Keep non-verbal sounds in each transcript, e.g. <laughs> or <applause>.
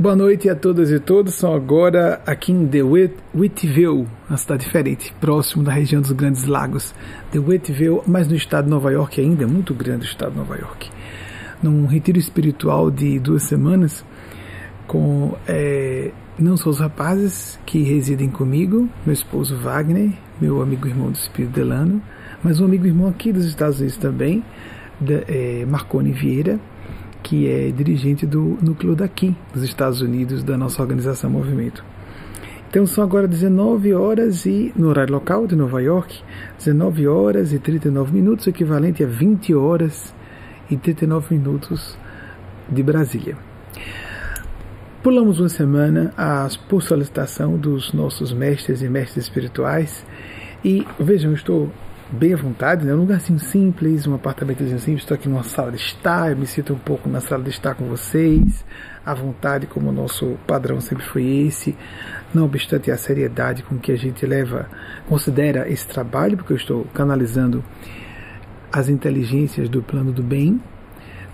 Boa noite a todas e todos. São agora aqui em The Whiteville, uma cidade diferente, próximo da região dos Grandes Lagos. The Whiteville, mas no estado de Nova York ainda, muito grande o estado de Nova York. Num retiro espiritual de duas semanas, com é, não só os rapazes que residem comigo, meu esposo Wagner, meu amigo irmão do Espírito Delano, mas um amigo irmão aqui dos Estados Unidos também, de, é, Marconi Vieira, que é dirigente do núcleo daqui, dos Estados Unidos, da nossa organização Movimento. Então são agora 19 horas e, no horário local de Nova York, 19 horas e 39 minutos, equivalente a 20 horas e 39 minutos de Brasília. Pulamos uma semana as, por solicitação dos nossos mestres e mestres espirituais e vejam, estou bem à vontade, né? um lugarzinho simples, um apartamentozinho simples. Estou aqui numa sala de estar, eu me sinto um pouco na sala de estar com vocês, à vontade, como o nosso padrão sempre foi esse. Não obstante a seriedade com que a gente leva, considera esse trabalho, porque eu estou canalizando as inteligências do plano do bem,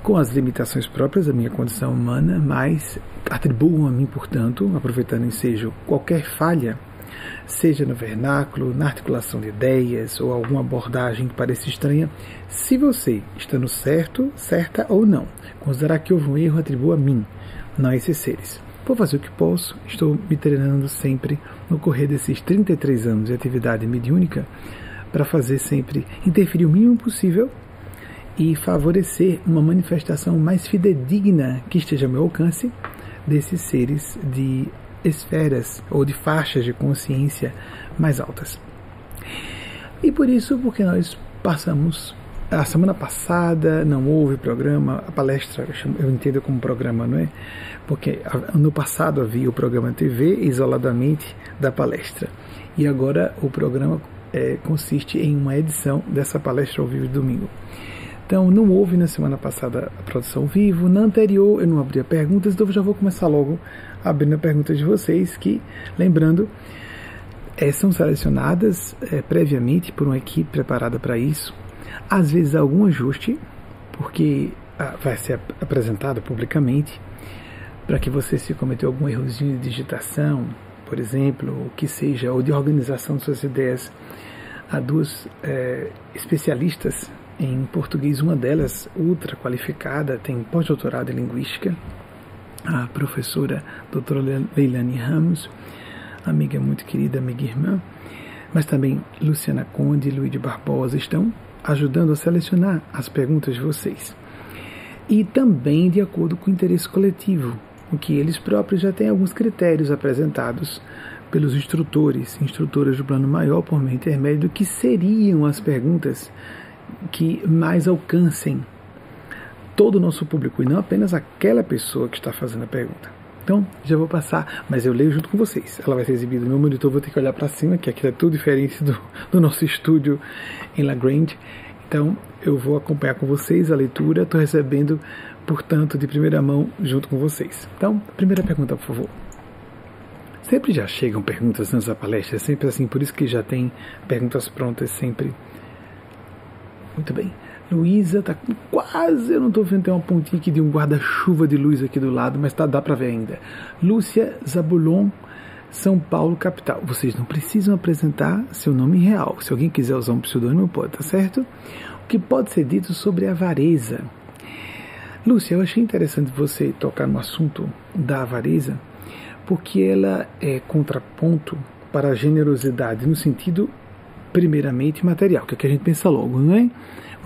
com as limitações próprias da minha condição humana, mas atribuam a mim, portanto, aproveitando o ensejo, qualquer falha seja no vernáculo, na articulação de ideias ou alguma abordagem que pareça estranha, se você está no certo, certa ou não, considerar que houve um erro, atribua a mim, não a esses seres. Vou fazer o que posso, estou me treinando sempre no correr desses 33 anos de atividade mediúnica para fazer sempre interferir o mínimo possível e favorecer uma manifestação mais fidedigna que esteja ao meu alcance desses seres de esferas ou de faixas de consciência mais altas. E por isso, porque nós passamos a semana passada não houve programa, a palestra eu entendo como programa, não é? Porque no passado havia o programa TV isoladamente da palestra e agora o programa é, consiste em uma edição dessa palestra ao vivo de domingo. Então, não houve na semana passada a produção ao vivo. Na anterior, eu não abria perguntas, então eu já vou começar logo abrindo a pergunta de vocês, que, lembrando, é, são selecionadas é, previamente por uma equipe preparada para isso. Às vezes, algum ajuste, porque ah, vai ser apresentado publicamente, para que você, se cometeu algum errozinho de digitação, por exemplo, ou que seja, ou de organização de suas ideias, há duas é, especialistas em português, uma delas ultra qualificada, tem pós-doutorado em linguística, a professora doutora Leilani Ramos, amiga muito querida, amiga irmã, mas também Luciana Conde e Luiz Barbosa estão ajudando a selecionar as perguntas de vocês. E também de acordo com o interesse coletivo, o que eles próprios já têm alguns critérios apresentados pelos instrutores, instrutoras do plano maior por meio intermédio, que seriam as perguntas que mais alcancem todo o nosso público e não apenas aquela pessoa que está fazendo a pergunta. Então, já vou passar, mas eu leio junto com vocês. Ela vai ser exibida no meu monitor, vou ter que olhar para cima, que aqui é tudo diferente do, do nosso estúdio em La Grande. Então, eu vou acompanhar com vocês a leitura, estou recebendo, portanto, de primeira mão junto com vocês. Então, primeira pergunta, por favor. Sempre já chegam perguntas nessa palestra, é sempre assim, por isso que já tem perguntas prontas sempre muito bem. Luísa tá quase, eu não estou vendo, tem uma pontinha aqui de um guarda-chuva de luz aqui do lado, mas tá, dá para ver ainda. Lúcia Zabulon, São Paulo, capital. Vocês não precisam apresentar seu nome real. Se alguém quiser usar um pseudônimo, pode, tá certo? O que pode ser dito sobre a avareza? Lúcia, eu achei interessante você tocar no assunto da avareza, porque ela é contraponto para a generosidade, no sentido primeiramente material, que é o que a gente pensa logo, não é?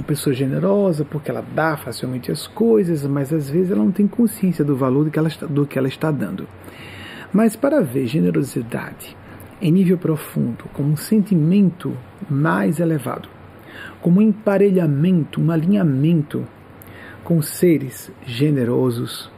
Uma pessoa generosa porque ela dá facilmente as coisas, mas às vezes ela não tem consciência do valor do que ela está, do que ela está dando. Mas para ver generosidade em nível profundo, como um sentimento mais elevado, como um emparelhamento, um alinhamento com seres generosos,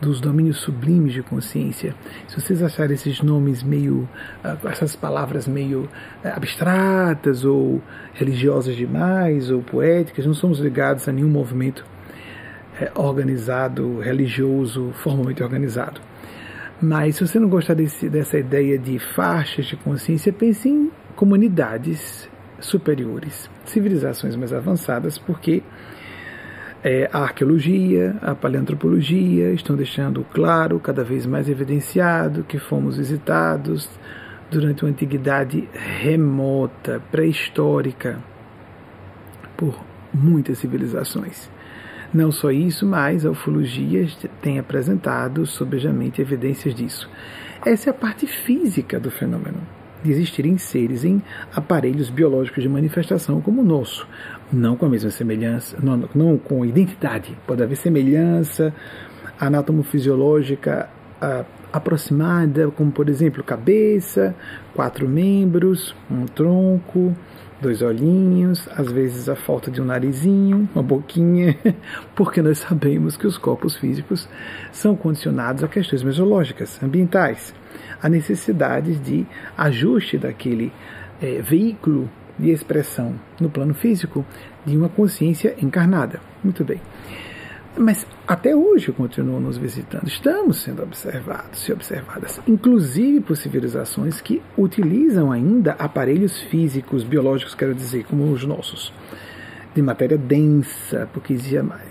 dos domínios sublimes de consciência. Se vocês acharem esses nomes meio, ah, essas palavras meio eh, abstratas ou religiosas demais ou poéticas, não somos ligados a nenhum movimento eh, organizado, religioso, formalmente organizado. Mas se você não gostar desse, dessa ideia de faixas de consciência, pense em comunidades superiores, civilizações mais avançadas, porque É, a arqueologia, a paleantropologia estão deixando claro, cada vez mais evidenciado, que fomos visitados durante uma antiguidade remota, pré-histórica, por muitas civilizações. Não só isso, mas a ufologia tem apresentado sobejamente evidências disso. Essa é a parte física do fenômeno, de existirem seres em aparelhos biológicos de manifestação como o nosso, não com a mesma semelhança, não, não com identidade. Pode haver semelhança anatomofisiológica a, aproximada, como por exemplo cabeça, quatro membros, um tronco, dois olhinhos, às vezes a falta de um narizinho, uma boquinha, <laughs> porque nós sabemos que os corpos físicos são condicionados a questões meteorológicas, ambientais, a necessidade de ajuste daquele é, veículo de expressão no plano físico de uma consciência encarnada. Muito bem. Mas até hoje continuam nos visitando. Estamos sendo observados e observadas, inclusive por civilizações que utilizam ainda aparelhos físicos, biológicos, quero dizer, como os nossos, de matéria densa, porque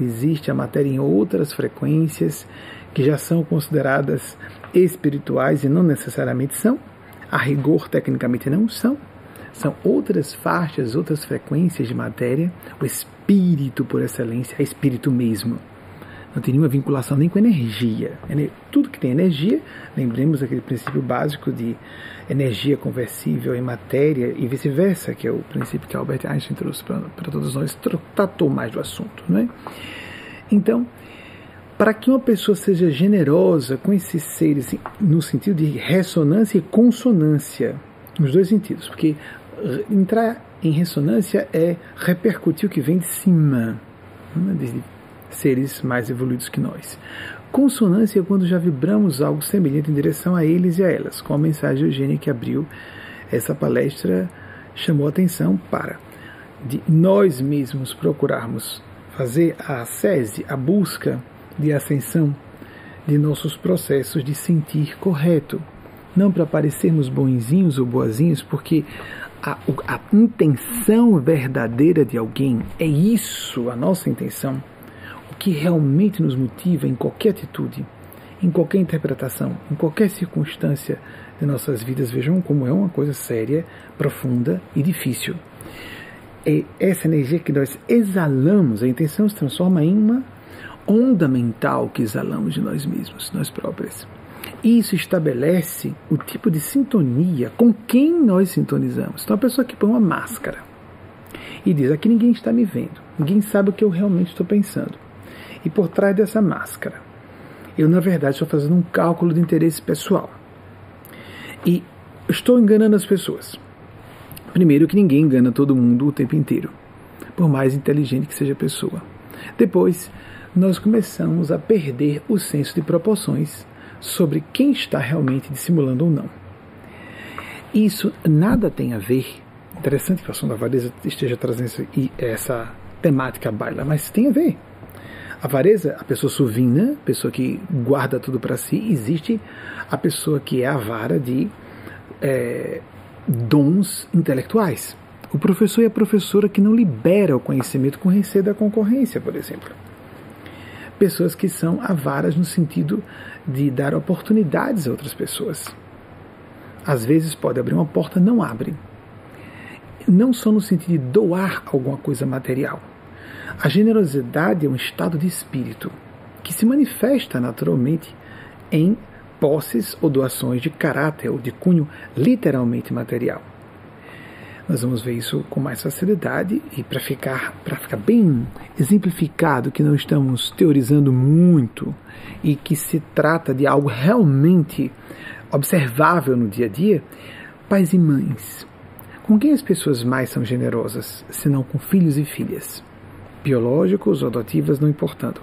existe a matéria em outras frequências que já são consideradas espirituais e não necessariamente são. A rigor, tecnicamente, não são. São outras faixas, outras frequências de matéria, o espírito por excelência, é espírito mesmo não tem nenhuma vinculação nem com energia. Tudo que tem energia, lembremos aquele princípio básico de energia conversível em matéria e vice-versa, que é o princípio que Albert Einstein trouxe para todos nós, tratou mais do assunto. Não é? Então, para que uma pessoa seja generosa com esses seres, no sentido de ressonância e consonância, nos dois sentidos, porque entrar em ressonância é repercutir o que vem de cima, né? desde seres mais evoluídos que nós. Consonância é quando já vibramos algo semelhante em direção a eles e a elas, com a mensagem Eugênia que abriu essa palestra chamou atenção para de nós mesmos procurarmos fazer a sese, a busca de ascensão de nossos processos de sentir correto, não para parecermos bonzinhos ou boazinhos, porque a, a intenção verdadeira de alguém é isso, a nossa intenção que realmente nos motiva em qualquer atitude, em qualquer interpretação, em qualquer circunstância de nossas vidas, vejam como é uma coisa séria, profunda e difícil. É essa energia que nós exalamos, a intenção se transforma em uma onda mental que exalamos de nós mesmos, nós próprios. Isso estabelece o tipo de sintonia com quem nós sintonizamos. Então, a pessoa que põe uma máscara e diz: Aqui ninguém está me vendo, ninguém sabe o que eu realmente estou pensando. E por trás dessa máscara, eu na verdade estou fazendo um cálculo de interesse pessoal. E estou enganando as pessoas. Primeiro, que ninguém engana todo mundo o tempo inteiro, por mais inteligente que seja a pessoa. Depois, nós começamos a perder o senso de proporções sobre quem está realmente dissimulando ou não. Isso nada tem a ver. Interessante que a Ação da Vareza esteja trazendo essa temática baila, mas tem a ver. A avareza, a pessoa suvina, pessoa que guarda tudo para si, existe a pessoa que é avara de é, dons intelectuais. O professor e a professora que não libera o conhecimento com receio da concorrência, por exemplo. Pessoas que são avaras no sentido de dar oportunidades a outras pessoas. Às vezes pode abrir uma porta, não abre. Não só no sentido de doar alguma coisa material, a generosidade é um estado de espírito que se manifesta naturalmente em posses ou doações de caráter ou de cunho literalmente material. Nós vamos ver isso com mais facilidade e para ficar, para ficar bem exemplificado que não estamos teorizando muito e que se trata de algo realmente observável no dia a dia, pais e mães. Com quem as pessoas mais são generosas, senão com filhos e filhas? biológicos ou adotivas, não importando.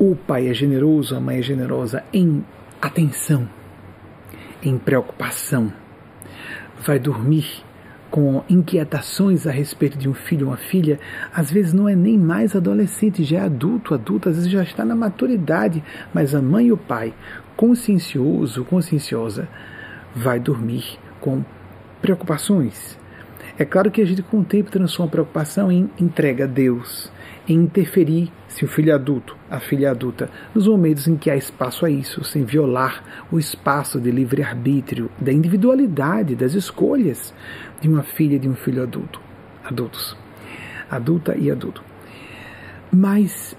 O pai é generoso, a mãe é generosa em atenção, em preocupação. Vai dormir com inquietações a respeito de um filho ou uma filha, às vezes não é nem mais adolescente, já é adulto, adulto, às vezes já está na maturidade, mas a mãe e o pai, consciencioso, conscienciosa, vai dormir com preocupações, É claro que a gente com o tempo transforma a preocupação em entrega a Deus, em interferir, se o filho adulto, a filha adulta, nos momentos em que há espaço a isso, sem violar o espaço de livre-arbítrio, da individualidade, das escolhas de uma filha e de um filho adulto, adultos, adulta e adulto. Mas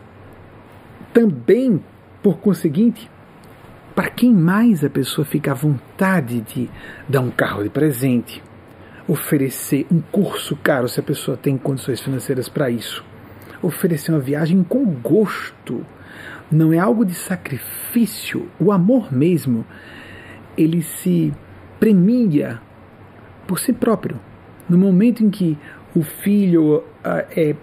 também, por conseguinte, para quem mais a pessoa fica à vontade de dar um carro de presente, oferecer um curso caro se a pessoa tem condições financeiras para isso, oferecer uma viagem com gosto, não é algo de sacrifício. O amor mesmo, ele se premia por si próprio. No momento em que o filho uh, é,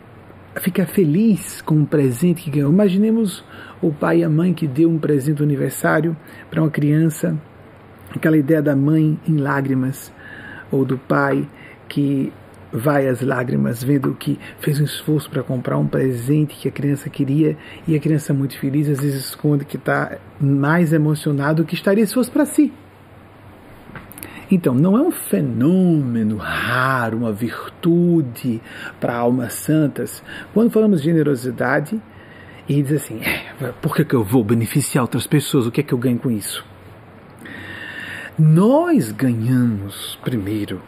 fica feliz com um presente que ganhou, imaginemos o pai e a mãe que deu um presente de aniversário para uma criança, aquela ideia da mãe em lágrimas, ou do pai que vai às lágrimas vendo que fez um esforço para comprar um presente que a criança queria e a criança muito feliz às vezes esconde que está mais emocionado que estaria se fosse para si. Então, não é um fenômeno raro, uma virtude para almas santas. Quando falamos de generosidade, e diz assim: é, por que, que eu vou beneficiar outras pessoas? O que é que eu ganho com isso? Nós ganhamos, primeiro,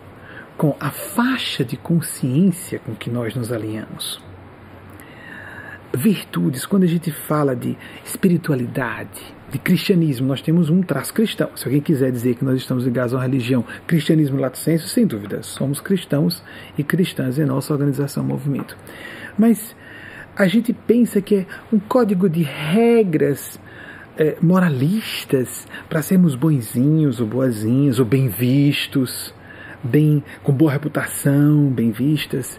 com a faixa de consciência com que nós nos alinhamos. Virtudes, quando a gente fala de espiritualidade, de cristianismo, nós temos um traço cristão. Se alguém quiser dizer que nós estamos ligados a uma religião, cristianismo lato senso, sem dúvida, somos cristãos e cristãs em nossa organização, movimento. Mas a gente pensa que é um código de regras é, moralistas para sermos bonzinhos ou boazinhos ou bem vistos, bem com boa reputação, bem vistas.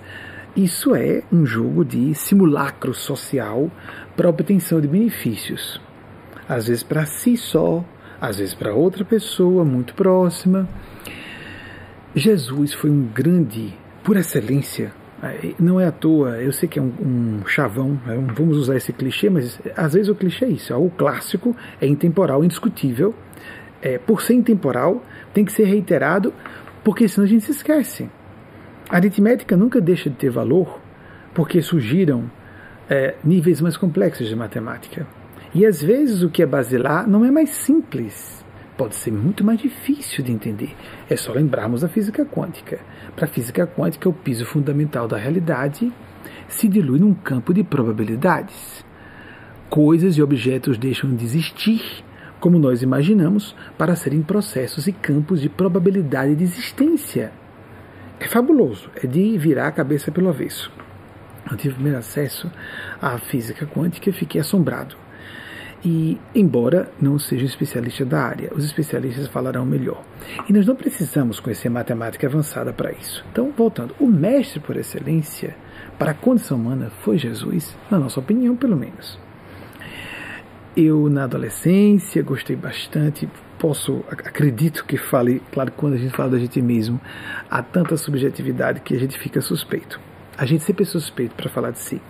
Isso é um jogo de simulacro social para obtenção de benefícios às vezes para si só, às vezes para outra pessoa muito próxima. Jesus foi um grande, por excelência, não é à toa, eu sei que é um, um chavão, é vamos usar esse clichê, mas às vezes o clichê é isso, é o clássico é intemporal, indiscutível. É, por ser intemporal, tem que ser reiterado, porque senão a gente se esquece. A aritmética nunca deixa de ter valor, porque surgiram é, níveis mais complexos de matemática. E às vezes o que é basilar não é mais simples, pode ser muito mais difícil de entender. É só lembrarmos a física quântica. Para a física quântica, o piso fundamental da realidade se dilui num campo de probabilidades. Coisas e objetos deixam de existir, como nós imaginamos, para serem processos e campos de probabilidade de existência. É fabuloso, é de virar a cabeça pelo avesso. Eu tive primeiro acesso à física quântica e fiquei assombrado. E, embora não seja especialista da área, os especialistas falarão melhor. E nós não precisamos conhecer matemática avançada para isso. Então, voltando, o mestre por excelência para a condição humana foi Jesus, na nossa opinião, pelo menos. Eu, na adolescência, gostei bastante, posso, acredito que fale, claro, quando a gente fala da gente mesmo, há tanta subjetividade que a gente fica suspeito. A gente sempre é suspeito para falar de si.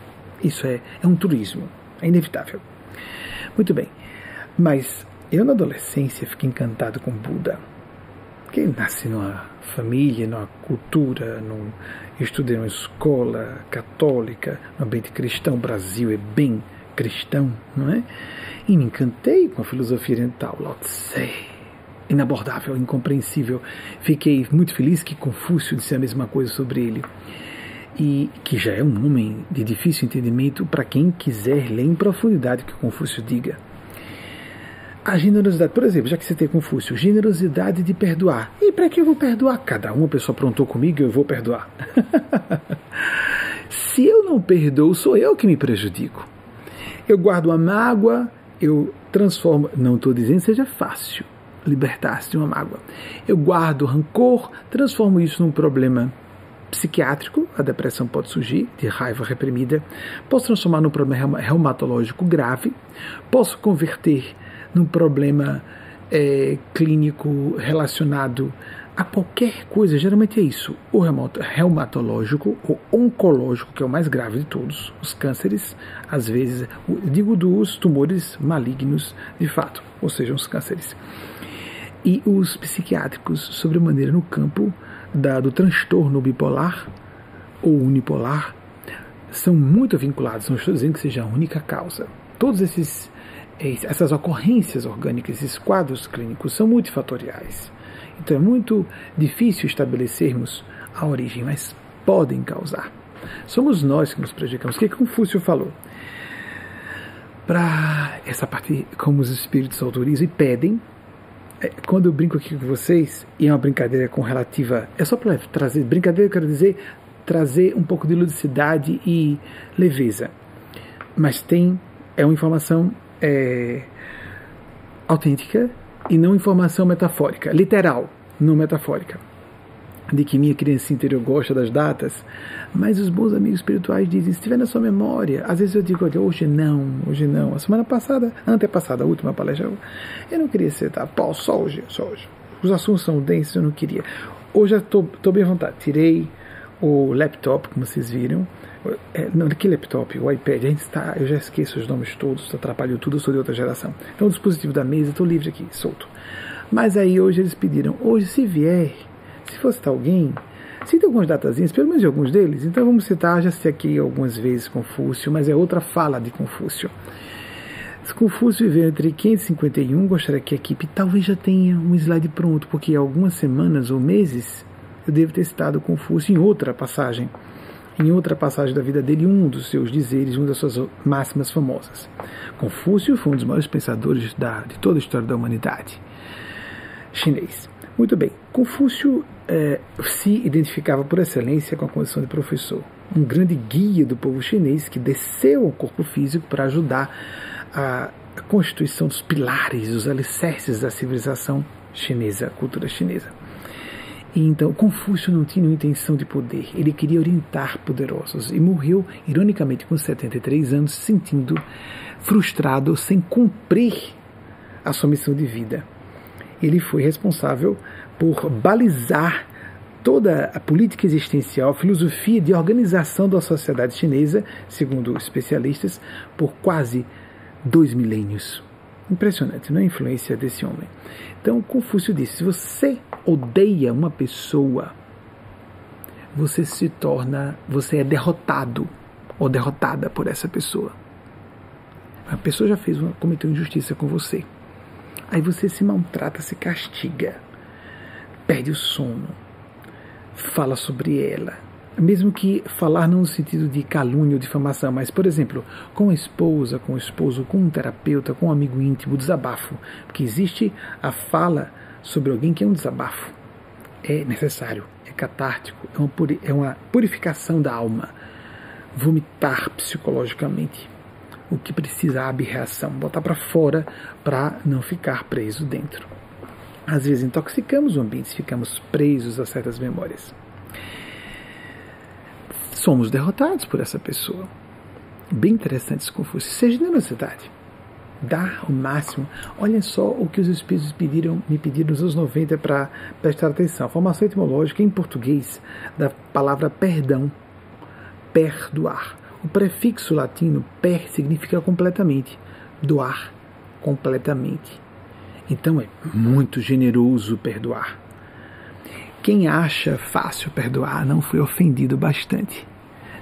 Isso é, é um turismo, é inevitável. Muito bem, mas eu na adolescência fiquei encantado com Buda. Quem nasce numa família, numa cultura, num, estudei numa escola católica, no ambiente cristão, o Brasil é bem cristão, não é? E me encantei com a filosofia oriental, Lao Tse, inabordável, incompreensível. Fiquei muito feliz que Confúcio disse a mesma coisa sobre ele e que já é um homem de difícil entendimento para quem quiser ler em profundidade o que Confúcio diga. A generosidade, por exemplo, já que você tem Confúcio, generosidade de perdoar. E para que eu vou perdoar? Cada uma pessoa aprontou comigo, eu vou perdoar. <laughs> Se eu não perdoo, sou eu que me prejudico. Eu guardo uma mágoa, eu transformo. Não estou dizendo que seja fácil libertar-se de uma mágoa. Eu guardo rancor, transformo isso num problema psiquiátrico, a depressão pode surgir de raiva reprimida, posso transformar num problema reumatológico grave, posso converter num problema é, clínico relacionado a qualquer coisa, geralmente é isso, o reumatológico, o oncológico, que é o mais grave de todos, os cânceres, às vezes, digo dos tumores malignos de fato, ou seja, os cânceres. E os psiquiátricos, sobremaneira no campo da, do transtorno bipolar ou unipolar são muito vinculados, não estou dizendo que seja a única causa. Todos esses essas ocorrências orgânicas, esses quadros clínicos são multifatoriais. Então é muito difícil estabelecermos a origem, mas podem causar. Somos nós que nos prejudicamos. O que Confúcio falou? Para essa parte, como os espíritos autorizam e pedem, é, quando eu brinco aqui com vocês, e é uma brincadeira com relativa. É só para trazer. Brincadeira, eu quero dizer, trazer um pouco de ludicidade e leveza. Mas tem. É uma informação é, autêntica e não informação metafórica, literal, não metafórica de que minha criança interior gosta das datas, mas os bons amigos espirituais dizem, se tiver na sua memória, às vezes eu digo, olha, hoje não, hoje não. A semana passada, antepassada, a última palestra, eu não queria ser, tá? Pô, só hoje, só hoje. Os assuntos são densos, eu não queria. Hoje eu estou bem à vontade. Tirei o laptop, como vocês viram. É, não, que laptop? O iPad. A gente está, eu já esqueço os nomes todos, atrapalhou tudo, eu sou de outra geração. Então, o dispositivo da mesa, estou livre aqui, solto. Mas aí hoje eles pediram, hoje se vier se for citar alguém, cita algumas datazinhas, pelo menos de alguns deles. Então vamos citar, já citei aqui algumas vezes Confúcio, mas é outra fala de Confúcio. Confúcio viveu entre 551, gostaria que a equipe talvez já tenha um slide pronto, porque há algumas semanas ou meses eu devo ter citado Confúcio em outra passagem, em outra passagem da vida dele, um dos seus dizeres, uma das suas máximas famosas. Confúcio foi um dos maiores pensadores da, de toda a história da humanidade chinês. Muito bem, Confúcio é, se identificava por excelência com a condição de professor, um grande guia do povo chinês que desceu ao corpo físico para ajudar a constituição dos pilares, os alicerces da civilização chinesa, cultura chinesa. Então, Confúcio não tinha intenção de poder, ele queria orientar poderosos e morreu, ironicamente, com 73 anos, se sentindo frustrado sem cumprir a sua missão de vida. Ele foi responsável por balizar toda a política existencial, a filosofia de organização da sociedade chinesa, segundo especialistas, por quase dois milênios. Impressionante, não é a influência desse homem. Então, Confúcio disse: se você odeia uma pessoa, você se torna, você é derrotado ou derrotada por essa pessoa. A pessoa já fez uma, cometeu injustiça com você. Aí você se maltrata, se castiga perde o sono, fala sobre ela. Mesmo que falar não no sentido de calúnia ou difamação, mas, por exemplo, com a esposa, com o esposo, com um terapeuta, com um amigo íntimo, desabafo. Porque existe a fala sobre alguém que é um desabafo. É necessário, é catártico, é uma, puri é uma purificação da alma. Vomitar psicologicamente o que precisa a reação, botar para fora para não ficar preso dentro. Às vezes intoxicamos o ambiente, ficamos presos a certas memórias. Somos derrotados por essa pessoa. Bem interessante esse Confúcio. Seja generosidade. Dá o máximo. Olhem só o que os espíritos pediram, me pediram nos anos 90 para prestar atenção. A formação etimológica em português da palavra perdão. Perdoar. O prefixo latino per significa completamente. Doar completamente. Então é muito generoso perdoar. Quem acha fácil perdoar não foi ofendido bastante,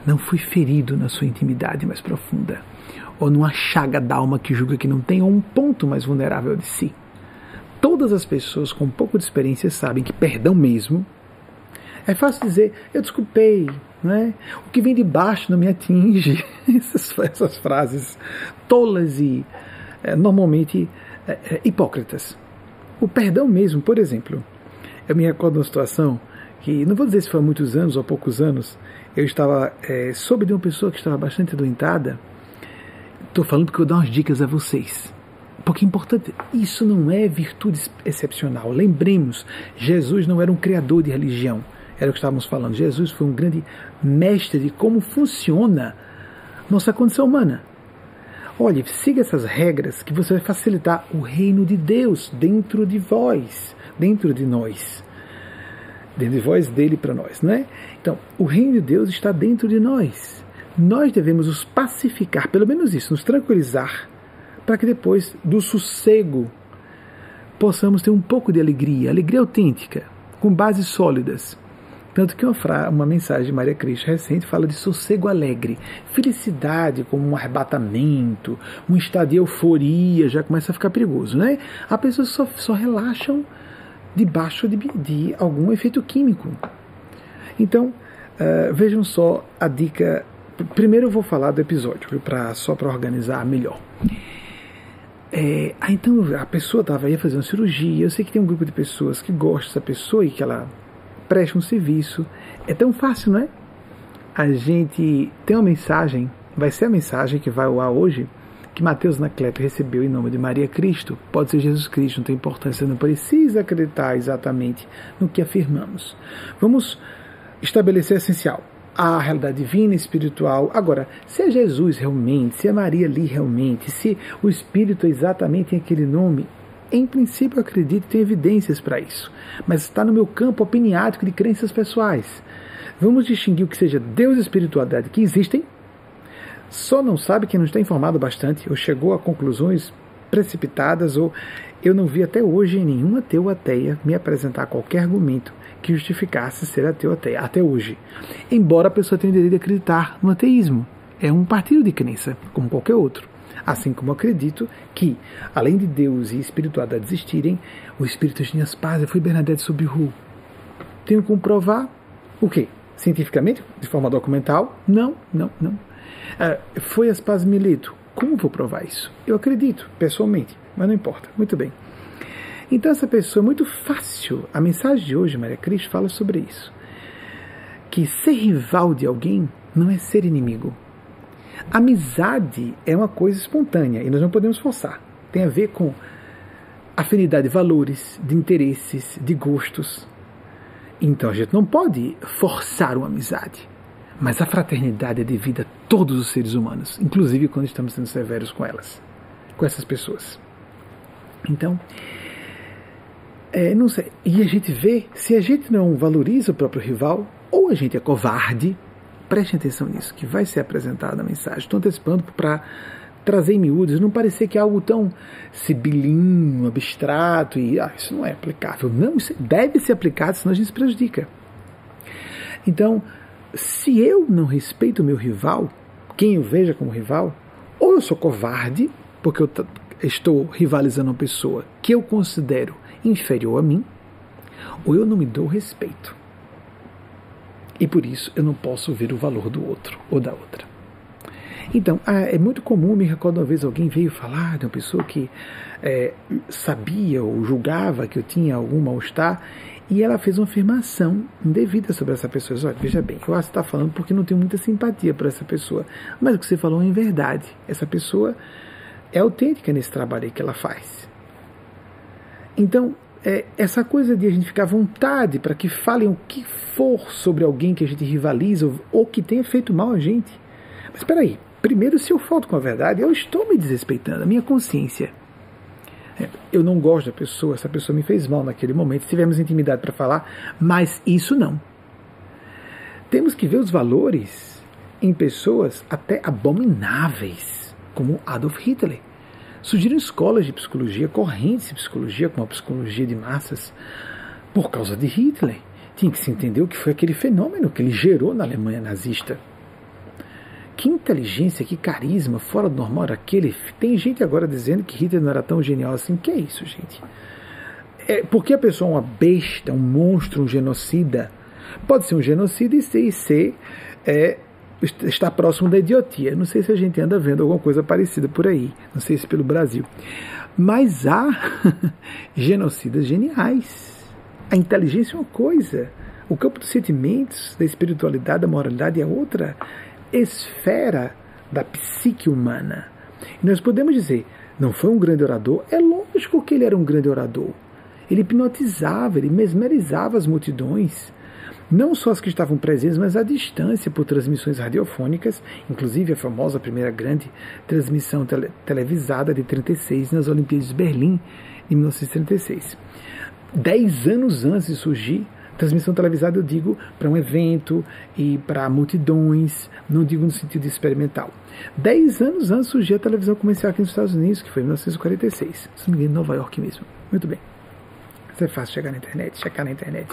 não foi ferido na sua intimidade mais profunda, ou numa chaga d'alma que julga que não tem um ponto mais vulnerável de si. Todas as pessoas com um pouco de experiência sabem que perdão mesmo é fácil dizer, eu desculpei, né? o que vem de baixo não me atinge. <laughs> essas, essas frases tolas e é, normalmente é, é, hipócritas. O perdão mesmo, por exemplo, eu me recordo de uma situação que, não vou dizer se foi há muitos anos ou poucos anos, eu estava, soube de uma pessoa que estava bastante adoentada. Estou falando porque eu dar umas dicas a vocês. Porque é importante, isso não é virtude excepcional. Lembremos, Jesus não era um criador de religião, era o que estávamos falando. Jesus foi um grande mestre de como funciona nossa condição humana. Olhe, siga essas regras que você vai facilitar o reino de Deus dentro de vós, dentro de nós. Dentro de vós, dele para nós, não é? Então, o reino de Deus está dentro de nós. Nós devemos nos pacificar, pelo menos isso, nos tranquilizar, para que depois do sossego possamos ter um pouco de alegria, alegria autêntica, com bases sólidas. Tanto que uma, uma mensagem de Maria Cristo recente fala de sossego alegre, felicidade como um arrebatamento, um estado de euforia, já começa a ficar perigoso, né? Há pessoas só, só relaxam debaixo de, de algum efeito químico. Então, uh, vejam só a dica. Primeiro eu vou falar do episódio, pra, só para organizar melhor. É, ah, então a pessoa estava aí fazendo cirurgia. Eu sei que tem um grupo de pessoas que gostam dessa pessoa e que ela presta um serviço. É tão fácil, não é? A gente tem uma mensagem, vai ser a mensagem que vai ao ar hoje, que Mateus Nacleto recebeu em nome de Maria Cristo. Pode ser Jesus Cristo, não tem importância, não precisa acreditar exatamente no que afirmamos. Vamos estabelecer o essencial a realidade divina, espiritual. Agora, se é Jesus realmente, se é Maria ali realmente, se o Espírito é exatamente aquele nome, em princípio eu acredito tem evidências para isso, mas está no meu campo opiniático de crenças pessoais. Vamos distinguir o que seja Deus e espiritualidade que existem. Só não sabe quem não está informado bastante ou chegou a conclusões precipitadas ou eu não vi até hoje nenhum ateu ateia me apresentar qualquer argumento que justificasse ser ateu até, até hoje. Embora a pessoa tenha o direito de acreditar no ateísmo. É um partido de crença, como qualquer outro. Assim como acredito que, além de Deus e espiritualidade existirem, o Espírito de as paz foi Bernadette Subiru. Tenho como provar o quê? Cientificamente? De forma documental? Não, não, não. Uh, foi Aspaz Mileto. Como vou provar isso? Eu acredito, pessoalmente, mas não importa. Muito bem. Então, essa pessoa é muito fácil. A mensagem de hoje, Maria Cristo, fala sobre isso. Que ser rival de alguém não é ser inimigo. Amizade é uma coisa espontânea e nós não podemos forçar. Tem a ver com afinidade de valores, de interesses, de gostos. Então a gente não pode forçar uma amizade. Mas a fraternidade é devida a todos os seres humanos, inclusive quando estamos sendo severos com elas, com essas pessoas. Então, é, não sei. E a gente vê, se a gente não valoriza o próprio rival, ou a gente é covarde, preste atenção nisso, que vai ser apresentada a mensagem. Estou antecipando para trazer miúdos, não parecer que é algo tão sibilinho, abstrato e ah, isso não é aplicável. Não, isso deve ser aplicado, senão a gente se prejudica. Então, se eu não respeito o meu rival, quem eu veja como rival, ou eu sou covarde, porque eu estou rivalizando uma pessoa que eu considero inferior a mim, ou eu não me dou respeito. E por isso eu não posso ver o valor do outro ou da outra. Então, ah, é muito comum, me recordo uma vez alguém veio falar de uma pessoa que é, sabia ou julgava que eu tinha algum mal-estar e ela fez uma afirmação indevida sobre essa pessoa. Olha, veja bem, eu acho que está falando porque não tenho muita simpatia por essa pessoa, mas o que você falou é verdade. Essa pessoa é autêntica nesse trabalho que ela faz. Então, é, essa coisa de a gente ficar à vontade para que falem o que for sobre alguém que a gente rivaliza ou, ou que tenha feito mal a gente. Mas espera aí, primeiro, se eu falto com a verdade, eu estou me desrespeitando, a minha consciência. É, eu não gosto da pessoa, essa pessoa me fez mal naquele momento, tivemos intimidade para falar, mas isso não. Temos que ver os valores em pessoas até abomináveis, como Adolf Hitler Surgiram escolas de psicologia, correntes de psicologia, como a psicologia de massas, por causa de Hitler. Tinha que se entender o que foi aquele fenômeno que ele gerou na Alemanha nazista. Que inteligência, que carisma, fora do normal era aquele. Tem gente agora dizendo que Hitler não era tão genial assim. Que é isso, gente? É, porque a pessoa é uma besta, um monstro, um genocida. Pode ser um genocida e ser, e ser é, está próximo da idiotia. Não sei se a gente anda vendo alguma coisa parecida por aí, não sei se pelo Brasil. Mas há <laughs> genocidas geniais. A inteligência é uma coisa, o campo dos sentimentos, da espiritualidade, da moralidade é outra esfera da psique humana. E nós podemos dizer, não foi um grande orador? É lógico que ele era um grande orador. Ele hipnotizava, ele mesmerizava as multidões não só as que estavam presentes, mas à distância por transmissões radiofônicas, inclusive a famosa primeira grande transmissão tele televisada de 36 nas Olimpíadas de Berlim, em 1936. Dez anos antes de surgir, transmissão televisada eu digo para um evento e para multidões, não digo no sentido experimental. Dez anos antes surgiu a televisão comercial aqui nos Estados Unidos, que foi em 1946, se não me engano, em Nova York mesmo. Muito bem. Mas é fácil chegar na internet, checar na internet.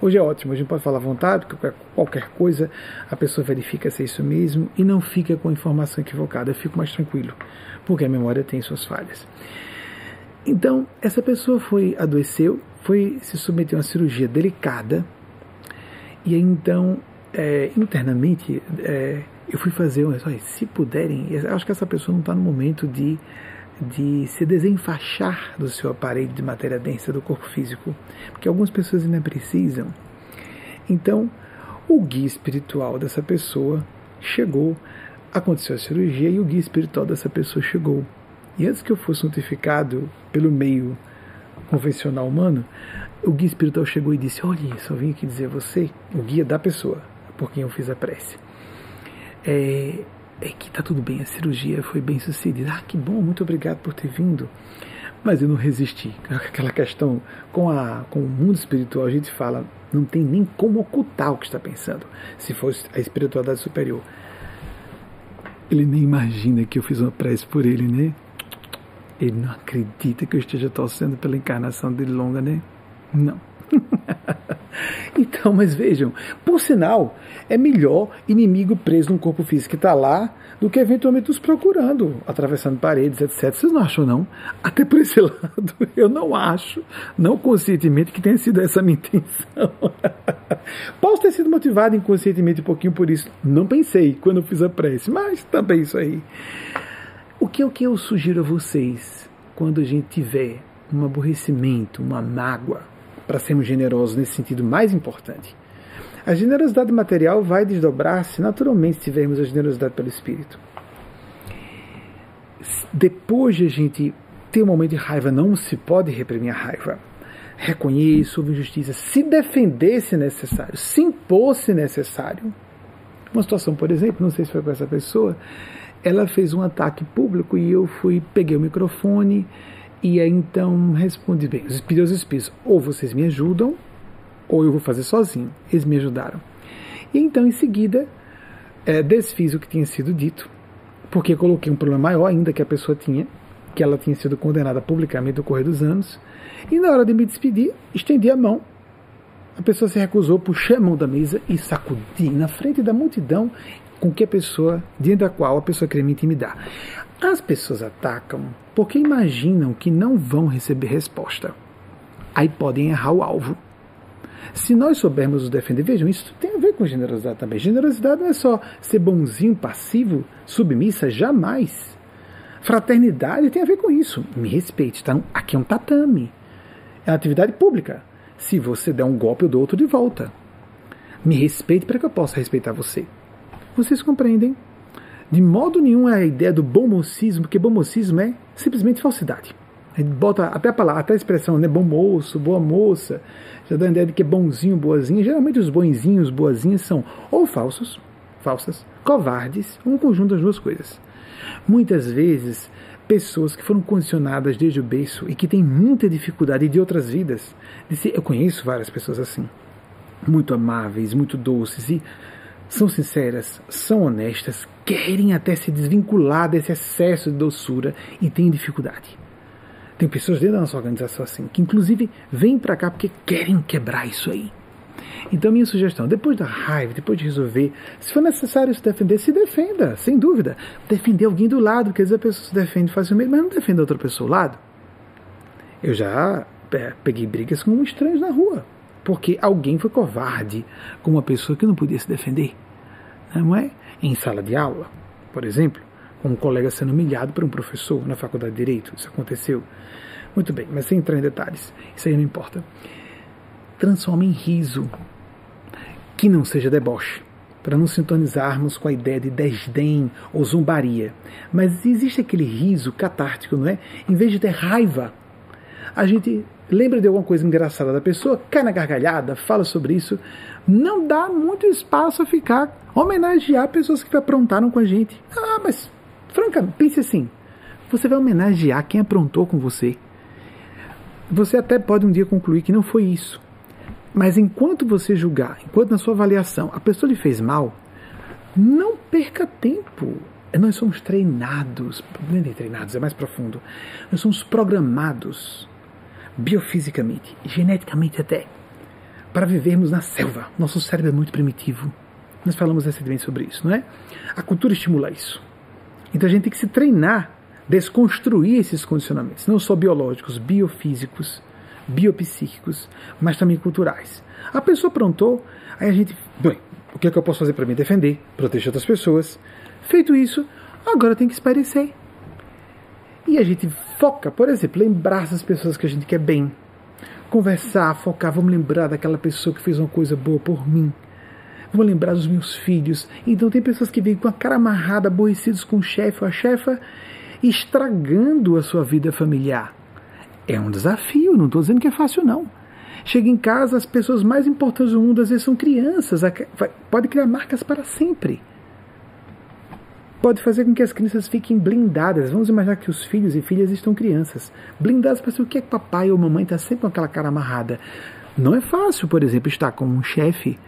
Hoje é ótimo, a gente pode falar à vontade, qualquer coisa a pessoa verifica se é isso mesmo e não fica com informação equivocada. Eu fico mais tranquilo, porque a memória tem suas falhas. Então, essa pessoa foi adoeceu, foi se submeteu a uma cirurgia delicada, e então, é, internamente, é, eu fui fazer, olha, se puderem, acho que essa pessoa não está no momento de de se desenfaixar do seu aparelho de matéria densa do corpo físico, porque algumas pessoas ainda precisam. Então, o guia espiritual dessa pessoa chegou, aconteceu a cirurgia e o guia espiritual dessa pessoa chegou. E antes que eu fosse notificado pelo meio convencional humano, o guia espiritual chegou e disse: Olha, só vim aqui dizer a você, o guia da pessoa por quem eu fiz a prece. É, é que tá tudo bem, a cirurgia foi bem sucedida. Ah, que bom, muito obrigado por ter vindo. Mas eu não resisti. Aquela questão com, a, com o mundo espiritual, a gente fala, não tem nem como ocultar o que está pensando, se fosse a espiritualidade superior. Ele nem imagina que eu fiz uma prece por ele, né? Ele não acredita que eu esteja torcendo pela encarnação dele longa, né? Não. <laughs> então, mas vejam, por sinal, é melhor inimigo preso num corpo físico que está lá do que eventualmente os procurando, atravessando paredes, etc. Vocês não acham, não? Até por esse <laughs> lado, eu não acho, não conscientemente, que tenha sido essa a minha intenção. <laughs> Posso ter sido motivado inconscientemente um pouquinho por isso. Não pensei quando fiz a prece, mas também isso aí. O que é o que eu sugiro a vocês quando a gente tiver um aborrecimento, uma mágoa, para sermos generosos nesse sentido mais importante. A generosidade material vai desdobrar-se naturalmente se tivermos a generosidade pelo Espírito. Depois de a gente ter um momento de raiva, não se pode reprimir a raiva. Reconhecer houve injustiça, se defender se necessário, se impor se necessário. Uma situação, por exemplo, não sei se foi com essa pessoa, ela fez um ataque público e eu fui, peguei o microfone e aí então respondi bem, os espíritos, os espíritos, ou vocês me ajudam, ou eu vou fazer sozinho. Eles me ajudaram. E então, em seguida, é, desfiz o que tinha sido dito, porque coloquei um problema maior ainda que a pessoa tinha, que ela tinha sido condenada publicamente no correr dos anos. E na hora de me despedir, estendi a mão. A pessoa se recusou, puxei a mão da mesa e sacudi na frente da multidão com que a pessoa, diante da qual a pessoa queria me intimidar. As pessoas atacam porque imaginam que não vão receber resposta. Aí podem errar o alvo. Se nós soubermos os defender, vejam, isso tem a ver com generosidade também. Generosidade não é só ser bonzinho, passivo, submissa, jamais. Fraternidade tem a ver com isso. Me respeite, tá? aqui é um tatame. É uma atividade pública. Se você der um golpe, eu dou outro de volta. Me respeite para que eu possa respeitar você. Vocês compreendem? De modo nenhum é a ideia do bom mocismo, porque bom mocismo é simplesmente falsidade. Gente bota até a palavra, até a expressão, né? Bom moço, boa moça, já dá a ideia de que é bonzinho, boazinha. Geralmente os bonzinhos, boazinhas são ou falsos, falsas, covardes, um conjunto das duas coisas. Muitas vezes, pessoas que foram condicionadas desde o berço e que têm muita dificuldade de outras vidas, eu conheço várias pessoas assim, muito amáveis, muito doces e são sinceras, são honestas, querem até se desvincular desse excesso de doçura e têm dificuldade. Tem pessoas dentro da nossa organização assim, que inclusive vêm para cá porque querem quebrar isso aí. Então, minha sugestão, depois da raiva, depois de resolver, se for necessário se defender, se defenda, sem dúvida. Defender alguém do lado, porque às vezes a pessoa se defende facilmente, mas não defende outra pessoa do lado. Eu já é, peguei brigas com estranhos na rua, porque alguém foi covarde com uma pessoa que não podia se defender. Não é? Em sala de aula, por exemplo com um colega sendo humilhado por um professor na faculdade de Direito. Isso aconteceu. Muito bem, mas sem entrar em detalhes, isso aí não importa. Transforma em riso, que não seja deboche, para não sintonizarmos com a ideia de desdém ou zombaria. Mas existe aquele riso catártico, não é? Em vez de ter raiva, a gente lembra de alguma coisa engraçada da pessoa, cai na gargalhada, fala sobre isso. Não dá muito espaço a ficar homenagear pessoas que aprontaram com a gente. Ah, mas Francamente, pense assim: você vai homenagear quem aprontou com você. Você até pode um dia concluir que não foi isso. Mas enquanto você julgar, enquanto na sua avaliação a pessoa lhe fez mal, não perca tempo. Nós somos treinados, nem treinados, é mais profundo. Nós somos programados biofisicamente, geneticamente até, para vivermos na selva. Nosso cérebro é muito primitivo. Nós falamos recentemente sobre isso, não é? A cultura estimula isso. Então a gente tem que se treinar, desconstruir esses condicionamentos, não só biológicos, biofísicos, biopsíquicos, mas também culturais. A pessoa aprontou, aí a gente, bem, o que é que eu posso fazer para me defender, proteger outras pessoas? Feito isso, agora tem que esparecer. E a gente foca, por exemplo, lembrar essas pessoas que a gente quer bem. Conversar, focar, vamos lembrar daquela pessoa que fez uma coisa boa por mim. Vou lembrar dos meus filhos. Então tem pessoas que vêm com a cara amarrada, aborrecidos com o chefe ou a chefa, estragando a sua vida familiar. É um desafio, não estou dizendo que é fácil não. Chega em casa, as pessoas mais importantes do mundo às vezes são crianças, pode criar marcas para sempre. Pode fazer com que as crianças fiquem blindadas. Vamos imaginar que os filhos e filhas estão crianças, blindadas para o que é que papai ou mamãe está sempre com aquela cara amarrada. Não é fácil, por exemplo, estar com um chefe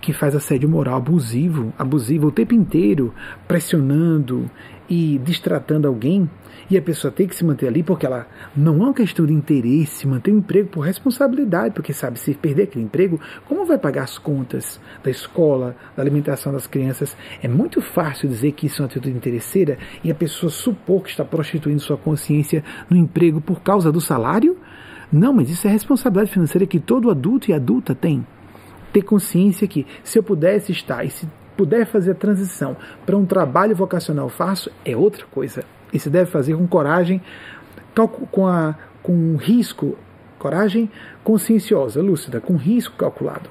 que faz assédio moral abusivo, abusivo o tempo inteiro, pressionando e distratando alguém, e a pessoa tem que se manter ali porque ela não é uma questão de interesse, manter o um emprego por responsabilidade, porque sabe, se perder aquele emprego, como vai pagar as contas da escola, da alimentação das crianças? É muito fácil dizer que isso é uma atitude interesseira e a pessoa supor que está prostituindo sua consciência no emprego por causa do salário? Não, mas isso é responsabilidade financeira que todo adulto e adulta tem. Ter consciência que se eu pudesse estar e se puder fazer a transição para um trabalho vocacional fácil, é outra coisa. E se deve fazer com coragem, com, a, com risco, coragem conscienciosa, lúcida, com risco calculado.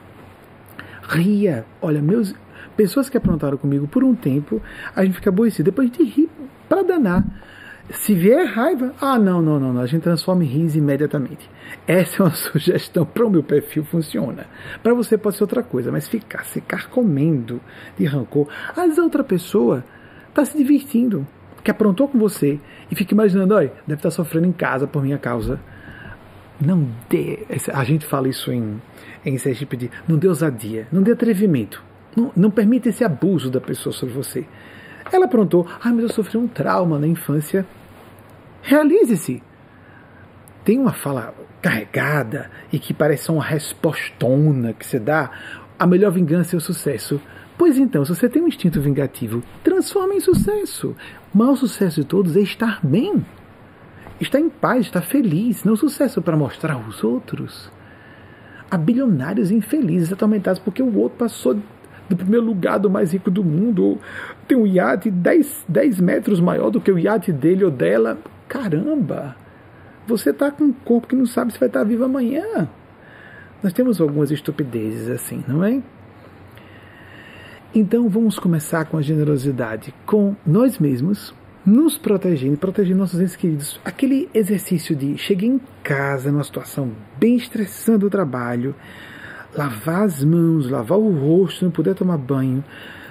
Ria. Olha, meus pessoas que aprontaram comigo por um tempo, a gente fica aborrecido. Depois de rir para danar. Se vier raiva, ah, não, não, não, não, a gente transforma em riso imediatamente. Essa é uma <laughs> sugestão para o meu perfil, funciona. Para você pode ser outra coisa, mas ficar, ficar comendo de rancor. Às vezes a outra pessoa está se divertindo, que aprontou com você e fica imaginando, olha, deve estar tá sofrendo em casa por minha causa. Não dê, a gente fala isso em, em Sergipe não dê ousadia, não dê atrevimento. Não, não permita esse abuso da pessoa sobre você. Ela aprontou, ah, mas eu sofri um trauma na infância. Realize-se. Tem uma fala carregada e que parece uma respostona que você dá. A melhor vingança é o sucesso. Pois então, se você tem um instinto vingativo, transforma em sucesso. O maior sucesso de todos é estar bem. Estar em paz, estar feliz. Não sucesso para mostrar aos outros. Há bilionários infelizes atormentados porque o outro passou do primeiro lugar do mais rico do mundo, ou tem um iate 10, 10 metros maior do que o iate dele ou dela. Caramba! Você está com um corpo que não sabe se vai estar vivo amanhã. Nós temos algumas estupidezes assim, não é? Então vamos começar com a generosidade, com nós mesmos, nos protegendo, protegendo nossos entes queridos. Aquele exercício de cheguei em casa numa situação bem estressante do trabalho, lavar as mãos, lavar o rosto, não puder tomar banho,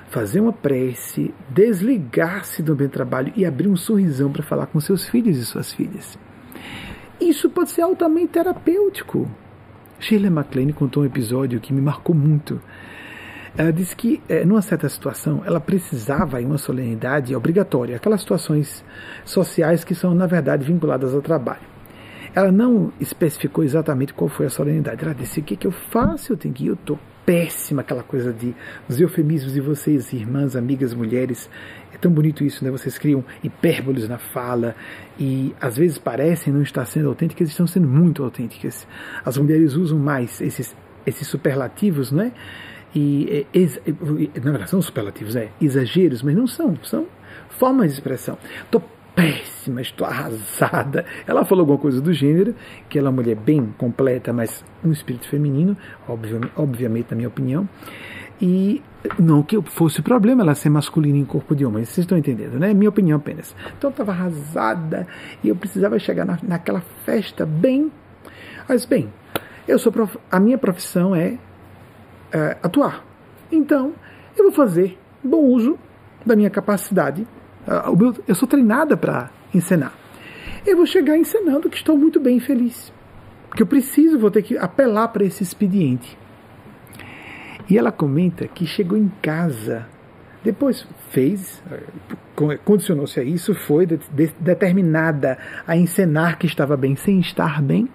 fazer uma prece, desligar-se do ambiente de trabalho e abrir um sorrisão para falar com seus filhos e suas filhas. Isso pode ser altamente terapêutico. Shirley MacLaine contou um episódio que me marcou muito. Ela disse que, é, numa certa situação, ela precisava, em uma solenidade obrigatória, aquelas situações sociais que são, na verdade, vinculadas ao trabalho. Ela não especificou exatamente qual foi a solenidade. Ela disse: o que, que eu faço? Eu tenho que ir, eu estou péssima, aquela coisa de os eufemismos de vocês, irmãs, amigas, mulheres. É tão bonito isso, né? Vocês criam hipérboles na fala e às vezes parecem não estar sendo autênticas, estão sendo muito autênticas. As mulheres usam mais esses, esses superlativos, né? E, na verdade, são superlativos, é, exageros, mas não são, são formas de expressão. Estou péssima, estou arrasada. Ela falou alguma coisa do gênero, que ela é uma mulher bem completa, mas um espírito feminino, obviamente, obviamente na minha opinião. E não que fosse problema ela ser masculina em corpo de homem, vocês estão entendendo, né? Minha opinião apenas. Então eu estava arrasada e eu precisava chegar na, naquela festa bem. Mas bem, eu sou prof... a minha profissão é, é atuar. Então eu vou fazer bom uso da minha capacidade eu sou treinada para encenar. Eu vou chegar encenando que estou muito bem feliz. Porque eu preciso, vou ter que apelar para esse expediente. E ela comenta que chegou em casa, depois fez, condicionou-se a isso, foi de, de, determinada a encenar que estava bem sem estar bem.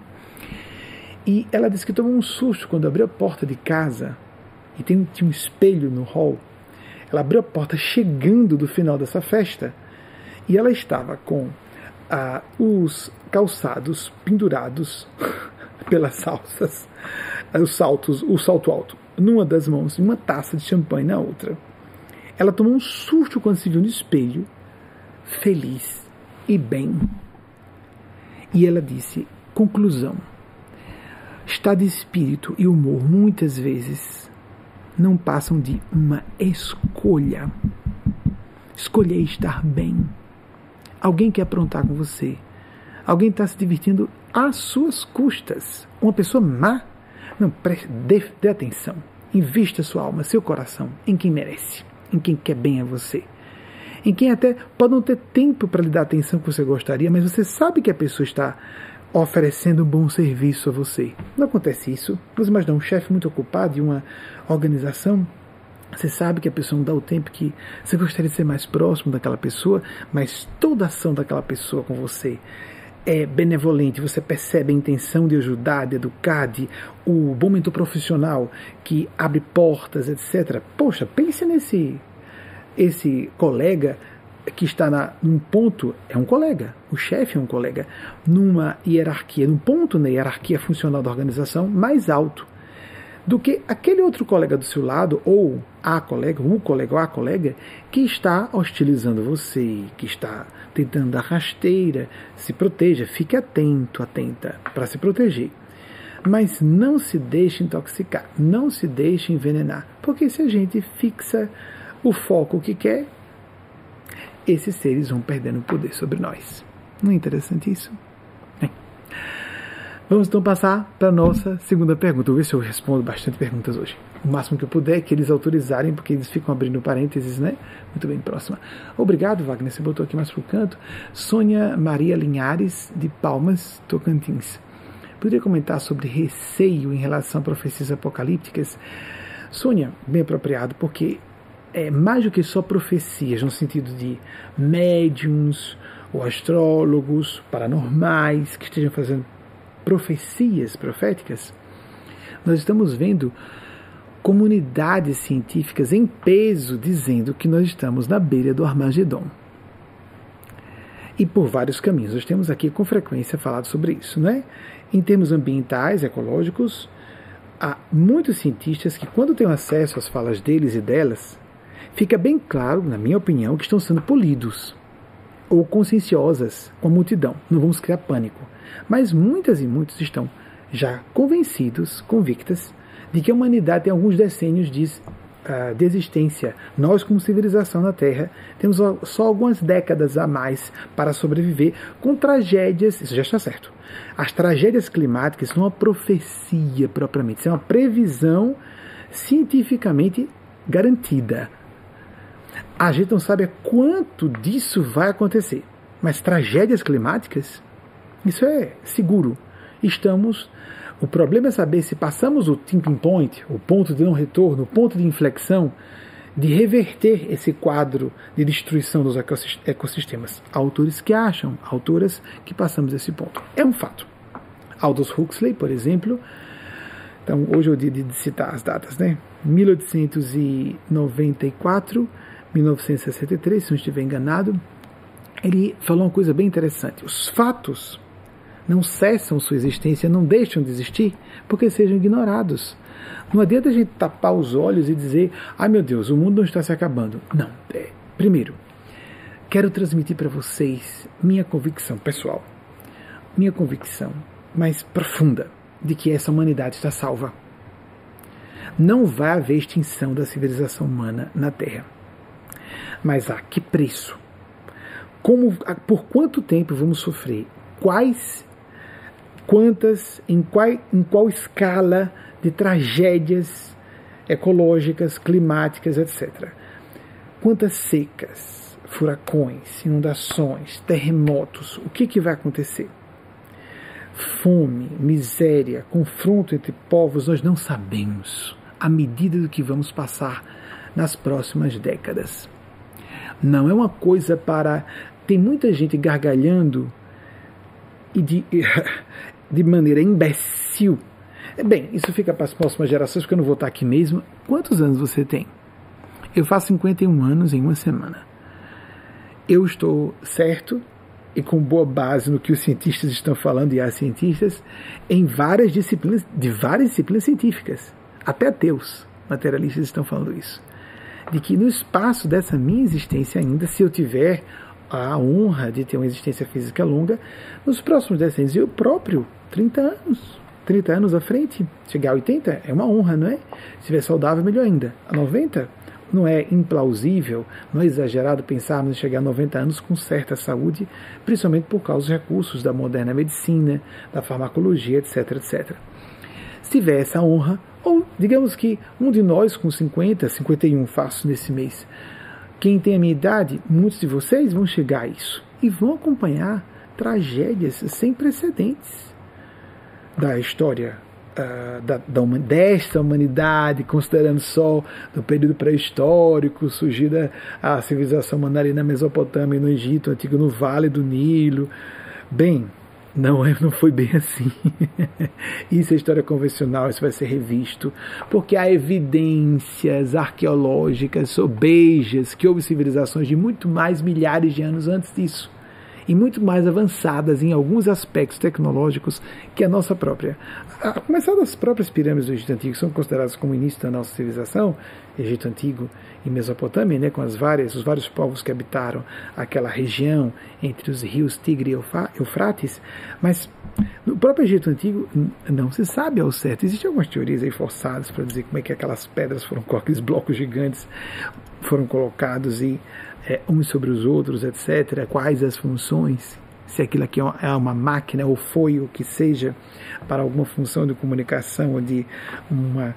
E ela disse que tomou um susto quando abriu a porta de casa e tem, tinha um espelho no hall. Ela abriu a porta chegando do final dessa festa e ela estava com ah, os calçados pendurados <laughs> pelas alças, os saltos, o salto alto, numa das mãos e uma taça de champanhe na outra. Ela tomou um susto quando se viu no espelho, feliz e bem. E ela disse: conclusão. Estado de espírito e humor muitas vezes não passam de uma escolha. Escolher estar bem. Alguém quer aprontar com você. Alguém está se divertindo às suas custas. Uma pessoa má. Não, preste, dê, dê atenção. Invista sua alma, seu coração em quem merece, em quem quer bem a você. Em quem até pode não ter tempo para lhe dar a atenção que você gostaria, mas você sabe que a pessoa está oferecendo um bom serviço a você. Não acontece isso. Você imagina um chefe muito ocupado de uma organização você sabe que a pessoa não dá o tempo que você gostaria de ser mais próximo daquela pessoa, mas toda ação daquela pessoa com você é benevolente, você percebe a intenção de ajudar, de educar, de o bom mentor profissional que abre portas, etc. Poxa, pense nesse esse colega que está na, num ponto, é um colega, o chefe é um colega, numa hierarquia, num ponto na hierarquia funcional da organização mais alto do que aquele outro colega do seu lado, ou a colega, o colega ou a colega, que está hostilizando você, que está tentando dar rasteira. Se proteja, fique atento, atenta, para se proteger. Mas não se deixe intoxicar, não se deixe envenenar, porque se a gente fixa o foco que quer, esses seres vão perdendo poder sobre nós. Não é interessante isso? Bem, vamos então passar para a nossa segunda pergunta. Vou ver se eu respondo bastante perguntas hoje. O máximo que eu puder, que eles autorizarem, porque eles ficam abrindo parênteses, né? Muito bem, próxima. Obrigado, Wagner. Você botou aqui mais para o canto. Sônia Maria Linhares, de Palmas, Tocantins. Poderia comentar sobre receio em relação a profecias apocalípticas? Sônia, bem apropriado, porque é, mais do que só profecias, no sentido de médiums ou astrólogos paranormais que estejam fazendo profecias proféticas, nós estamos vendo comunidades científicas em peso dizendo que nós estamos na beira do Armagedon. E por vários caminhos. Nós temos aqui com frequência falado sobre isso, né? Em termos ambientais, ecológicos, há muitos cientistas que, quando têm acesso às falas deles e delas, fica bem claro, na minha opinião, que estão sendo polidos ou conscienciosas com a multidão. Não vamos criar pânico. Mas muitas e muitos estão já convencidos, convictas, de que a humanidade tem alguns decênios de, uh, de existência. Nós, como civilização na Terra, temos só algumas décadas a mais para sobreviver com tragédias. Isso já está certo. As tragédias climáticas são uma profecia propriamente, isso é uma previsão cientificamente garantida. A gente não sabe quanto disso vai acontecer, mas tragédias climáticas, isso é seguro. Estamos. O problema é saber se passamos o tipping point, o ponto de não retorno, o ponto de inflexão, de reverter esse quadro de destruição dos ecossistemas. Autores que acham, autoras que passamos esse ponto. É um fato. Aldous Huxley, por exemplo, então hoje é o dia de citar as datas, né? 1894 1963, se não estiver enganado, ele falou uma coisa bem interessante. Os fatos não cessam sua existência, não deixam de existir porque sejam ignorados. Não adianta a gente tapar os olhos e dizer, ai meu Deus, o mundo não está se acabando. Não. É, primeiro, quero transmitir para vocês minha convicção pessoal, minha convicção mais profunda de que essa humanidade está salva. Não vai haver extinção da civilização humana na Terra. Mas a que preço? Como, por quanto tempo vamos sofrer? Quais, quantas, em qual, em qual escala de tragédias ecológicas, climáticas, etc. Quantas secas, furacões, inundações, terremotos, o que, que vai acontecer? Fome, miséria, confronto entre povos, nós não sabemos à medida do que vamos passar nas próximas décadas. Não é uma coisa para. Tem muita gente gargalhando e de, <laughs> de maneira imbecil Bem, isso fica para as próximas gerações, porque eu não vou estar aqui mesmo. Quantos anos você tem? Eu faço 51 anos em uma semana. Eu estou certo e com boa base no que os cientistas estão falando e as cientistas em várias disciplinas, de várias disciplinas científicas. Até ateus materialistas estão falando isso. De que no espaço dessa minha existência ainda, se eu tiver a honra de ter uma existência física longa, nos próximos decênios, eu próprio, 30 anos, 30 anos à frente, chegar a 80 é uma honra, não é? Se estiver saudável, melhor ainda. A 90, não é implausível, não é exagerado pensarmos em chegar a 90 anos com certa saúde, principalmente por causa dos recursos da moderna medicina, da farmacologia, etc, etc. Se tiver essa honra, ou digamos que um de nós com 50, 51 faço nesse mês, quem tem a minha idade, muitos de vocês vão chegar a isso e vão acompanhar tragédias sem precedentes da história uh, da, da, desta humanidade, considerando só do período pré-histórico, surgida a civilização mandarina na Mesopotâmia no Egito Antigo, no Vale do Nilo. Bem, não, não foi bem assim. <laughs> Isso é história convencional, isso vai ser revisto, porque há evidências arqueológicas sobejas que houve civilizações de muito mais milhares de anos antes disso e muito mais avançadas em alguns aspectos tecnológicos que a nossa própria. A começar das próprias pirâmides do Egito Antigo, que são consideradas como início da nossa civilização, Egito Antigo e Mesopotâmia, né, com as várias, os vários povos que habitaram aquela região entre os rios Tigre e Eufrates, mas no próprio Egito Antigo não se sabe ao certo. Existem algumas teorias aí forçadas para dizer como é que aquelas pedras foram, aqueles blocos gigantes foram colocados e é, uns sobre os outros, etc. Quais as funções? Se aquilo aqui é, é uma máquina ou foi o que seja para alguma função de comunicação ou de uma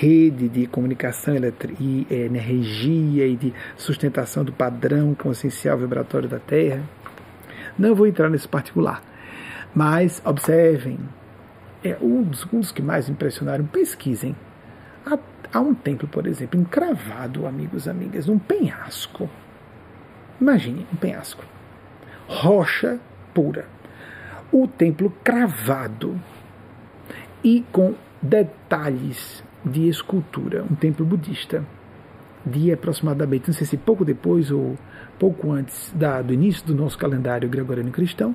rede de comunicação e energia e de sustentação do padrão consciencial vibratório da Terra. Não vou entrar nesse particular, mas observem, é um dos, um dos que mais impressionaram, pesquisem. Há, há um templo, por exemplo, encravado, amigos e amigas, num penhasco Imagine um penhasco. Rocha pura. O templo cravado e com detalhes de escultura. Um templo budista. De aproximadamente, não sei se pouco depois ou pouco antes da, do início do nosso calendário gregoriano cristão,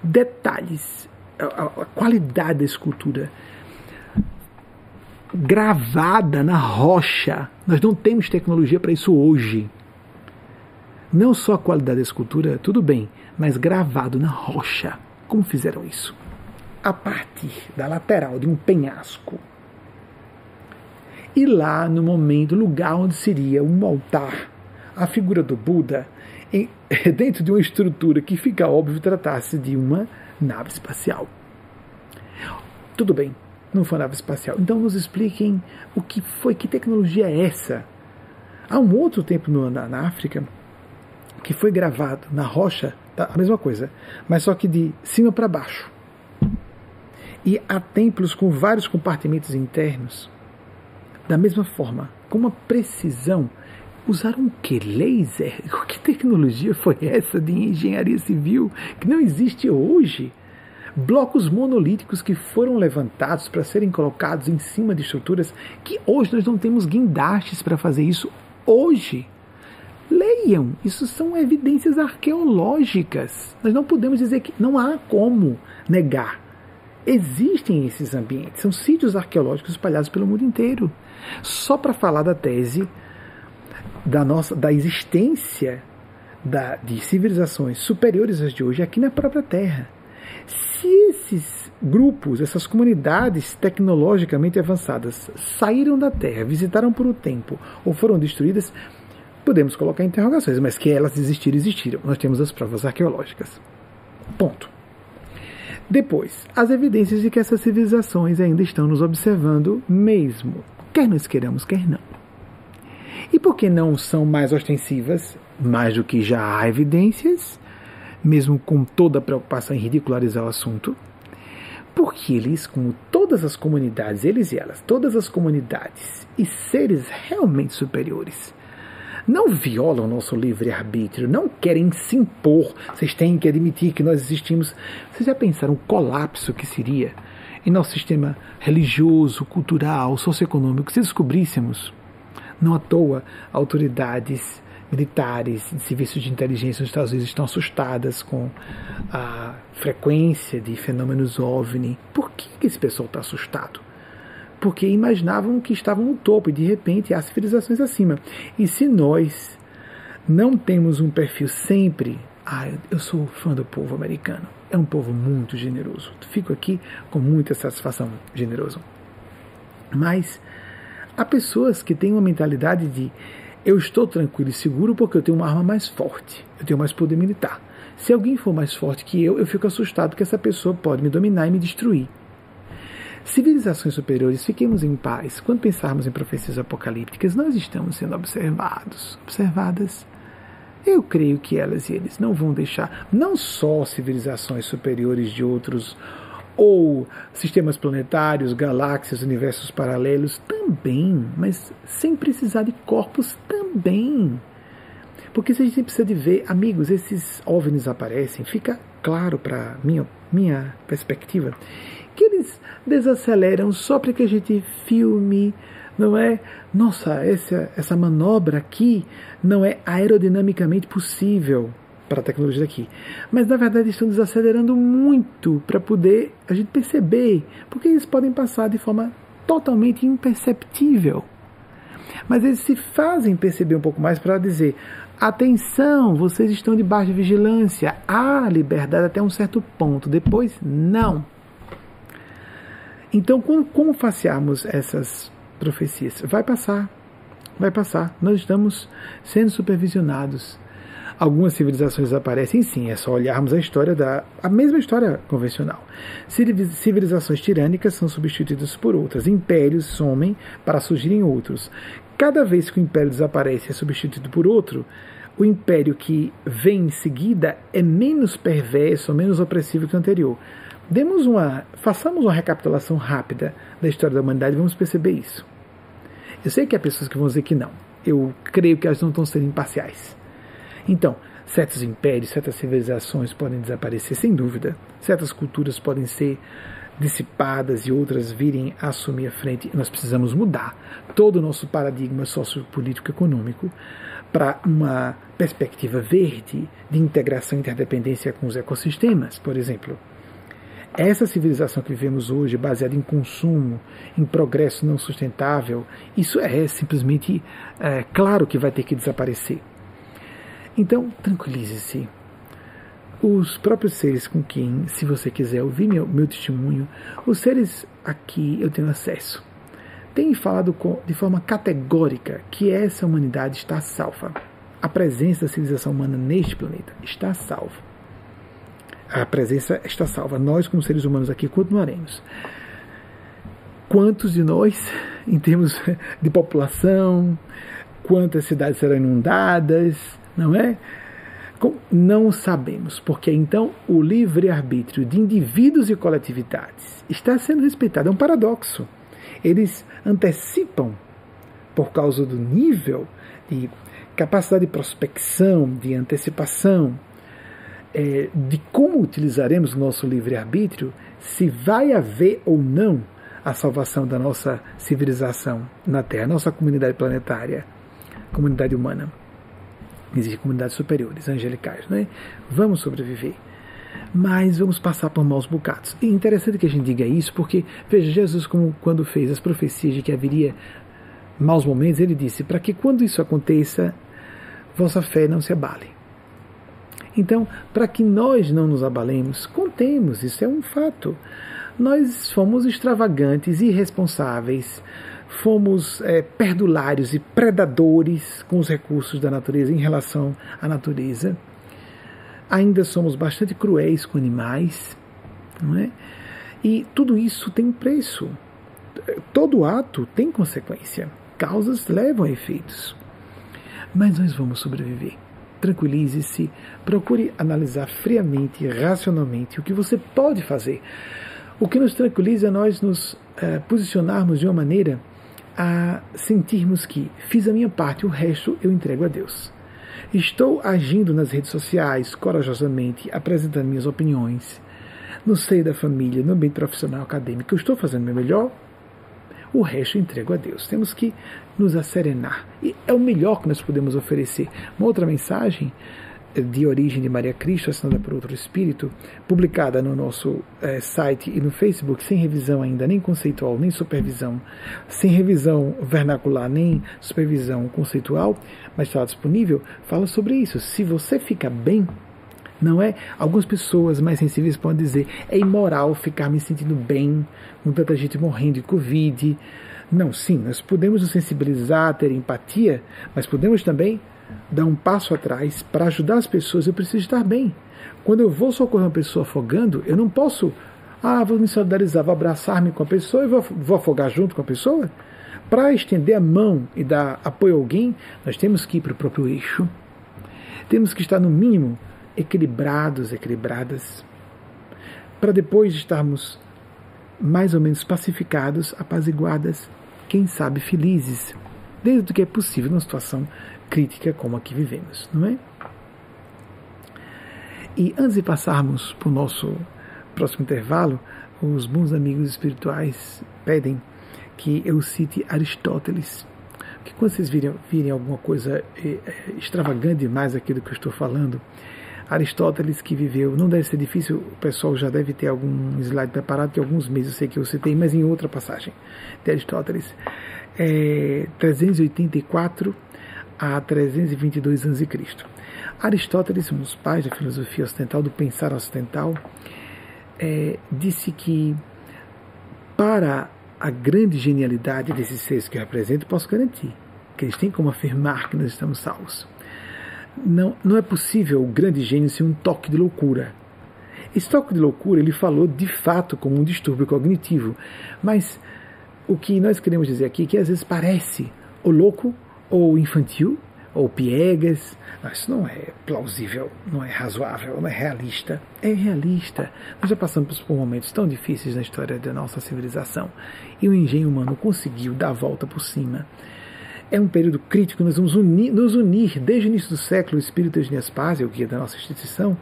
detalhes, a, a qualidade da escultura gravada na rocha. Nós não temos tecnologia para isso hoje. Não só a qualidade da escultura, tudo bem, mas gravado na rocha. Como fizeram isso? A partir da lateral de um penhasco. E lá, no momento, lugar onde seria um altar, a figura do Buda, em, <laughs> dentro de uma estrutura que fica óbvio tratar-se de uma nave espacial. Tudo bem, não foi nave espacial. Então nos expliquem o que foi, que tecnologia é essa? Há um outro tempo na, na África que foi gravado na rocha, tá, a mesma coisa, mas só que de cima para baixo. E há templos com vários compartimentos internos, da mesma forma, com uma precisão. Usaram o que? Laser? <laughs> Que tecnologia foi essa de engenharia civil que não existe hoje? blocos monolíticos que foram levantados para serem colocados em cima de estruturas que hoje nós não temos guindastes para fazer isso hoje. Leiam, isso são evidências arqueológicas. Nós não podemos dizer que não há como negar. Existem esses ambientes, são sítios arqueológicos espalhados pelo mundo inteiro. Só para falar da tese da nossa da existência da, de civilizações superiores às de hoje aqui na própria Terra. Se esses grupos, essas comunidades tecnologicamente avançadas saíram da Terra, visitaram por um tempo ou foram destruídas, Podemos colocar interrogações, mas que elas existiram, existiram. Nós temos as provas arqueológicas. Ponto. Depois, as evidências de que essas civilizações ainda estão nos observando mesmo, quer nós queiramos, quer não. E por que não são mais ostensivas, mais do que já há evidências, mesmo com toda a preocupação em ridicularizar o assunto? Porque eles, como todas as comunidades, eles e elas, todas as comunidades e seres realmente superiores, não violam o nosso livre-arbítrio, não querem se impor. Vocês têm que admitir que nós existimos. Vocês já pensaram o colapso que seria em nosso sistema religioso, cultural, socioeconômico, se descobríssemos, não à toa, autoridades militares de serviços de inteligência nos Estados Unidos estão assustadas com a frequência de fenômenos OVNI. Por que esse pessoal está assustado? Porque imaginavam que estavam no topo e de repente há civilizações acima. E se nós não temos um perfil sempre, ah, eu sou fã do povo americano, é um povo muito generoso. Fico aqui com muita satisfação, generoso. Mas há pessoas que têm uma mentalidade de eu estou tranquilo e seguro porque eu tenho uma arma mais forte, eu tenho mais poder militar. Se alguém for mais forte que eu, eu fico assustado que essa pessoa pode me dominar e me destruir. Civilizações superiores, fiquemos em paz. Quando pensarmos em profecias apocalípticas, nós estamos sendo observados, observadas. Eu creio que elas e eles não vão deixar, não só civilizações superiores de outros ou sistemas planetários, galáxias, universos paralelos também, mas sem precisar de corpos também. Porque se a gente precisa de ver, amigos, esses OVNIs aparecem, fica claro para minha minha perspectiva que eles desaceleram só para que a gente filme, não é? Nossa, essa essa manobra aqui não é aerodinamicamente possível para a tecnologia daqui. Mas na verdade estão desacelerando muito para poder a gente perceber, porque eles podem passar de forma totalmente imperceptível. Mas eles se fazem perceber um pouco mais para dizer: atenção, vocês estão de vigilância, há liberdade até um certo ponto, depois não. Então, como, como facearmos essas profecias? Vai passar, vai passar. Nós estamos sendo supervisionados Algumas civilizações aparecem sim, é só olharmos a história da a mesma história convencional. Civilizações tirânicas são substituídas por outras, impérios somem para surgirem outros. Cada vez que o império desaparece e é substituído por outro, o império que vem em seguida é menos perverso, menos opressivo que o anterior. Demos uma, façamos uma recapitulação rápida da história da humanidade vamos perceber isso. Eu sei que há pessoas que vão dizer que não. Eu creio que elas não estão sendo imparciais. Então, certos impérios, certas civilizações podem desaparecer, sem dúvida. Certas culturas podem ser dissipadas e outras virem a assumir a frente. Nós precisamos mudar todo o nosso paradigma sociopolítico econômico para uma perspectiva verde de integração e interdependência com os ecossistemas, por exemplo. Essa civilização que vivemos hoje, baseada em consumo, em progresso não sustentável, isso é simplesmente é, claro que vai ter que desaparecer. Então, tranquilize-se. Os próprios seres com quem, se você quiser ouvir meu, meu testemunho, os seres aqui eu tenho acesso, têm falado com, de forma categórica que essa humanidade está salva. A presença da civilização humana neste planeta está salva. A presença está salva. Nós, como seres humanos aqui, continuaremos. Quantos de nós, em termos <laughs> de população, quantas cidades serão inundadas, não é? Não sabemos, porque então o livre-arbítrio de indivíduos e coletividades está sendo respeitado. É um paradoxo. Eles antecipam, por causa do nível de capacidade de prospecção, de antecipação, é, de como utilizaremos o nosso livre-arbítrio, se vai haver ou não a salvação da nossa civilização na Terra, nossa comunidade planetária, comunidade humana existem comunidades superiores, angelicais, não é? Vamos sobreviver. Mas vamos passar por maus bocados. E é interessante que a gente diga isso, porque, veja, Jesus, como quando fez as profecias de que haveria maus momentos, ele disse: para que quando isso aconteça, vossa fé não se abale. Então, para que nós não nos abalemos, contemos, isso é um fato. Nós fomos extravagantes, irresponsáveis, fomos é, perdulários e predadores com os recursos da natureza em relação à natureza. Ainda somos bastante cruéis com animais, não é? E tudo isso tem um preço. Todo ato tem consequência. Causas levam a efeitos. Mas nós vamos sobreviver. Tranquilize-se, procure analisar friamente racionalmente o que você pode fazer. O que nos tranquiliza é nós nos é, posicionarmos de uma maneira a sentirmos que fiz a minha parte, o resto eu entrego a Deus. Estou agindo nas redes sociais corajosamente, apresentando minhas opiniões. no seio da família, no ambiente profissional, acadêmico, eu estou fazendo o meu melhor, o resto eu entrego a Deus. Temos que nos asserenar. E é o melhor que nós podemos oferecer. Uma outra mensagem de origem de Maria Cristo, assinada por outro espírito, publicada no nosso é, site e no Facebook, sem revisão ainda, nem conceitual, nem supervisão, sem revisão vernacular, nem supervisão conceitual, mas está disponível, fala sobre isso. Se você fica bem, não é? Algumas pessoas mais sensíveis podem dizer é imoral ficar me sentindo bem com tanta gente morrendo de Covid. Não, sim, nós podemos nos sensibilizar, ter empatia, mas podemos também dar um passo atrás para ajudar as pessoas. Eu preciso estar bem. Quando eu vou socorrer uma pessoa afogando, eu não posso, ah, vou me solidarizar, vou abraçar-me com a pessoa e vou, vou afogar junto com a pessoa. Para estender a mão e dar apoio a alguém, nós temos que ir para o próprio eixo. Temos que estar, no mínimo, equilibrados, equilibradas, para depois estarmos mais ou menos pacificados, apaziguadas, quem sabe felizes, dentro do que é possível numa situação crítica como a que vivemos, não é? E antes de passarmos para o nosso próximo intervalo, os bons amigos espirituais pedem que eu cite Aristóteles. Que quando vocês virem, virem alguma coisa eh, eh, extravagante demais aqui do que eu estou falando, Aristóteles que viveu, não deve ser difícil, o pessoal já deve ter algum slide preparado, que alguns meses eu sei que eu citei, mas em outra passagem de Aristóteles, é, 384 a 322 a.C. Aristóteles, um dos pais da filosofia ocidental, do pensar ocidental, é, disse que para a grande genialidade desses seres que eu represento, posso garantir que eles têm como afirmar que nós estamos salvos. Não, não é possível o grande gênio ser um toque de loucura. Esse toque de loucura ele falou de fato como um distúrbio cognitivo, mas o que nós queremos dizer aqui é que às vezes parece ou louco ou infantil ou piegas. Isso não é plausível, não é razoável, não é realista. É realista. Nós já passamos por momentos tão difíceis na história da nossa civilização e o engenho humano conseguiu dar a volta por cima é um período crítico, nós vamos unir, nos unir desde o início do século. O Espírito de Nespásia, o guia da nossa instituição,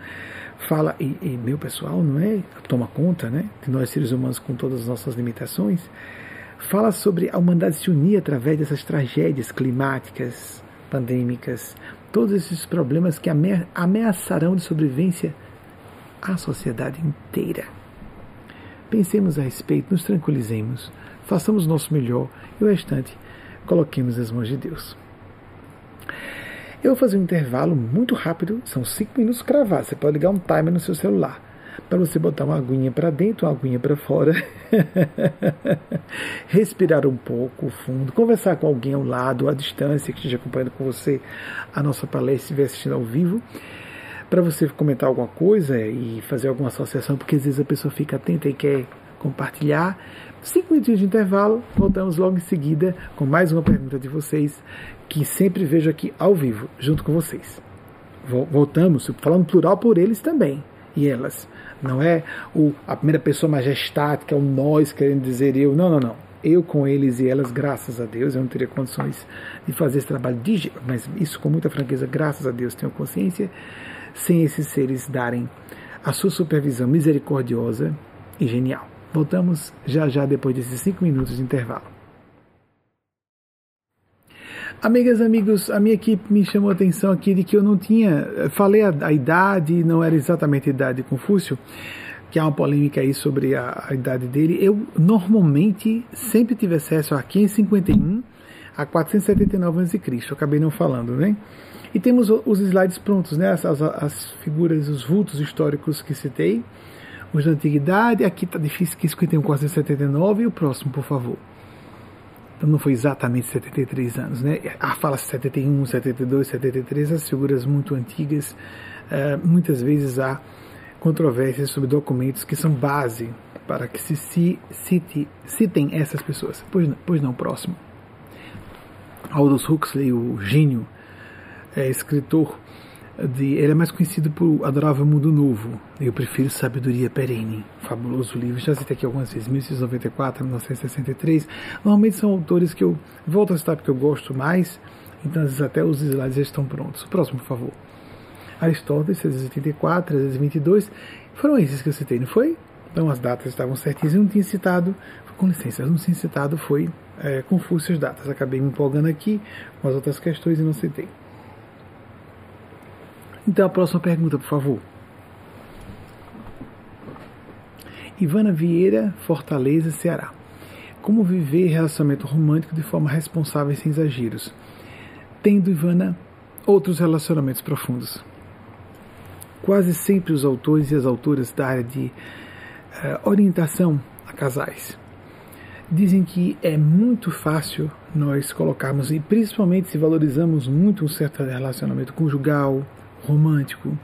fala, e, e, meu pessoal, não é? Toma conta, né? De nós seres humanos com todas as nossas limitações. Fala sobre a humanidade se unir através dessas tragédias climáticas, pandêmicas, todos esses problemas que ameaçarão de sobrevivência a sociedade inteira. Pensemos a respeito, nos tranquilizemos, façamos o nosso melhor e o restante coloquemos as mãos de Deus. Eu vou fazer um intervalo muito rápido, são 5 minutos cravados. Você pode ligar um timer no seu celular para você botar uma aguinha para dentro, uma aguinha para fora, <laughs> respirar um pouco fundo, conversar com alguém ao lado, à distância, que esteja acompanhando com você a nossa palestra, se estiver assistindo ao vivo, para você comentar alguma coisa e fazer alguma associação, porque às vezes a pessoa fica atenta e quer compartilhar, Cinco minutos de intervalo, voltamos logo em seguida com mais uma pergunta de vocês, que sempre vejo aqui ao vivo, junto com vocês. Voltamos, falando plural por eles também, e elas. Não é o, a primeira pessoa majestática, o nós querendo dizer eu. Não, não, não. Eu com eles e elas, graças a Deus, eu não teria condições de fazer esse trabalho, de, mas isso com muita franqueza, graças a Deus, tenho consciência, sem esses seres darem a sua supervisão misericordiosa e genial. Voltamos já já depois desses cinco minutos de intervalo. Amigas, amigos, a minha equipe me chamou a atenção aqui de que eu não tinha. Falei a, a idade, não era exatamente a idade de Confúcio, que há uma polêmica aí sobre a, a idade dele. Eu normalmente sempre tive acesso a 551 a 479 a.C. Acabei não falando, né? E temos os slides prontos, né? As, as, as figuras, os vultos históricos que citei os da antiguidade, aqui está difícil, que 51, 479, e o próximo, por favor. Então não foi exatamente 73 anos, né? Ah, fala 71, 72, 73, as figuras muito antigas. Uh, muitas vezes há controvérsias sobre documentos que são base para que se cite, citem essas pessoas. Pois não, pois não próximo. Aldous Huxley, o gênio é, escritor de, ele é mais conhecido por Adorável Mundo Novo. Eu prefiro Sabedoria Perene. Fabuloso livro. Já citei aqui algumas vezes. 1694, 1963. Normalmente são autores que eu volto a citar porque eu gosto mais. Então, às vezes, até os slides já estão prontos. Próximo, por favor. Aristóteles, 384, 322. Foram esses que eu citei, não foi? Então as datas estavam certinhas. Eu não tinha citado, com licença, eu não tinha citado, foi é, confuso as datas. Acabei me empolgando aqui com as outras questões e não citei. Então a próxima pergunta, por favor. Ivana Vieira, Fortaleza, Ceará. Como viver relacionamento romântico de forma responsável e sem exageros? Tendo, Ivana, outros relacionamentos profundos. Quase sempre os autores e as autoras da área de uh, orientação a casais dizem que é muito fácil nós colocarmos, e principalmente se valorizamos muito um certo relacionamento conjugal, romântico,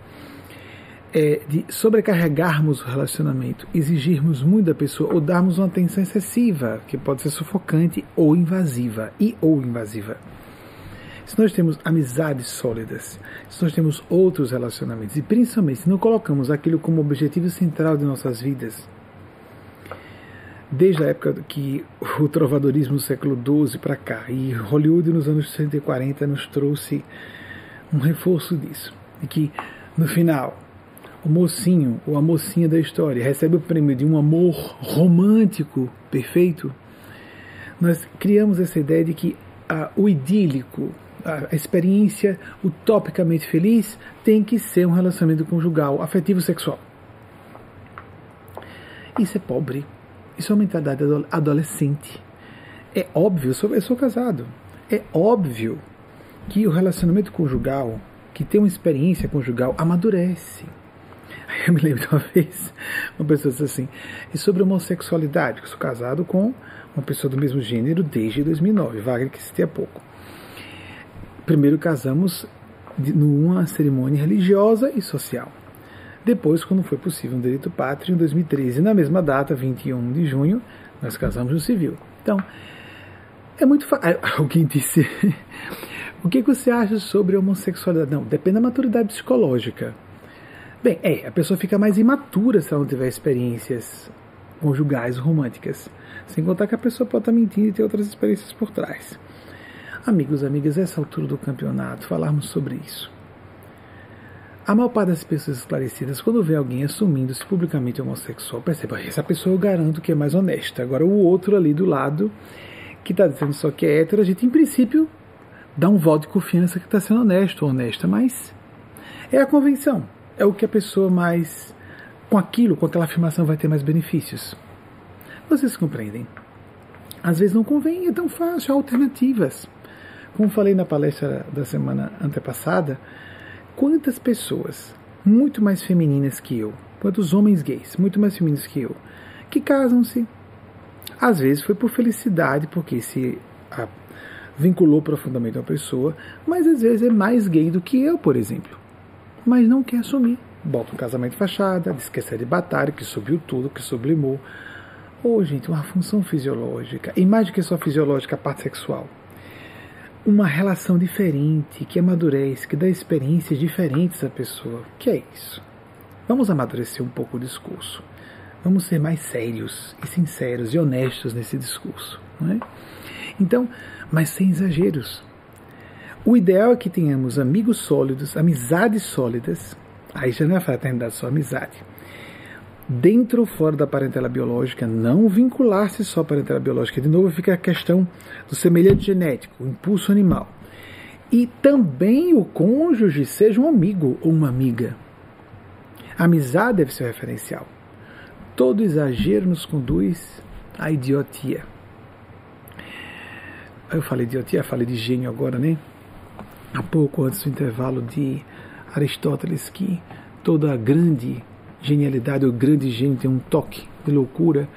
é, de sobrecarregarmos o relacionamento, exigirmos muito da pessoa ou darmos uma atenção excessiva, que pode ser sufocante ou invasiva, e ou invasiva. Se nós temos amizades sólidas, se nós temos outros relacionamentos, e principalmente se não colocamos aquilo como objetivo central de nossas vidas, desde a época que o trovadorismo do século XII para cá, e Hollywood nos anos 60 e 40 nos trouxe um reforço disso, que no final o mocinho ou a mocinha da história recebe o prêmio de um amor romântico perfeito, nós criamos essa ideia de que o idílico, a experiência utopicamente feliz tem que ser um relacionamento conjugal, afetivo sexual. Isso é pobre. Isso é uma mentalidade adolescente. É óbvio, eu sou, eu sou casado. É óbvio que o relacionamento conjugal, que tem uma experiência conjugal, amadurece. Eu me lembro de uma <laughs> vez, uma pessoa disse assim, é sobre homossexualidade, eu sou casado com uma pessoa do mesmo gênero desde 2009, Wagner que citei há pouco. Primeiro casamos numa cerimônia religiosa e social. Depois, quando foi possível um direito pátrio, em 2013, na mesma data, 21 de junho, nós casamos no civil. Então, é muito fácil. Alguém disse. <laughs> o que você acha sobre homossexualidade? Não, depende da maturidade psicológica. Bem, é, a pessoa fica mais imatura se ela não tiver experiências conjugais românticas. Sem contar que a pessoa pode estar mentindo e ter outras experiências por trás. Amigos, amigas, essa altura do campeonato, falarmos sobre isso. A maior parte das pessoas esclarecidas, quando vê alguém assumindo-se publicamente homossexual, percebe, essa pessoa eu garanto que é mais honesta. Agora, o outro ali do lado, que está dizendo só que é hétero, a gente, em princípio, dá um voto de confiança que está sendo honesto ou honesta, mas é a convenção. É o que a pessoa mais. Com aquilo, com aquela afirmação, vai ter mais benefícios. Vocês compreendem? Às vezes não convém, é tão fácil, há alternativas. Como falei na palestra da semana antepassada, quantas pessoas muito mais femininas que eu, quantos homens gays muito mais femininos que eu, que casam-se. Às vezes foi por felicidade, porque se vinculou profundamente a pessoa, mas às vezes é mais gay do que eu, por exemplo. Mas não quer assumir. Bota um casamento fachada, diz que é celibatário, que subiu tudo, que sublimou. Ou, oh, gente, uma função fisiológica. E mais do que só fisiológica, a parte sexual uma relação diferente, que amadurece, que dá experiências diferentes à pessoa. Que é isso? Vamos amadurecer um pouco o discurso. Vamos ser mais sérios e sinceros e honestos nesse discurso. Não é? Então, mas sem exageros. O ideal é que tenhamos amigos sólidos, amizades sólidas. Aí já não é fraternidade, só amizade dentro ou fora da parentela biológica, não vincular-se só à parentela biológica. De novo, fica a questão do semelhante genético, o impulso animal. E também o cônjuge seja um amigo ou uma amiga. A amizade deve ser o referencial. Todo exagero nos conduz à idiotia. Eu falei idiotia, falei de gênio agora, né? Há pouco antes do intervalo de Aristóteles que toda grande genialidade, o grande gênio tem um toque de loucura,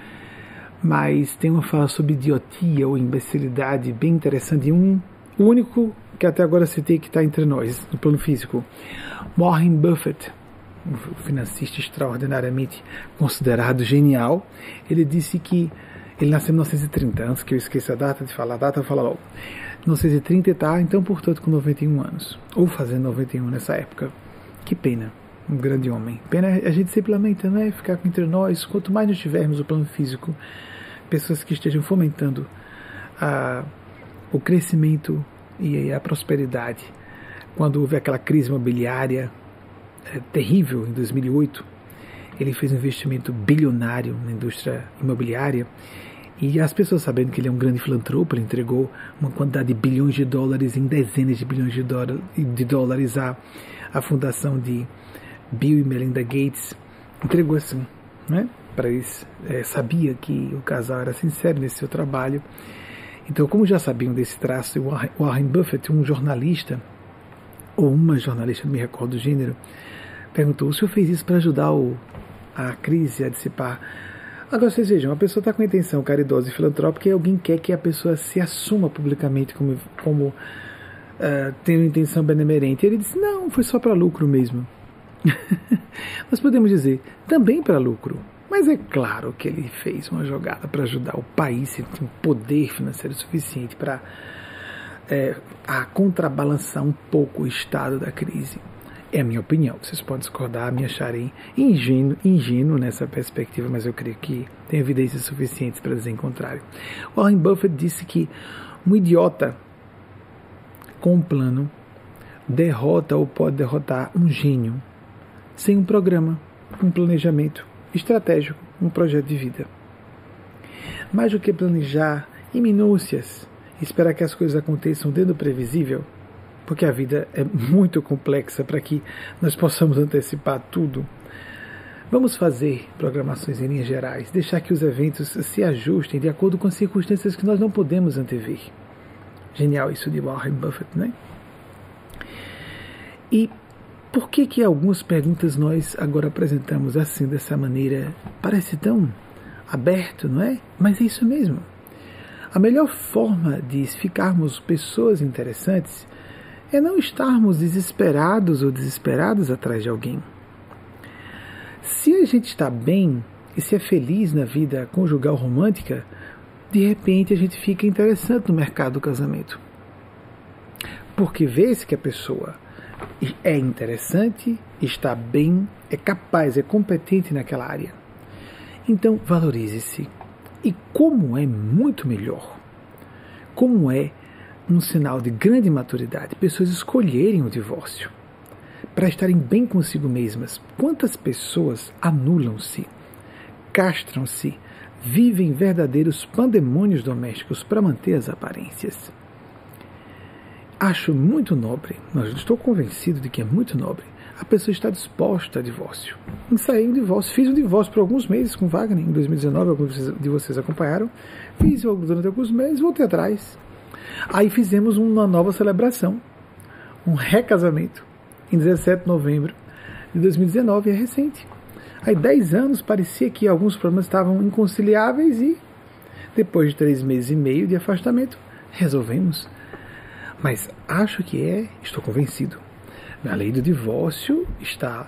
mas tem uma fala sobre idiotia ou imbecilidade bem interessante. Um único que até agora citei que está entre nós, no plano físico. Warren Buffett, um financista extraordinariamente considerado genial, ele disse que ele nasceu em 1930, antes que eu esqueça a data de falar a data, eu falo logo. 1930 está, então, portanto, com 91 anos, ou fazendo 91 nessa época. Que pena um grande homem. Pena a gente sempre lamenta, né? Ficar entre nós, quanto mais nós tivermos o plano físico, pessoas que estejam fomentando a, o crescimento e a prosperidade. Quando houve aquela crise imobiliária é, terrível em 2008, ele fez um investimento bilionário na indústria imobiliária e as pessoas sabendo que ele é um grande filantropo, ele entregou uma quantidade de bilhões de dólares em dezenas de bilhões de, de dólares à, à fundação de Bill e Melinda Gates, entregou assim, né? Para eles, é, sabia que o casal era sincero nesse seu trabalho. Então, como já sabiam desse traço, o Warren Buffett, um jornalista, ou uma jornalista, não me recordo do gênero, perguntou: o senhor fez isso para ajudar o, a crise a dissipar? Agora vocês vejam, a pessoa está com intenção caridosa e filantrópica e alguém quer que a pessoa se assuma publicamente como, como uh, tendo intenção benemerente. Ele disse, não, foi só para lucro mesmo. <laughs> Nós podemos dizer, também para lucro. Mas é claro que ele fez uma jogada para ajudar o país, ele tem poder financeiro suficiente para é, a contrabalançar um pouco o estado da crise. É a minha opinião. Vocês podem discordar, me acharem ingênuo, ingênuo nessa perspectiva, mas eu creio que tem evidências suficientes para dizer o contrário. Warren Buffett disse que um idiota com um plano derrota ou pode derrotar um gênio sem um programa, um planejamento estratégico, um projeto de vida. Mais do que planejar em minúcias, esperar que as coisas aconteçam dentro do previsível, porque a vida é muito complexa para que nós possamos antecipar tudo. Vamos fazer programações em linhas gerais, deixar que os eventos se ajustem de acordo com as circunstâncias que nós não podemos antever. Genial isso de Warren Buffett, né? E por que que algumas perguntas nós agora apresentamos assim, dessa maneira? Parece tão aberto, não é? Mas é isso mesmo. A melhor forma de ficarmos pessoas interessantes é não estarmos desesperados ou desesperados atrás de alguém. Se a gente está bem e se é feliz na vida conjugal romântica, de repente a gente fica interessante no mercado do casamento. Porque vê-se que a pessoa é interessante, está bem, é capaz, é competente naquela área. Então valorize-se. E como é muito melhor, como é um sinal de grande maturidade pessoas escolherem o divórcio para estarem bem consigo mesmas. Quantas pessoas anulam-se, castram-se, vivem verdadeiros pandemônios domésticos para manter as aparências? Acho muito nobre, mas estou convencido de que é muito nobre, a pessoa está disposta a divórcio. Ensaiei um divórcio, fiz um divórcio por alguns meses com Wagner, em 2019, alguns de vocês acompanharam. Fiz durante alguns meses, voltei atrás, Aí fizemos uma nova celebração, um recasamento, em 17 de novembro de 2019, é recente. Aí, 10 anos, parecia que alguns problemas estavam inconciliáveis e, depois de três meses e meio de afastamento, resolvemos. Mas acho que é, estou convencido. A lei do divórcio está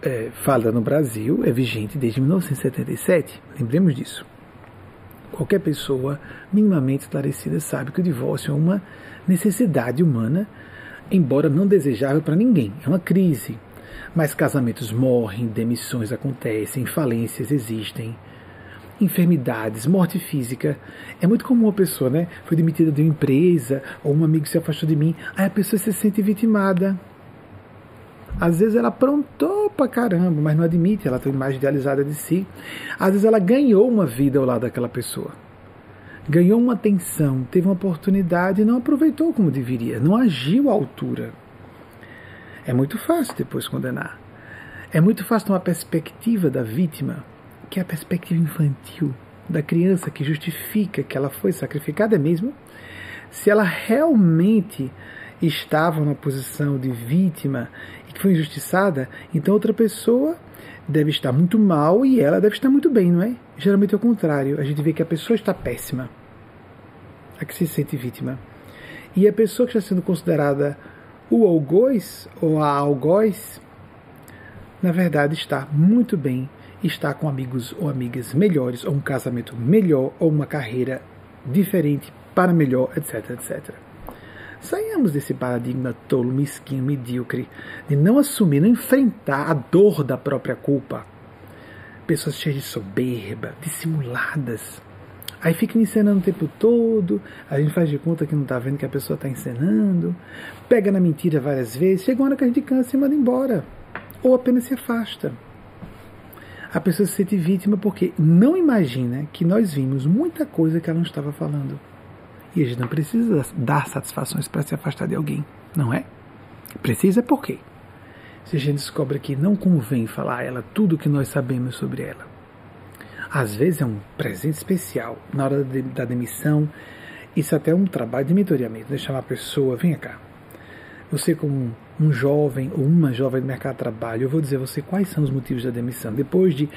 é, no Brasil, é vigente desde 1977, lembremos disso. Qualquer pessoa minimamente esclarecida sabe que o divórcio é uma necessidade humana, embora não desejável para ninguém. É uma crise. Mas casamentos morrem, demissões acontecem, falências existem, enfermidades, morte física. É muito comum uma pessoa, né? Foi demitida de uma empresa, ou um amigo se afastou de mim, aí a pessoa se sente vitimada. Às vezes ela aprontou pra caramba, mas não admite, ela tem uma imagem idealizada de si. Às vezes ela ganhou uma vida ao lado daquela pessoa. Ganhou uma atenção, teve uma oportunidade e não aproveitou como deveria, não agiu à altura. É muito fácil depois condenar. É muito fácil ter uma perspectiva da vítima, que é a perspectiva infantil, da criança que justifica que ela foi sacrificada mesmo, se ela realmente estava na posição de vítima foi injustiçada, então outra pessoa deve estar muito mal e ela deve estar muito bem, não é? Geralmente é o contrário. A gente vê que a pessoa está péssima, a que se sente vítima. E a pessoa que está sendo considerada o algoz ou a algoz, na verdade está muito bem, está com amigos ou amigas melhores, ou um casamento melhor, ou uma carreira diferente para melhor, etc, etc. Saiamos desse paradigma tolo, mesquinho, medíocre, de não assumir, não enfrentar a dor da própria culpa. Pessoas cheias de soberba, dissimuladas. Aí fica encenando o tempo todo, a gente faz de conta que não está vendo que a pessoa está encenando, pega na mentira várias vezes, chega uma hora que a gente cansa e manda embora, ou apenas se afasta. A pessoa se sente vítima porque não imagina que nós vimos muita coisa que ela não estava falando. E a gente não precisa dar satisfações para se afastar de alguém, não é? Precisa por quê? Se a gente descobre que não convém falar a ela tudo o que nós sabemos sobre ela. Às vezes é um presente especial na hora da demissão. Isso até é um trabalho de mentoreamento. Deixar uma pessoa, venha cá. Você como um jovem ou uma jovem do mercado de trabalho, eu vou dizer a você quais são os motivos da demissão. Depois de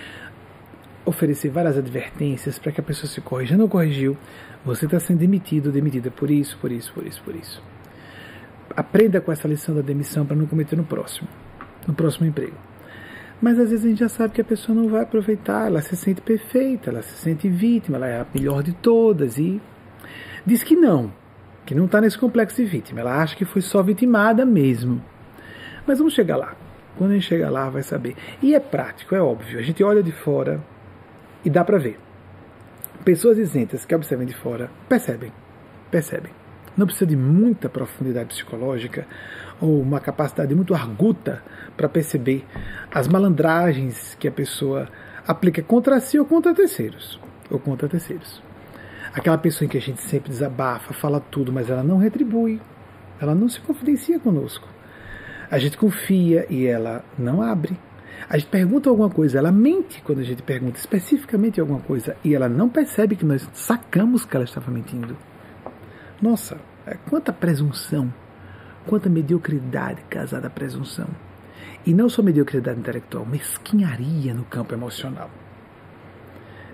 oferecer várias advertências para que a pessoa se corrija, não corrigiu, você está sendo demitido demitida por isso, por isso, por isso, por isso. Aprenda com essa lição da demissão para não cometer no próximo, no próximo emprego. Mas às vezes a gente já sabe que a pessoa não vai aproveitar, ela se sente perfeita, ela se sente vítima, ela é a melhor de todas e diz que não, que não está nesse complexo de vítima, ela acha que foi só vitimada mesmo. Mas vamos chegar lá. Quando a gente chegar lá, vai saber. E é prático, é óbvio. A gente olha de fora e dá para ver. Pessoas isentas que observam de fora percebem, percebem. Não precisa de muita profundidade psicológica ou uma capacidade muito arguta para perceber as malandragens que a pessoa aplica contra si ou contra terceiros. Ou contra terceiros. Aquela pessoa em que a gente sempre desabafa, fala tudo, mas ela não retribui. Ela não se confidencia conosco. A gente confia e ela não abre. A gente pergunta alguma coisa, ela mente quando a gente pergunta especificamente alguma coisa e ela não percebe que nós sacamos que ela estava mentindo. Nossa, é, quanta presunção, quanta mediocridade casada à presunção. E não só mediocridade intelectual, mesquinharia no campo emocional.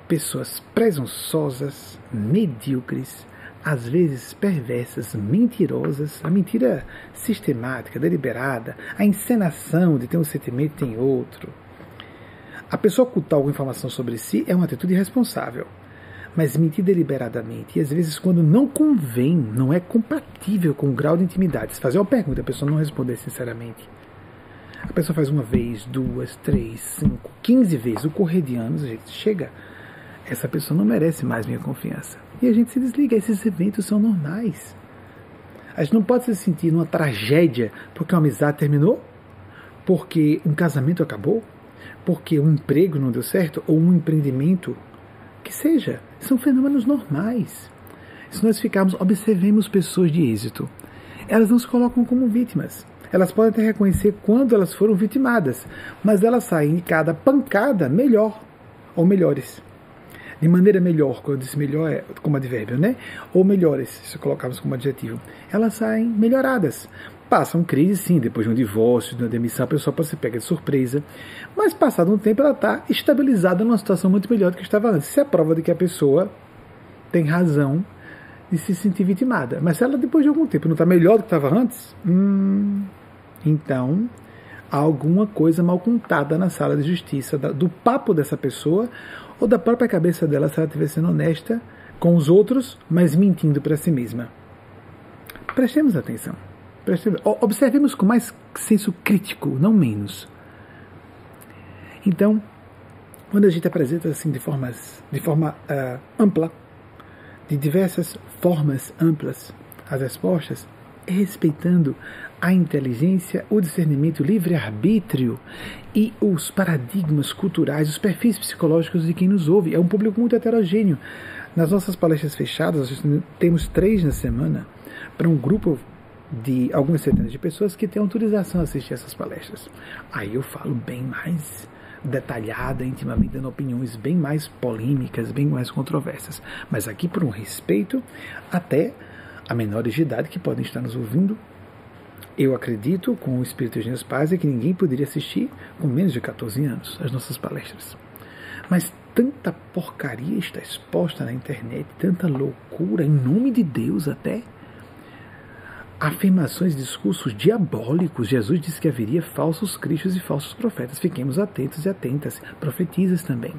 Pessoas presunçosas, medíocres, às vezes perversas, mentirosas, a mentira sistemática, deliberada, a encenação de ter um sentimento tem outro. A pessoa ocultar alguma informação sobre si é uma atitude irresponsável, mas mentir deliberadamente, e às vezes quando não convém, não é compatível com o grau de intimidade. Se fazer uma pergunta, a pessoa não responder sinceramente. A pessoa faz uma vez, duas, três, cinco, quinze vezes, o correr de anos, a gente chega, essa pessoa não merece mais minha confiança e a gente se desliga. Esses eventos são normais. A gente não pode se sentir numa tragédia porque uma amizade terminou, porque um casamento acabou, porque um emprego não deu certo ou um empreendimento que seja. São fenômenos normais. Se nós ficarmos, observemos pessoas de êxito. Elas não se colocam como vítimas. Elas podem até reconhecer quando elas foram vitimadas, mas elas saem de cada pancada melhor ou melhores de maneira melhor, quando eu disse melhor é como advérbio, né? Ou melhores, se colocarmos como adjetivo, elas saem melhoradas. Passam crise, sim, depois de um divórcio, de uma demissão, a pessoa pode se pega de surpresa, mas passado um tempo ela está estabilizada numa situação muito melhor do que estava antes. Isso é a prova de que a pessoa tem razão de se sentir vitimada. Mas se ela depois de algum tempo não está melhor do que estava antes, hum, então há alguma coisa mal contada na sala de justiça do papo dessa pessoa ou da própria cabeça dela se ela estiver sendo honesta com os outros, mas mentindo para si mesma. Prestemos atenção. Prestemos, observemos com mais senso crítico, não menos. Então, quando a gente apresenta assim de, formas, de forma uh, ampla, de diversas formas amplas, as respostas, respeitando a inteligência, o discernimento, o livre-arbítrio e os paradigmas culturais, os perfis psicológicos de quem nos ouve. É um público muito heterogêneo. Nas nossas palestras fechadas, temos três na semana para um grupo de algumas centenas de pessoas que têm autorização a assistir essas palestras. Aí eu falo bem mais detalhada, intimamente, dando opiniões bem mais polêmicas, bem mais controversas. Mas aqui por um respeito até a menores de idade que podem estar nos ouvindo eu acredito, com o espírito de meus pais, é que ninguém poderia assistir com menos de 14 anos as nossas palestras. Mas tanta porcaria está exposta na internet, tanta loucura, em nome de Deus até. Afirmações, discursos diabólicos. Jesus disse que haveria falsos cristos e falsos profetas. Fiquemos atentos e atentas. Profetizas também.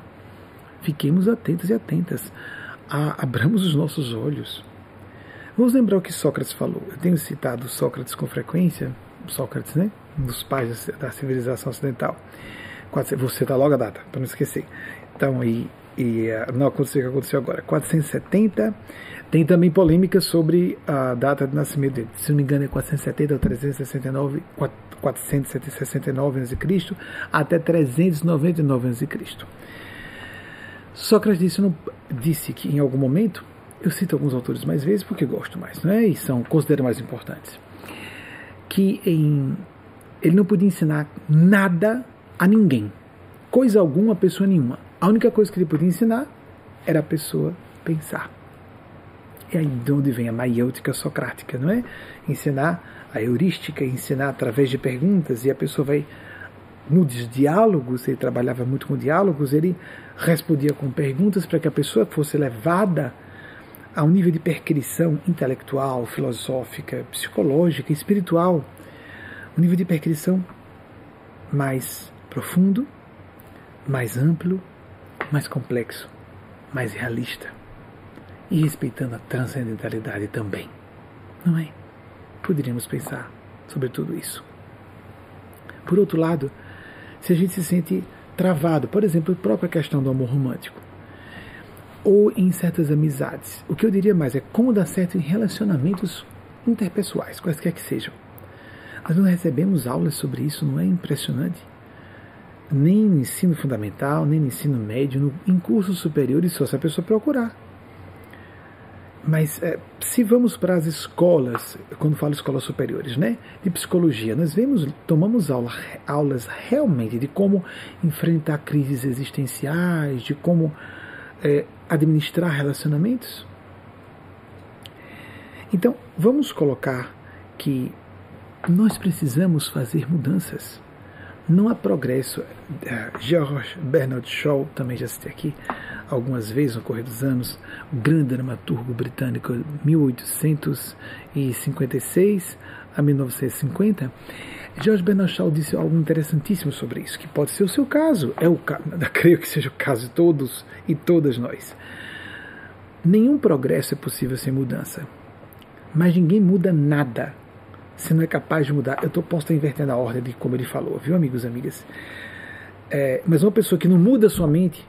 Fiquemos atentos e atentas. abramos os nossos olhos. Vamos lembrar o que Sócrates falou. Eu tenho citado Sócrates com frequência, Sócrates, né? Um dos pais da civilização ocidental. Você dá logo a data, para não esquecer. Então, aí, e uh, não aconteceu o que aconteceu agora. 470. Tem também polêmica sobre a data de nascimento dele. Se não me engano, é 470 ou 369, 469 a.C. até 399 a.C. Sócrates disse, não, disse que em algum momento, eu cito alguns autores mais vezes porque gosto mais, não é? E são, considero mais importantes, que em, ele não podia ensinar nada a ninguém, coisa alguma, pessoa nenhuma. A única coisa que ele podia ensinar era a pessoa pensar. E aí de onde vem a maiêutica socrática, não é? Ensinar a heurística, ensinar através de perguntas, e a pessoa vai. Nos diálogos, ele trabalhava muito com diálogos, ele respondia com perguntas para que a pessoa fosse levada a um nível de percrição intelectual, filosófica, psicológica, espiritual, um nível de percrição mais profundo, mais amplo, mais complexo, mais realista e respeitando a transcendentalidade também. Não é? Poderíamos pensar sobre tudo isso. Por outro lado, se a gente se sente travado, por exemplo, a própria questão do amor romântico, ou em certas amizades, o que eu diria mais é como dar certo em relacionamentos interpessoais, quaisquer que sejam. Nós não recebemos aulas sobre isso, não é impressionante? Nem no ensino fundamental, nem no ensino médio, no, em cursos superiores, só se a pessoa procurar. Mas é, se vamos para as escolas, quando falo escolas superiores, né, de psicologia, nós vemos, tomamos aula, aulas realmente de como enfrentar crises existenciais, de como é, administrar relacionamentos. Então, vamos colocar que nós precisamos fazer mudanças. Não há progresso. É, George Bernard Shaw, também já citei aqui, algumas vezes no correr dos anos, o grande dramaturgo britânico 1856 a 1950, George Bernard Shaw disse algo interessantíssimo sobre isso, que pode ser o seu caso, é o <laughs> creio que seja o caso de todos e todas nós. Nenhum progresso é possível sem mudança, mas ninguém muda nada se não é capaz de mudar. Eu tô, posso estar invertendo a ordem de como ele falou, viu, amigos e amigas? É, mas uma pessoa que não muda sua mente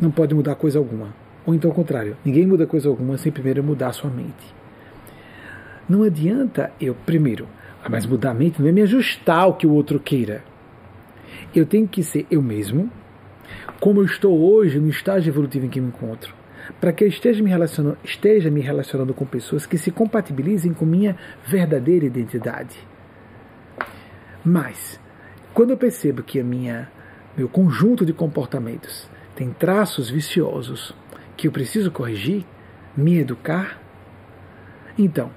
não pode mudar coisa alguma. Ou então ao contrário, ninguém muda coisa alguma sem primeiro mudar sua mente. Não adianta eu, primeiro, ah, mas mudar a mente não é me ajustar ao que o outro queira. Eu tenho que ser eu mesmo, como eu estou hoje no estágio evolutivo em que me encontro, para que eu esteja me, relacionando, esteja me relacionando com pessoas que se compatibilizem com minha verdadeira identidade. Mas, quando eu percebo que a minha meu conjunto de comportamentos tem traços viciosos que eu preciso corrigir, me educar, então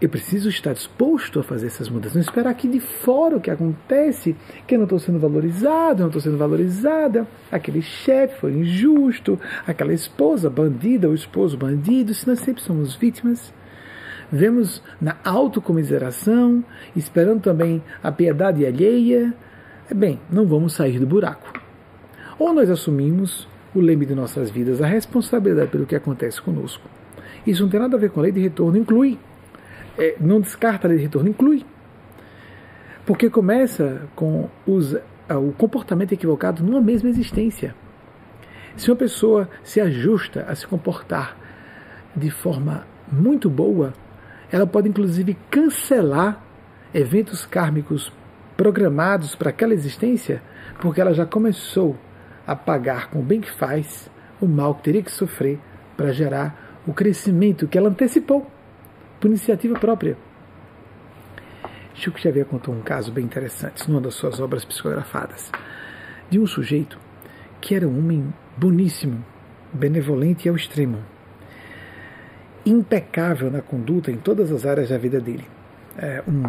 eu preciso estar disposto a fazer essas mudanças, não esperar que de fora o que acontece, que eu não estou sendo valorizado, não estou sendo valorizada, aquele chefe foi injusto, aquela esposa bandida, o esposo bandido, se nós sempre somos vítimas. Vemos na autocomiseração, esperando também a piedade alheia. Bem, não vamos sair do buraco. Ou nós assumimos o leme de nossas vidas, a responsabilidade pelo que acontece conosco. Isso não tem nada a ver com a lei de retorno, inclui. É, não descarta a lei de retorno, inclui. Porque começa com os, o comportamento equivocado numa mesma existência. Se uma pessoa se ajusta a se comportar de forma muito boa, ela pode inclusive cancelar eventos kármicos programados para aquela existência, porque ela já começou a pagar com o bem que faz o mal que teria que sofrer para gerar o crescimento que ela antecipou por iniciativa própria. Chico Xavier contou um caso bem interessante numa das suas obras psicografadas de um sujeito que era um homem boníssimo, benevolente ao extremo, impecável na conduta em todas as áreas da vida dele. É um,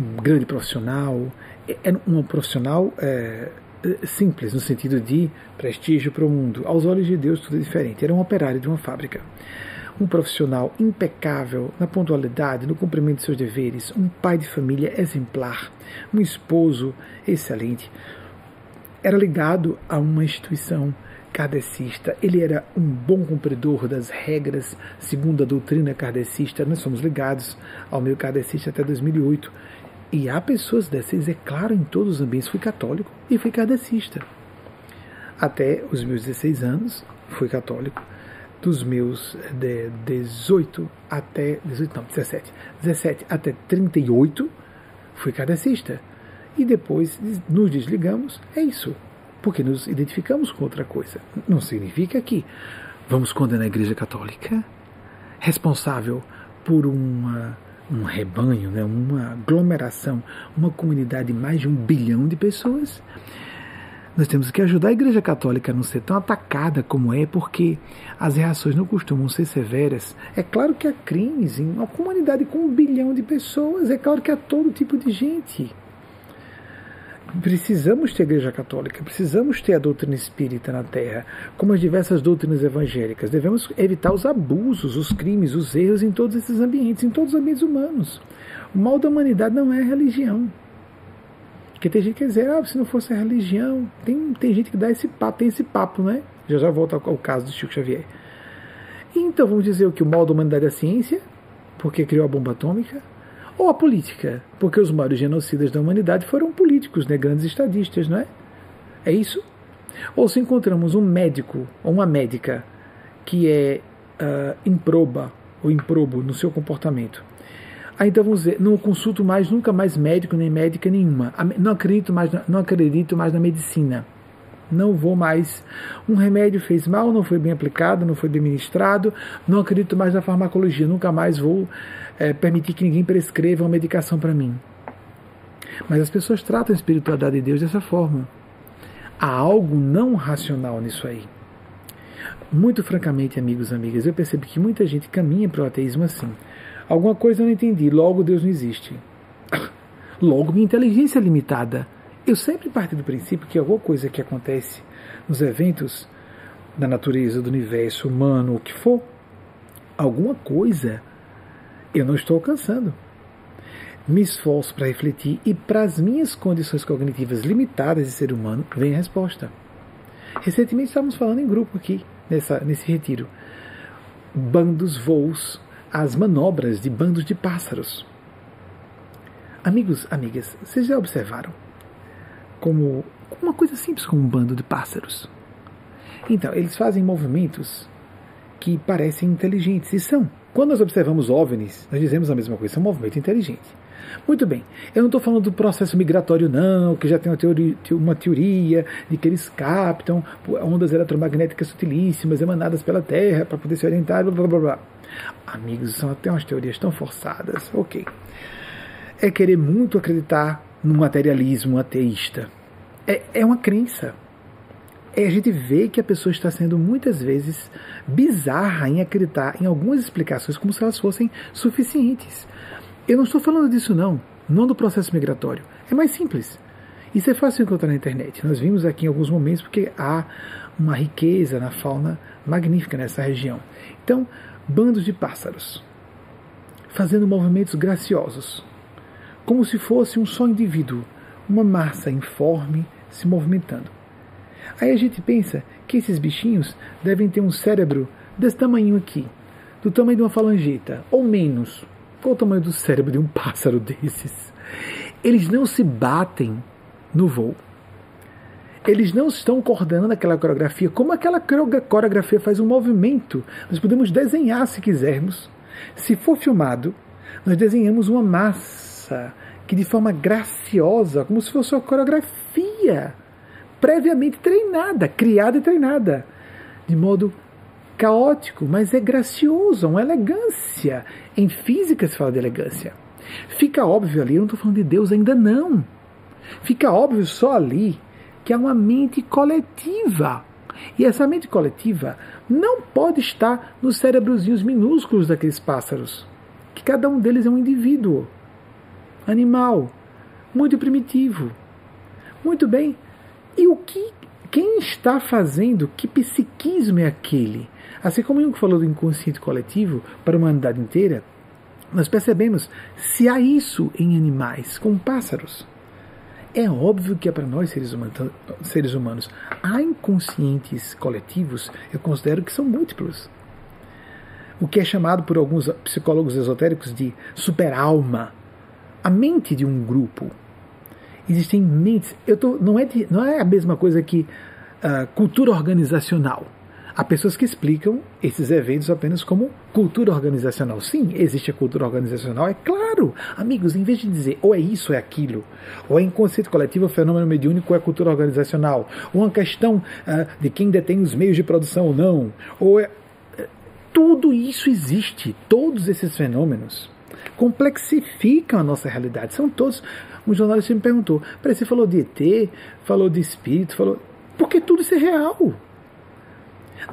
um grande profissional, é um profissional é, simples, no sentido de prestígio para o mundo. Aos olhos de Deus, tudo é diferente. Era um operário de uma fábrica. Um profissional impecável na pontualidade, no cumprimento de seus deveres, um pai de família exemplar, um esposo excelente. Era ligado a uma instituição kardecista. Ele era um bom cumpridor das regras segundo a doutrina kardecista. Nós somos ligados ao meio kardecista até 2008 e há pessoas dessas, é claro, em todos os ambientes. Fui católico e fui kardecista. Até os meus 16 anos, fui católico. Dos meus de 18 até. 18 não, 17. 17 até 38, fui cadecista. E depois nos desligamos, é isso. Porque nos identificamos com outra coisa. Não significa que vamos condenar a Igreja Católica responsável por uma um rebanho, né, uma aglomeração, uma comunidade de mais de um bilhão de pessoas. Nós temos que ajudar a Igreja Católica a não ser tão atacada como é, porque as reações não costumam ser severas. É claro que há crimes em uma comunidade com um bilhão de pessoas, é claro que há todo tipo de gente precisamos ter a Igreja Católica, precisamos ter a doutrina espírita na Terra, como as diversas doutrinas evangélicas. Devemos evitar os abusos, os crimes, os erros em todos esses ambientes, em todos os ambientes humanos. O mal da humanidade não é a religião. Porque tem gente que dizer, ah, se não fosse a religião, tem, tem gente que dá esse papo, tem esse papo, né? Já já volto ao, ao caso do Chico Xavier. Então vamos dizer que o mal da humanidade é a ciência, porque criou a bomba atômica, ou a política, porque os maiores genocidas da humanidade foram políticos, né, grandes estadistas, não é? É isso? Ou se encontramos um médico ou uma médica que é uh, improba ou improbo no seu comportamento, então vamos dizer, não consulto mais nunca mais médico nem médica nenhuma, não acredito mais, não acredito mais na medicina não vou mais. Um remédio fez mal, não foi bem aplicado, não foi bem ministrado, não acredito mais na farmacologia, nunca mais vou é, permitir que ninguém prescreva uma medicação para mim. Mas as pessoas tratam a espiritualidade de Deus dessa forma. Há algo não racional nisso aí. Muito francamente, amigos e amigas, eu percebo que muita gente caminha para o ateísmo assim. Alguma coisa eu não entendi, logo Deus não existe. <coughs> Logo minha inteligência é limitada. Eu sempre parto do princípio que alguma coisa que acontece nos eventos da natureza, do universo humano, o que for, alguma coisa eu não estou alcançando. Me esforço para refletir e para as minhas condições cognitivas limitadas de ser humano, vem a resposta. Recentemente estávamos falando em grupo aqui, nessa, nesse retiro. Bandos, voos, as manobras de bandos de pássaros. Amigos, amigas, vocês já observaram como uma coisa simples como um bando de pássaros. Então, eles fazem movimentos que parecem inteligentes e são. Quando nós observamos OVNIs, nós dizemos a mesma coisa, é um movimento inteligente. Muito bem, eu não estou falando do processo migratório, não, que já tem uma teoria, uma teoria de que eles captam ondas eletromagnéticas sutilíssimas emanadas pela Terra para poder se orientar, blá blá blá blá. Amigos, são até umas teorias tão forçadas. Ok. É querer muito acreditar no materialismo ateísta. É, é uma crença. É, a gente vê que a pessoa está sendo muitas vezes bizarra em acreditar em algumas explicações como se elas fossem suficientes. Eu não estou falando disso não, não do processo migratório. É mais simples. Isso é fácil encontrar na internet. Nós vimos aqui em alguns momentos porque há uma riqueza na fauna magnífica nessa região. Então, bandos de pássaros fazendo movimentos graciosos, como se fosse um só indivíduo, uma massa informe se movimentando. Aí a gente pensa que esses bichinhos devem ter um cérebro desse tamanho aqui, do tamanho de uma falangeta, ou menos. Qual o tamanho do cérebro de um <laughs> pássaro desses? Eles não se batem no voo. Eles não estão coordenando aquela coreografia. Como aquela coreografia faz um movimento, nós podemos desenhar se quisermos. Se for filmado, nós desenhamos uma massa que de forma graciosa, como se fosse uma coreografia previamente treinada, criada e treinada, de modo caótico, mas é gracioso, uma elegância. Em física se fala de elegância. Fica óbvio ali, eu não estou falando de Deus ainda não. Fica óbvio só ali que há uma mente coletiva. E essa mente coletiva não pode estar nos cérebrozinhos minúsculos daqueles pássaros, que cada um deles é um indivíduo animal, muito primitivo. Muito bem. E o que quem está fazendo, que psiquismo é aquele? Assim como que falou do inconsciente coletivo para a humanidade inteira, nós percebemos se há isso em animais, como pássaros. É óbvio que é para nós, seres humanos, seres humanos, há inconscientes coletivos, eu considero que são múltiplos. O que é chamado por alguns psicólogos esotéricos de super-alma, a mente de um grupo. Existem mentes. Eu tô, não, é de, não é a mesma coisa que uh, cultura organizacional. Há pessoas que explicam esses eventos apenas como cultura organizacional. Sim, existe a cultura organizacional, é claro. Amigos, em vez de dizer ou é isso ou é aquilo, ou é inconsciente coletivo, o fenômeno mediúnico ou é cultura organizacional, ou uma questão uh, de quem detém os meios de produção ou não, ou é. Uh, tudo isso existe, todos esses fenômenos complexificam a nossa realidade. São todos. Um jornalista me perguntou: peraí, você falou de ET, falou de espírito, falou. Porque tudo isso é real.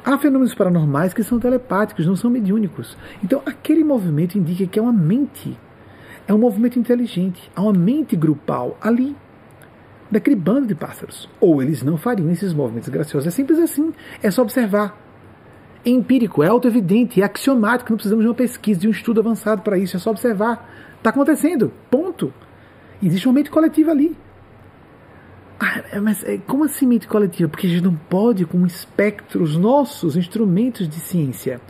Há fenômenos paranormais que são telepáticos, não são mediúnicos. Então, aquele movimento indica que é uma mente. É um movimento inteligente. Há uma mente grupal ali, daquele bando de pássaros. Ou eles não fariam esses movimentos graciosos. É simples assim. É só observar. É empírico, é auto-evidente, é axiomático. Não precisamos de uma pesquisa, de um estudo avançado para isso. É só observar. Está acontecendo. Ponto. Existe uma mente coletiva ali. Ah, é, mas é, como assim mente coletiva? Porque a gente não pode, com o espectro, os nossos instrumentos de ciência,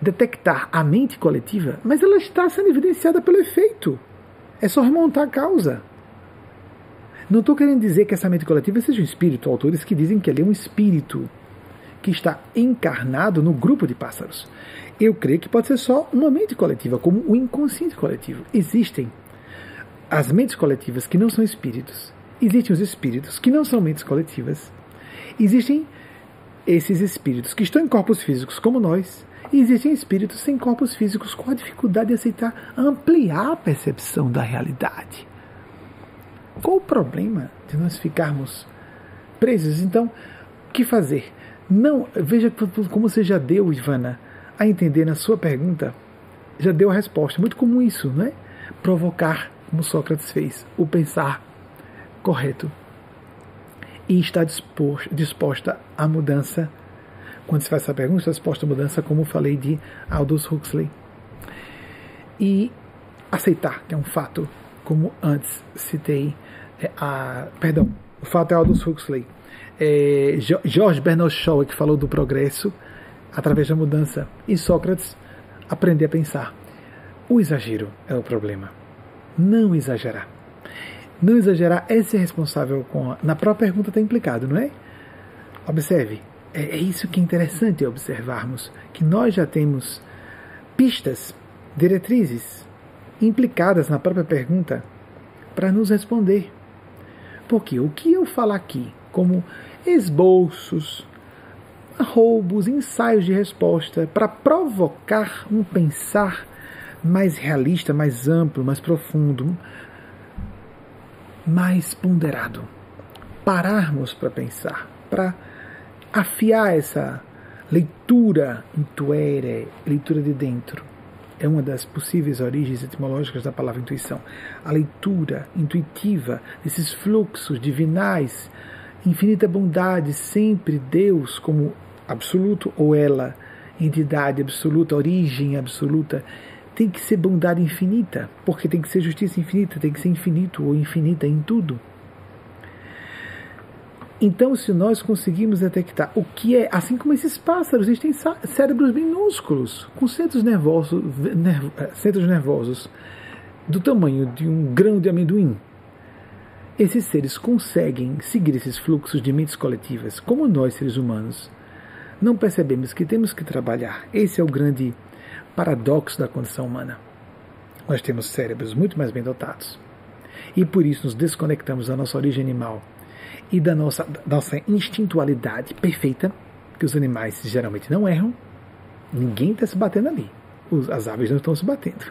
detectar a mente coletiva, mas ela está sendo evidenciada pelo efeito. É só remontar a causa. Não estou querendo dizer que essa mente coletiva seja um espírito. Autores que dizem que ele é um espírito que está encarnado no grupo de pássaros. Eu creio que pode ser só uma mente coletiva, como o inconsciente coletivo. Existem as mentes coletivas que não são espíritos existem os espíritos que não são mentes coletivas. Existem esses espíritos que estão em corpos físicos como nós, e existem espíritos sem corpos físicos com a dificuldade de aceitar ampliar a percepção da realidade. Qual o problema de nós ficarmos presos? Então, o que fazer? Não, veja como você já deu, Ivana, a entender na sua pergunta, já deu a resposta. Muito comum isso, não é? Provocar, como Sócrates fez, o pensar correto e está disposta à mudança. Quando se faz essa pergunta, está disposta à mudança, como falei de Aldous Huxley. E aceitar que é um fato, como antes citei, é, a, perdão, o fato é Aldous Huxley. É, George Bernard Shaw que falou do progresso através da mudança e Sócrates aprender a pensar. O exagero é o problema. Não exagerar. Não exagerar é ser responsável com. A, na própria pergunta está implicado, não é? Observe, é, é isso que é interessante observarmos, que nós já temos pistas, diretrizes implicadas na própria pergunta para nos responder. Porque o que eu falar aqui, como esboços, roubos, ensaios de resposta, para provocar um pensar mais realista, mais amplo, mais profundo, mais ponderado. Pararmos para pensar, para afiar essa leitura intuere, leitura de dentro. É uma das possíveis origens etimológicas da palavra intuição. A leitura intuitiva desses fluxos divinais, infinita bondade, sempre Deus como absoluto ou ela, entidade absoluta, origem absoluta, tem que ser bondade infinita, porque tem que ser justiça infinita, tem que ser infinito ou infinita em tudo. Então, se nós conseguimos detectar o que é, assim como esses pássaros, eles têm cérebros minúsculos, com centros nervosos, nerv, eh, centros nervosos do tamanho de um grão de amendoim. Esses seres conseguem seguir esses fluxos de mentes coletivas, como nós, seres humanos. Não percebemos que temos que trabalhar. Esse é o grande paradoxo da condição humana. Nós temos cérebros muito mais bem dotados. E por isso nos desconectamos da nossa origem animal e da nossa, da nossa instintualidade perfeita, que os animais geralmente não erram. Ninguém está se batendo ali. Os, as aves não estão se batendo.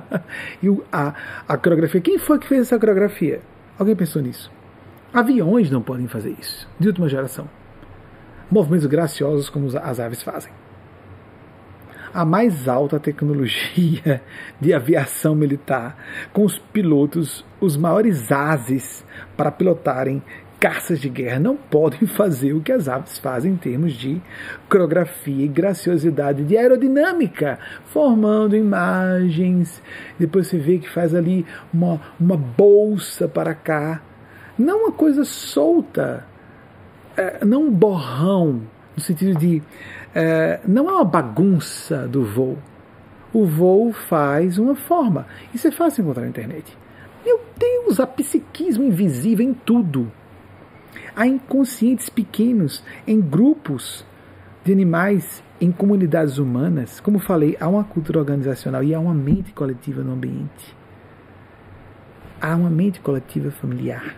<laughs> e o, a, a coreografia, quem foi que fez essa coreografia? Alguém pensou nisso? Aviões não podem fazer isso, de última geração. Movimentos graciosos como as aves fazem a mais alta tecnologia <laughs> de aviação militar, com os pilotos, os maiores ases para pilotarem caças de guerra não podem <laughs> fazer o que as aves fazem em termos de coreografia e graciosidade de aerodinâmica, formando imagens. Depois você vê que faz ali uma, uma bolsa para cá. Não uma coisa solta, é, não um borrão, no sentido de é, não é uma bagunça do voo. O voo faz uma forma. Isso é fácil encontrar na internet. Meu Deus, há psiquismo invisível em tudo. Há inconscientes pequenos em grupos de animais em comunidades humanas, como falei, há uma cultura organizacional e há uma mente coletiva no ambiente. Há uma mente coletiva familiar.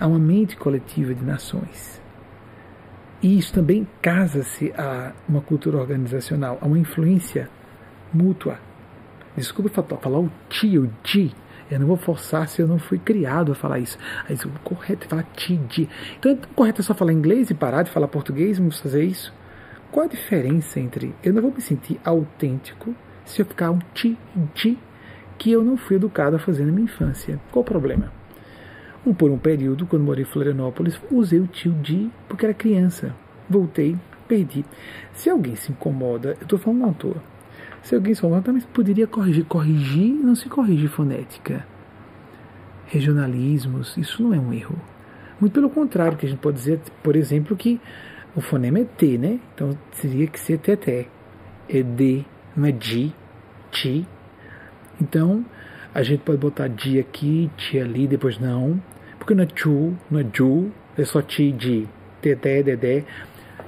Há uma mente coletiva de nações. E isso também casa-se a uma cultura organizacional, a uma influência mútua. Desculpa falar o ti, o ti. Eu não vou forçar se eu não fui criado a falar isso. Mas o correto é falar ti, di. Então, é correto é só falar inglês e parar de falar português? Vamos fazer isso? Qual a diferença entre eu não vou me sentir autêntico se eu ficar um ti, di, que eu não fui educado a fazer na minha infância? Qual o problema? Por um período, quando morei em Florianópolis, usei o tio di porque era criança. Voltei, perdi. Se alguém se incomoda, eu estou falando à toa. Se alguém se incomoda, também poderia corrigir. Corrigir não se corrige fonética. Regionalismos, isso não é um erro. Muito pelo contrário, que a gente pode dizer, por exemplo, que o fonema é T, né? Então teria que ser TT. É D, não é D, Ti. Então, a gente pode botar Di aqui, Ti ali, depois não. Porque não é Chu, não é Ju, é só Ti, Di, Teté, Dedé.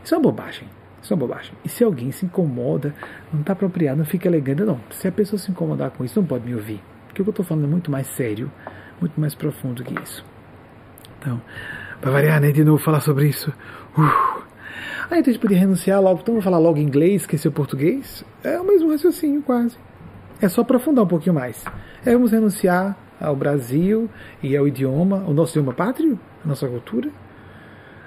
Isso é uma bobagem. Isso é uma bobagem. E se alguém se incomoda, não está apropriado, não fica elegante, não. Se a pessoa se incomodar com isso, não pode me ouvir. Porque o que eu estou falando é muito mais sério, muito mais profundo que isso. Então, para variar, né? De novo falar sobre isso. Uh. Aí então a gente podia renunciar logo, então vou falar logo inglês, esquecer o português. É o mesmo raciocínio, quase. É só aprofundar um pouquinho mais. É, vamos renunciar ao Brasil e ao idioma, o nosso idioma pátrio, a nossa cultura.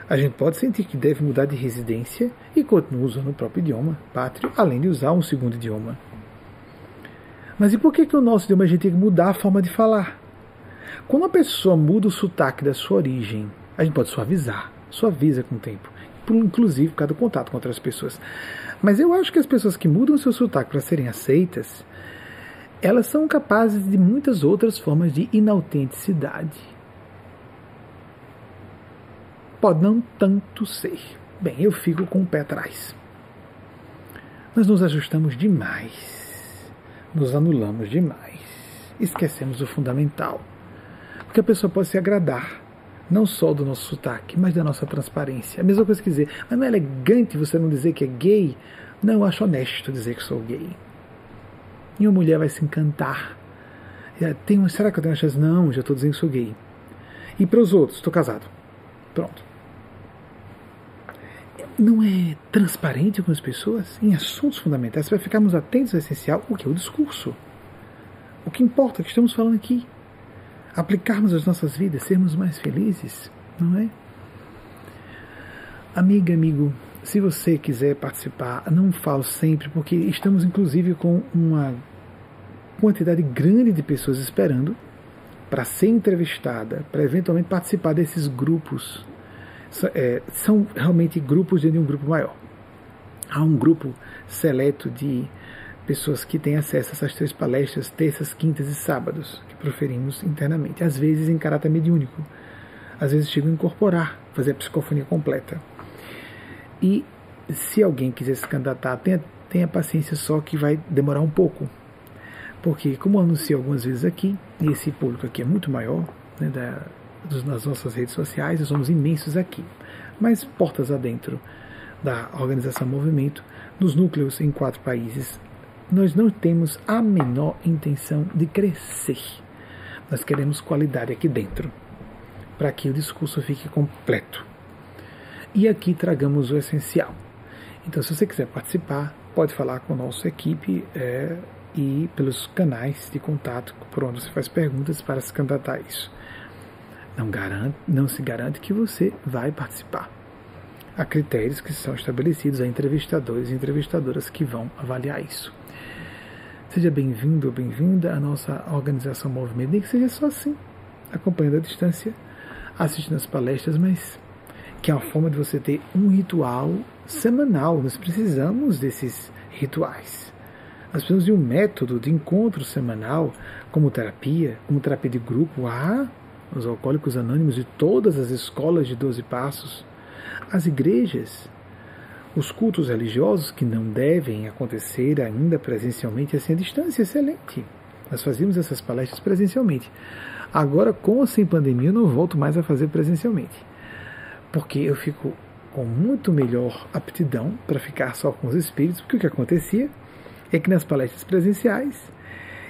A gente pode sentir que deve mudar de residência e continua usando o próprio idioma pátrio, além de usar um segundo idioma. Mas e por que, que o nosso idioma a gente tem que mudar a forma de falar? Quando a pessoa muda o sotaque da sua origem, a gente pode suavizar, suaviza com o tempo, inclusive por causa do contato com outras pessoas. Mas eu acho que as pessoas que mudam seu sotaque para serem aceitas, elas são capazes de muitas outras formas de inautenticidade. Pode não tanto ser. Bem, eu fico com o pé atrás. Nós nos ajustamos demais, nos anulamos demais, esquecemos o fundamental. Porque a pessoa pode se agradar, não só do nosso sotaque, mas da nossa transparência. A mesma coisa que dizer, mas não é elegante você não dizer que é gay? Não, eu acho honesto dizer que sou gay. E uma mulher vai se encantar. Tem, será que eu tenho uma chance? Não, já estou dizendo que sou gay. E para os outros, estou casado. Pronto não é transparente com as pessoas em assuntos fundamentais para ficarmos atentos ao essencial, o que é o discurso. O que importa, é que estamos falando aqui. Aplicarmos as nossas vidas, sermos mais felizes, não é? Amiga, amigo, se você quiser participar, não falo sempre, porque estamos inclusive com uma quantidade grande de pessoas esperando para ser entrevistada, para eventualmente participar desses grupos é, são realmente grupos dentro de um grupo maior. Há um grupo seleto de pessoas que têm acesso a essas três palestras, terças, quintas e sábados, que proferimos internamente, às vezes em caráter mediúnico, às vezes chegam a incorporar, fazer a psicofonia completa. E se alguém quiser se candidatar, tenha, tenha paciência só que vai demorar um pouco. Porque, como anunciei algumas vezes aqui, e esse público aqui é muito maior, né, da, nas nossas redes sociais, nós somos imensos aqui. Mas portas adentro da organização Movimento, nos núcleos em quatro países, nós não temos a menor intenção de crescer. Nós queremos qualidade aqui dentro, para que o discurso fique completo. E aqui tragamos o essencial. Então, se você quiser participar, pode falar com a nossa equipe é, e pelos canais de contato por onde você faz perguntas para se candidatar a isso não, garante, não se garante que você vai participar. Há critérios que são estabelecidos, há entrevistadores e entrevistadoras que vão avaliar isso. Seja bem-vindo ou bem-vinda à nossa organização Movimento, nem que seja só assim, acompanhando a distância, assistindo as palestras, mas que é uma forma de você ter um ritual semanal. Nós precisamos desses rituais. Nós precisamos de um método de encontro semanal, como terapia, como terapia de grupo. Ah, os alcoólicos anônimos de todas as escolas de Doze Passos, as igrejas, os cultos religiosos que não devem acontecer ainda presencialmente, assim, a distância, excelente. Nós fazíamos essas palestras presencialmente. Agora, com ou sem pandemia, eu não volto mais a fazer presencialmente. Porque eu fico com muito melhor aptidão para ficar só com os espíritos, porque o que acontecia é que nas palestras presenciais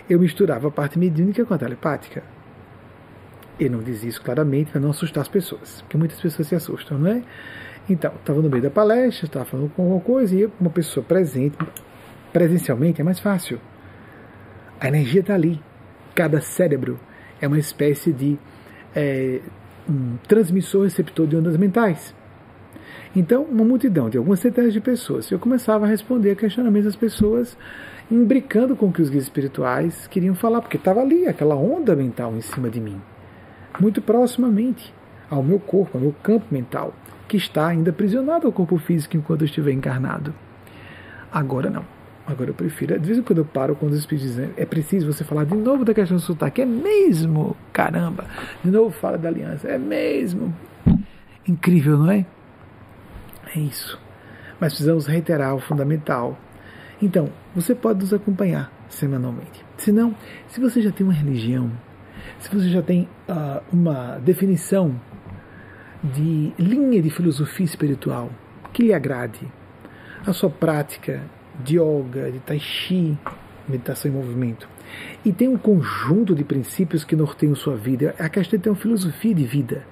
eu misturava a parte mediúnica com a telepática. Eu não dizia isso claramente para não assustar as pessoas, porque muitas pessoas se assustam, não é? Então, estava no meio da palestra, estava falando com alguma coisa e uma pessoa presente, presencialmente é mais fácil. A energia está ali. Cada cérebro é uma espécie de é, um transmissor receptor de ondas mentais. Então, uma multidão de algumas centenas de pessoas, eu começava a responder questionamentos das pessoas, imbricando com o que os guias espirituais queriam falar, porque estava ali aquela onda mental em cima de mim, muito proximamente ao meu corpo, ao meu campo mental, que está ainda aprisionado ao corpo físico enquanto eu estiver encarnado. Agora não. Agora eu prefiro. De vez em quando eu paro quando os espíritos dizem é preciso você falar de novo da questão do sotaque. É mesmo? Caramba! De novo fala da aliança. É mesmo? Incrível, não é? É isso. Mas precisamos reiterar o fundamental. Então, você pode nos acompanhar semanalmente. Se não, se você já tem uma religião, se você já tem uh, uma definição de linha de filosofia espiritual que lhe agrade, a sua prática de yoga, de tai chi, meditação em movimento, e tem um conjunto de princípios que norteiam sua vida, a questão tem uma filosofia de vida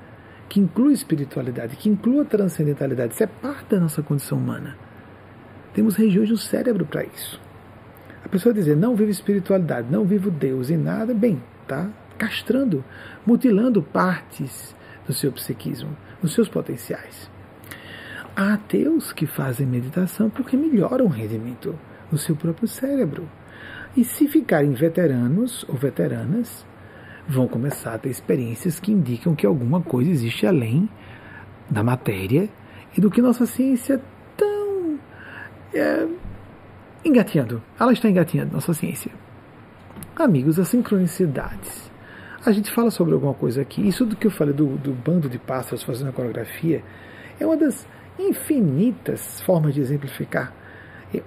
que inclui espiritualidade, que inclui a transcendentalidade. Isso é parte da nossa condição humana. Temos regiões do cérebro para isso. A pessoa dizer não vivo espiritualidade, não vivo Deus e nada, bem, tá castrando, mutilando partes do seu psiquismo, dos seus potenciais. Há ateus que fazem meditação porque melhoram o rendimento do seu próprio cérebro. E se ficarem veteranos ou veteranas, vão começar a ter experiências que indicam que alguma coisa existe além da matéria e do que nossa ciência tão é, engatinhando. Ela está engatinhando nossa ciência. Amigos, as sincronicidades. A gente fala sobre alguma coisa aqui. Isso do que eu falei do, do bando de pássaros fazendo a coreografia é uma das infinitas formas de exemplificar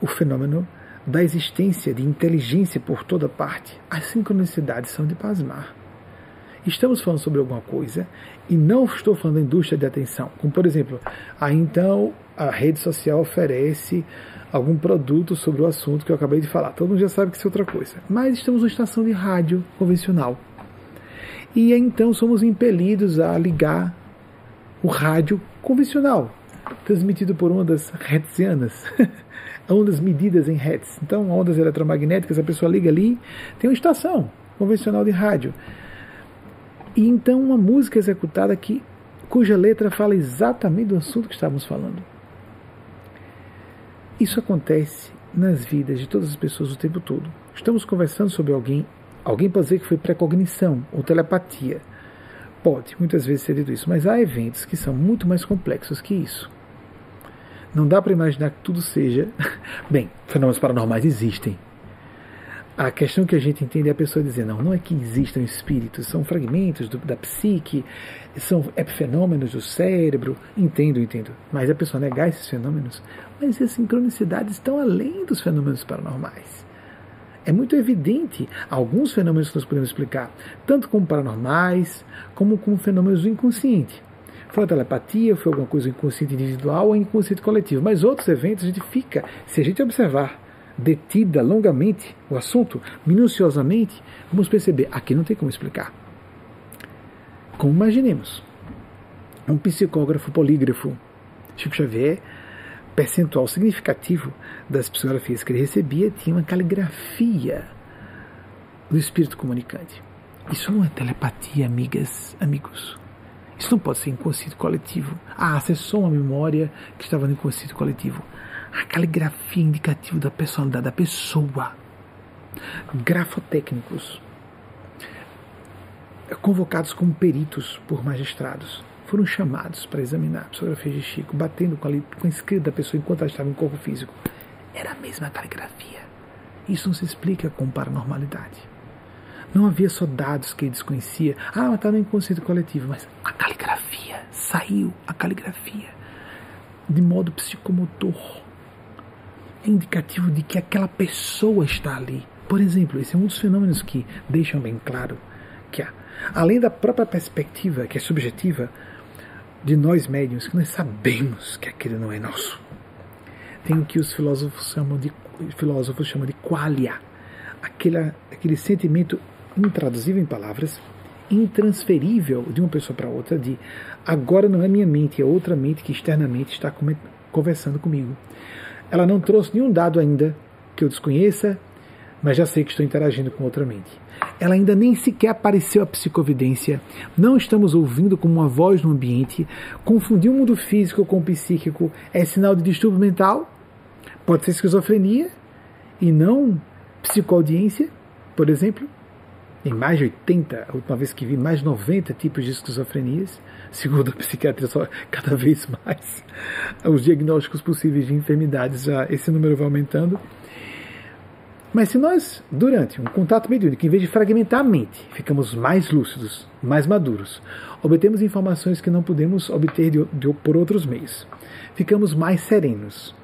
o fenômeno da existência de inteligência por toda parte. As sincronicidades são de pasmar estamos falando sobre alguma coisa e não estou falando da indústria de atenção. Como, por exemplo, aí então a rede social oferece algum produto sobre o assunto que eu acabei de falar. Todo mundo já sabe que isso é outra coisa. Mas estamos numa estação de rádio convencional. E então somos impelidos a ligar o rádio convencional, transmitido por ondas hertzianas. <laughs> ondas medidas em hertz. Então, ondas eletromagnéticas, a pessoa liga ali, tem uma estação convencional de rádio. E então uma música executada que, cuja letra fala exatamente do assunto que estávamos falando. Isso acontece nas vidas de todas as pessoas o tempo todo. Estamos conversando sobre alguém, alguém pode dizer que foi precognição ou telepatia. Pode, muitas vezes ser dito isso, mas há eventos que são muito mais complexos que isso. Não dá para imaginar que tudo seja. <laughs> Bem, fenômenos paranormais existem, a questão que a gente entende é a pessoa dizer, não, não é que existam espíritos, são fragmentos do, da psique, são epifenômenos do cérebro, entendo, entendo. Mas a pessoa negar esses fenômenos, mas as sincronicidades estão além dos fenômenos paranormais. É muito evidente alguns fenômenos que nós podemos explicar, tanto como paranormais, como como fenômenos do inconsciente. Foi a telepatia, foi alguma coisa inconsciente individual ou inconsciente coletivo, mas outros eventos a gente fica, se a gente observar detida longamente o assunto, minuciosamente, vamos perceber, aqui não tem como explicar. Como imaginemos, um psicógrafo polígrafo, Chico Xavier, percentual significativo das psicografias que ele recebia tinha uma caligrafia do espírito comunicante. Isso não é telepatia, amigas, amigos. Isso não pode ser inconsciente coletivo. Ah, acessou uma memória que estava no inconsciente coletivo a caligrafia indicativa da personalidade da pessoa. Grafotécnicos, convocados como peritos por magistrados, foram chamados para examinar a psicografia de Chico, batendo com a, com a escrita da pessoa enquanto ela estava em corpo físico. Era a mesma caligrafia. Isso não se explica com paranormalidade. Não havia só dados que ele desconhecia. Ah, está no inconsciente coletivo, mas a caligrafia saiu, a caligrafia, de modo psicomotor é indicativo de que aquela pessoa está ali. Por exemplo, esse é um dos fenômenos que deixam bem claro que, além da própria perspectiva, que é subjetiva, de nós médiums que nós sabemos que aquele não é nosso. Tem o que os filósofos chamam de, filósofos chamam de qualia, aquele, aquele sentimento intraduzível em palavras, intransferível de uma pessoa para outra, de agora não é minha mente, é outra mente que externamente está conversando comigo. Ela não trouxe nenhum dado ainda que eu desconheça, mas já sei que estou interagindo com outra mente. Ela ainda nem sequer apareceu a psicovidência. Não estamos ouvindo como uma voz no ambiente. Confundir o mundo físico com o psíquico é sinal de distúrbio mental. Pode ser esquizofrenia e não psicoaudiência, por exemplo. Em mais de 80, a última vez que vi, mais de 90 tipos de esquizofrenias, segundo a psiquiatria, só cada vez mais. Os diagnósticos possíveis de enfermidades, já esse número vai aumentando. Mas se nós, durante um contato mediúnico, em vez de fragmentar a mente, ficamos mais lúcidos, mais maduros, obtemos informações que não podemos obter de, de, por outros meios, ficamos mais serenos,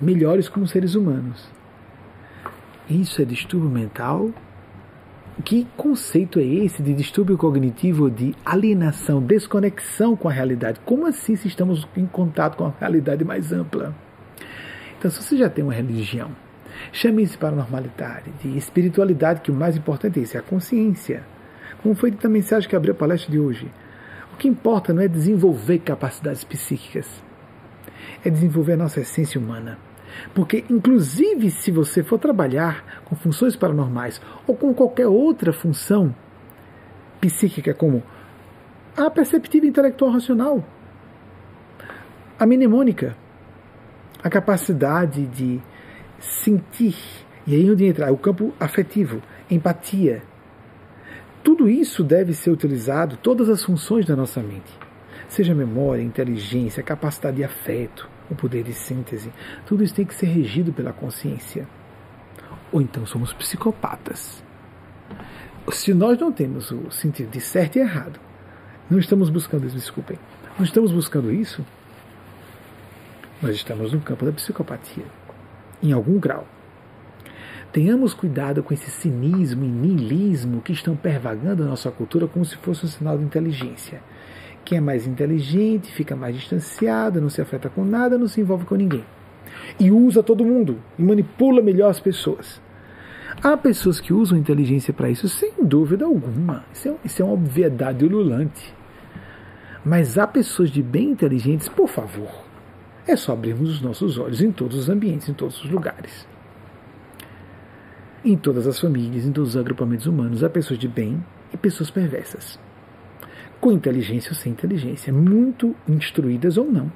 melhores como seres humanos. Isso é distúrbio mental? Que conceito é esse de distúrbio cognitivo, de alienação, desconexão com a realidade? Como assim se estamos em contato com a realidade mais ampla? Então, se você já tem uma religião, Chame isso para normalidade, de espiritualidade, que o mais importante é isso, é a consciência. Como foi a mensagem que abriu a palestra de hoje. O que importa não é desenvolver capacidades psíquicas, é desenvolver a nossa essência humana. Porque, inclusive, se você for trabalhar com funções paranormais ou com qualquer outra função psíquica, como a perceptiva intelectual racional, a mnemônica, a capacidade de sentir. E aí onde entra o campo afetivo, empatia. Tudo isso deve ser utilizado, todas as funções da nossa mente. Seja memória, inteligência, capacidade de afeto, o poder de síntese. Tudo isso tem que ser regido pela consciência. Ou então somos psicopatas. Se nós não temos o sentido de certo e errado, não estamos buscando isso, desculpem, não estamos buscando isso, nós estamos no campo da psicopatia em algum grau. Tenhamos cuidado com esse cinismo e niilismo que estão pervagando a nossa cultura como se fosse um sinal de inteligência. Quem é mais inteligente fica mais distanciado, não se afeta com nada, não se envolve com ninguém. E usa todo mundo e manipula melhor as pessoas. Há pessoas que usam inteligência para isso, sem dúvida alguma. Isso é, isso é uma obviedade ululante. Mas há pessoas de bem inteligentes, por favor, é só abrirmos os nossos olhos em todos os ambientes, em todos os lugares. Em todas as famílias, em todos os agrupamentos humanos, há pessoas de bem e pessoas perversas. Com inteligência ou sem inteligência, muito instruídas ou não.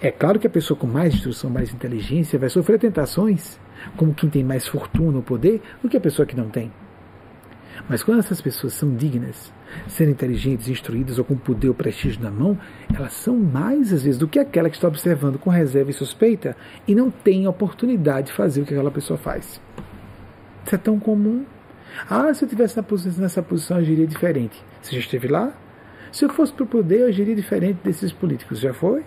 É claro que a pessoa com mais instrução, mais inteligência, vai sofrer tentações, como quem tem mais fortuna ou poder, do que a pessoa que não tem. Mas quando essas pessoas são dignas, sendo inteligentes, instruídas ou com poder ou prestígio na mão, elas são mais às vezes do que aquela que está observando com reserva e suspeita e não tem oportunidade de fazer o que aquela pessoa faz. Isso é tão comum. Ah, se eu estivesse nessa posição, eu agiria diferente. Você já esteve lá? Se eu fosse para o poder, eu agiria diferente desses políticos. Já foi?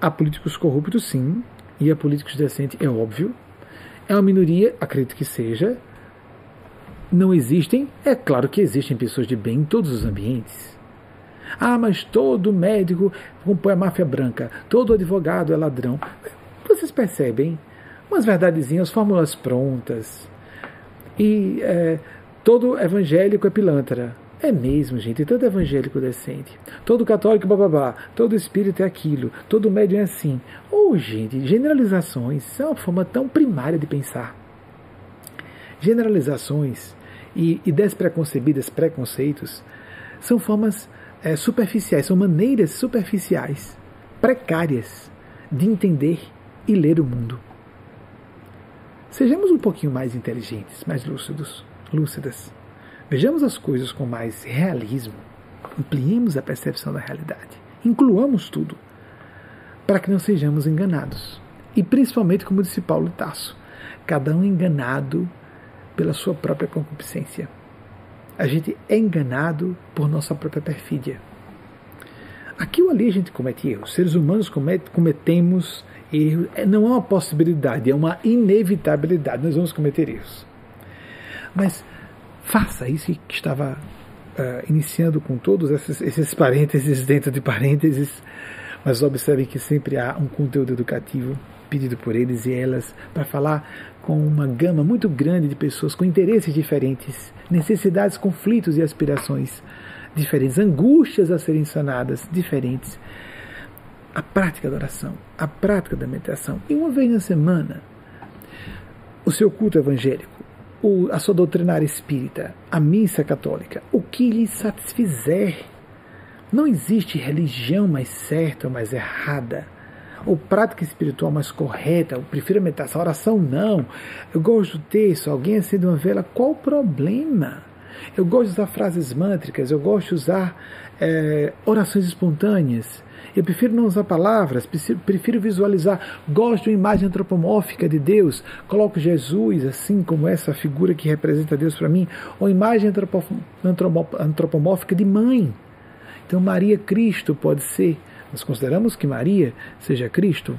Há políticos corruptos, sim, e há políticos decentes, é óbvio. É uma minoria, acredito que seja, não existem? É claro que existem pessoas de bem em todos os ambientes. Ah, mas todo médico compõe a máfia branca, todo advogado é ladrão. Vocês percebem? Umas verdadezinhas, fórmulas prontas. E é, todo evangélico é pilantra. É mesmo, gente. Todo evangélico decente. Todo católico, bababá. Todo espírito é aquilo. Todo médium é assim. Ou, oh, gente, generalizações é uma forma tão primária de pensar. Generalizações e, e despreconcebidas, preconceitos, são formas é, superficiais, são maneiras superficiais, precárias de entender e ler o mundo. Sejamos um pouquinho mais inteligentes, mais lúcidos, lúcidas. Vejamos as coisas com mais realismo. Ampliemos a percepção da realidade. Incluamos tudo, para que não sejamos enganados. E principalmente, como disse Paulo Tasso, cada um enganado pela sua própria concupiscência. A gente é enganado por nossa própria perfídia. Aqui ou ali a gente comete erros. Seres humanos comet, cometemos erros. É, não é uma possibilidade, é uma inevitabilidade. Nós vamos cometer erros. Mas faça isso que estava uh, iniciando com todos esses, esses parênteses dentro de parênteses, mas observem que sempre há um conteúdo educativo pedido por eles e elas para falar com uma gama muito grande de pessoas com interesses diferentes, necessidades, conflitos e aspirações diferentes, angústias a serem sanadas diferentes. A prática da oração, a prática da meditação, e uma vez na semana, o seu culto evangélico, a sua doutrinária espírita, a missa católica, o que lhe satisfizer. Não existe religião mais certa ou mais errada ou prática espiritual mais correta, eu prefiro a meditação, a oração não. Eu gosto do texto, alguém acende uma vela, qual o problema? Eu gosto de usar frases mântricas, eu gosto de usar é, orações espontâneas. Eu prefiro não usar palavras, prefiro visualizar. Gosto de uma imagem antropomórfica de Deus. Coloco Jesus assim como essa figura que representa Deus para mim. Ou imagem antropomórfica de mãe. Então Maria Cristo pode ser nós consideramos que Maria seja Cristo.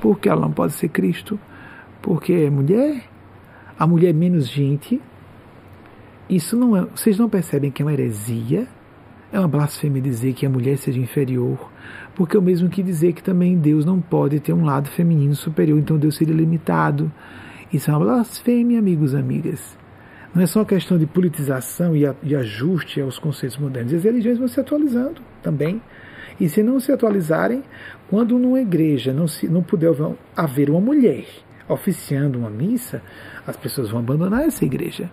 Por que ela não pode ser Cristo? Porque é mulher, a mulher é menos gente. Isso não é. Vocês não percebem que é uma heresia? É uma blasfêmia dizer que a mulher seja inferior, porque o mesmo que dizer que também Deus não pode ter um lado feminino superior, então Deus seria limitado. Isso é uma blasfêmia, amigos e amigas. Não é só questão de politização e ajuste aos conceitos modernos. As religiões vão se atualizando também. E se não se atualizarem, quando numa igreja não, se, não puder haver uma mulher oficiando uma missa, as pessoas vão abandonar essa igreja.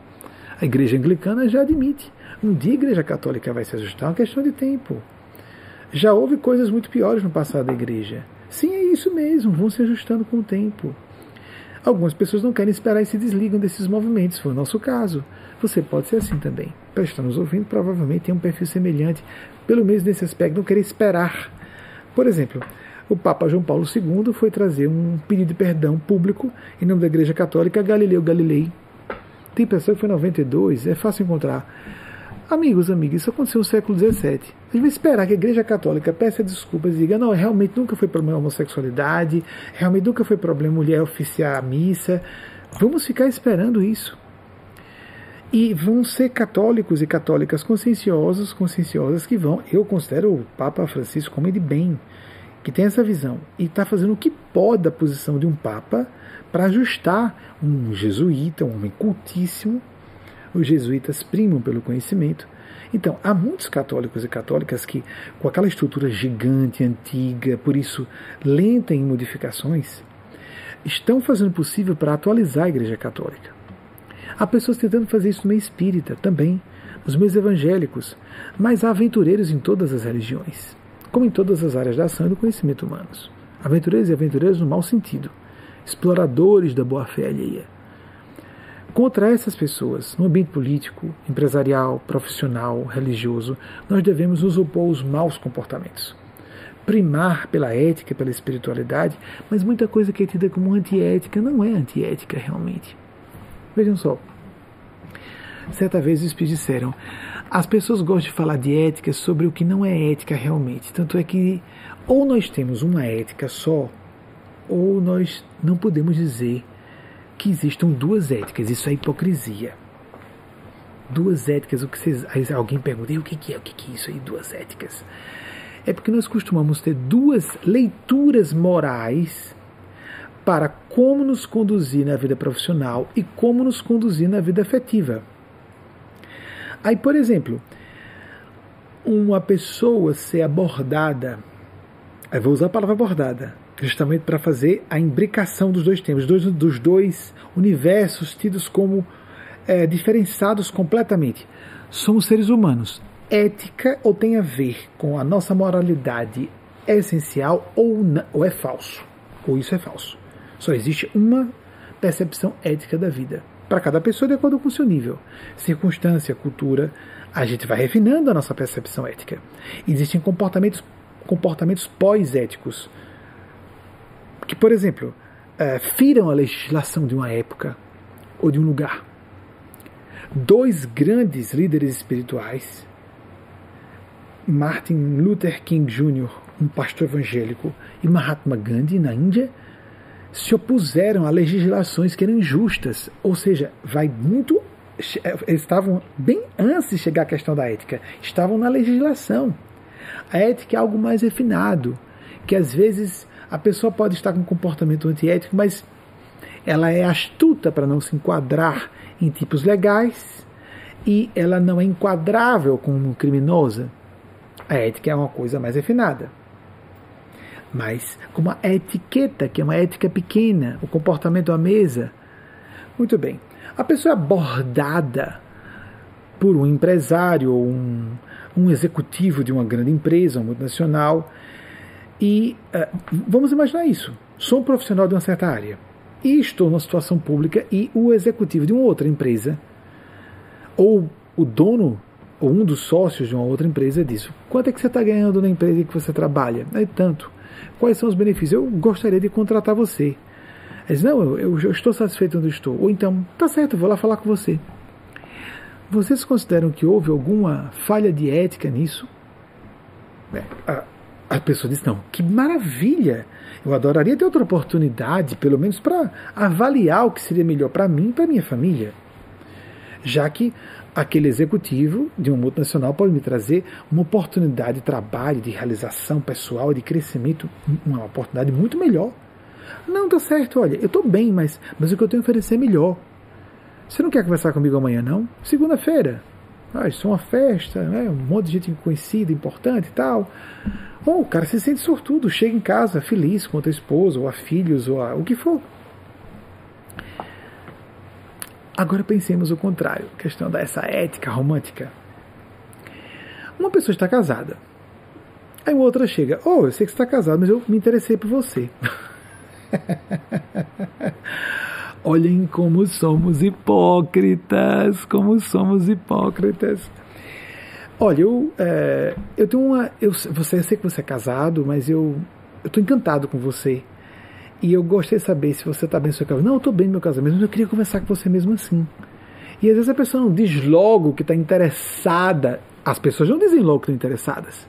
A igreja anglicana já admite. Um dia a igreja católica vai se ajustar, é uma questão de tempo. Já houve coisas muito piores no passado da igreja. Sim, é isso mesmo, vão se ajustando com o tempo. Algumas pessoas não querem esperar e se desligam desses movimentos, foi o nosso caso. Você pode ser assim também. Para estar nos ouvindo, provavelmente tem um perfil semelhante, pelo menos nesse aspecto, não querer esperar. Por exemplo, o Papa João Paulo II foi trazer um pedido de perdão público em nome da Igreja Católica a Galileu Galilei. Tem pessoa que foi em 92, é fácil encontrar. Amigos, amigas, isso aconteceu no século XVII. A gente vai esperar que a Igreja Católica peça desculpas e diga: não, realmente nunca foi problema homossexualidade, realmente nunca foi problema mulher oficiar a missa. Vamos ficar esperando isso. E vão ser católicos e católicas conscienciosos, conscienciosas que vão. Eu considero o Papa Francisco como de bem, que tem essa visão e está fazendo o que pode da posição de um Papa para ajustar um jesuíta, um homem cultíssimo. Os jesuítas primam pelo conhecimento. Então, há muitos católicos e católicas que, com aquela estrutura gigante, antiga, por isso lenta em modificações, estão fazendo o possível para atualizar a Igreja Católica. Há pessoas tentando fazer isso no meio espírita também, nos meios evangélicos, mas há aventureiros em todas as religiões, como em todas as áreas da ação e do conhecimento humanos. Aventureiros e aventureiros no mau sentido, exploradores da boa-fé alheia. Contra essas pessoas, no ambiente político, empresarial, profissional, religioso, nós devemos nos opor aos maus comportamentos. Primar pela ética, pela espiritualidade, mas muita coisa que é tida como antiética não é antiética realmente. Vejam só. Certa vez os espíritos disseram: as pessoas gostam de falar de ética sobre o que não é ética realmente. Tanto é que ou nós temos uma ética só, ou nós não podemos dizer que existam duas éticas. Isso é hipocrisia. Duas éticas, o que vocês, alguém pergunta, o que, que é? O que, que é isso aí, duas éticas? É porque nós costumamos ter duas leituras morais para como nos conduzir na vida profissional e como nos conduzir na vida afetiva. Aí, por exemplo, uma pessoa ser abordada, eu vou usar a palavra abordada, justamente para fazer a imbricação dos dois temas, dos, dos dois universos tidos como é, diferenciados completamente. Somos seres humanos. Ética ou tem a ver com a nossa moralidade é essencial ou, não, ou é falso, ou isso é falso. Só existe uma percepção ética da vida. Para cada pessoa, de acordo com o seu nível. Circunstância, cultura, a gente vai refinando a nossa percepção ética. Existem comportamentos, comportamentos pós-éticos que, por exemplo, é, firam a legislação de uma época ou de um lugar. Dois grandes líderes espirituais, Martin Luther King Jr., um pastor evangélico, e Mahatma Gandhi, na Índia, se opuseram a legislações que eram injustas, ou seja, vai muito eles estavam bem antes de chegar à questão da ética, estavam na legislação. A ética é algo mais refinado, que às vezes a pessoa pode estar com um comportamento antiético, mas ela é astuta para não se enquadrar em tipos legais e ela não é enquadrável como criminosa. A ética é uma coisa mais refinada. Mas como a etiqueta, que é uma ética pequena, o comportamento à mesa. Muito bem. A pessoa é abordada por um empresário ou um, um executivo de uma grande empresa, uma multinacional, e uh, vamos imaginar isso. Sou um profissional de uma certa área e estou numa situação pública e o executivo de uma outra empresa, ou o dono, ou um dos sócios de uma outra empresa diz: quanto é que você está ganhando na empresa que você trabalha? É tanto. Quais são os benefícios? Eu gostaria de contratar você. Ele diz, não, eu, eu estou satisfeito onde estou. Ou então, tá certo, vou lá falar com você. Vocês consideram que houve alguma falha de ética nisso? É, a, a pessoa diz, não, que maravilha! Eu adoraria ter outra oportunidade, pelo menos para avaliar o que seria melhor para mim e para minha família. Já que aquele executivo de uma multinacional pode me trazer uma oportunidade de trabalho, de realização pessoal, de crescimento, uma oportunidade muito melhor. Não, tá certo, olha, eu estou bem, mas, mas o que eu tenho a oferecer é melhor. Você não quer conversar comigo amanhã, não? Segunda-feira. Ah, isso é uma festa, né? um monte de gente conhecida, importante e tal. Ou o cara se sente sortudo, chega em casa feliz com a esposa, ou a filhos, ou a, o que for. Agora pensemos o contrário, questão dessa ética romântica. Uma pessoa está casada. Aí outra chega, oh, eu sei que você está casado, mas eu me interessei por você. <laughs> Olhem como somos hipócritas, como somos hipócritas. Olha, eu, é, eu tenho uma. Eu, você, eu sei que você é casado, mas eu estou encantado com você. E eu gostaria de saber se você está bem no seu casamento. Não, eu estou bem no meu casamento, mas eu queria conversar com você mesmo assim. E às vezes a pessoa não diz logo que está interessada. As pessoas não dizem logo que estão interessadas.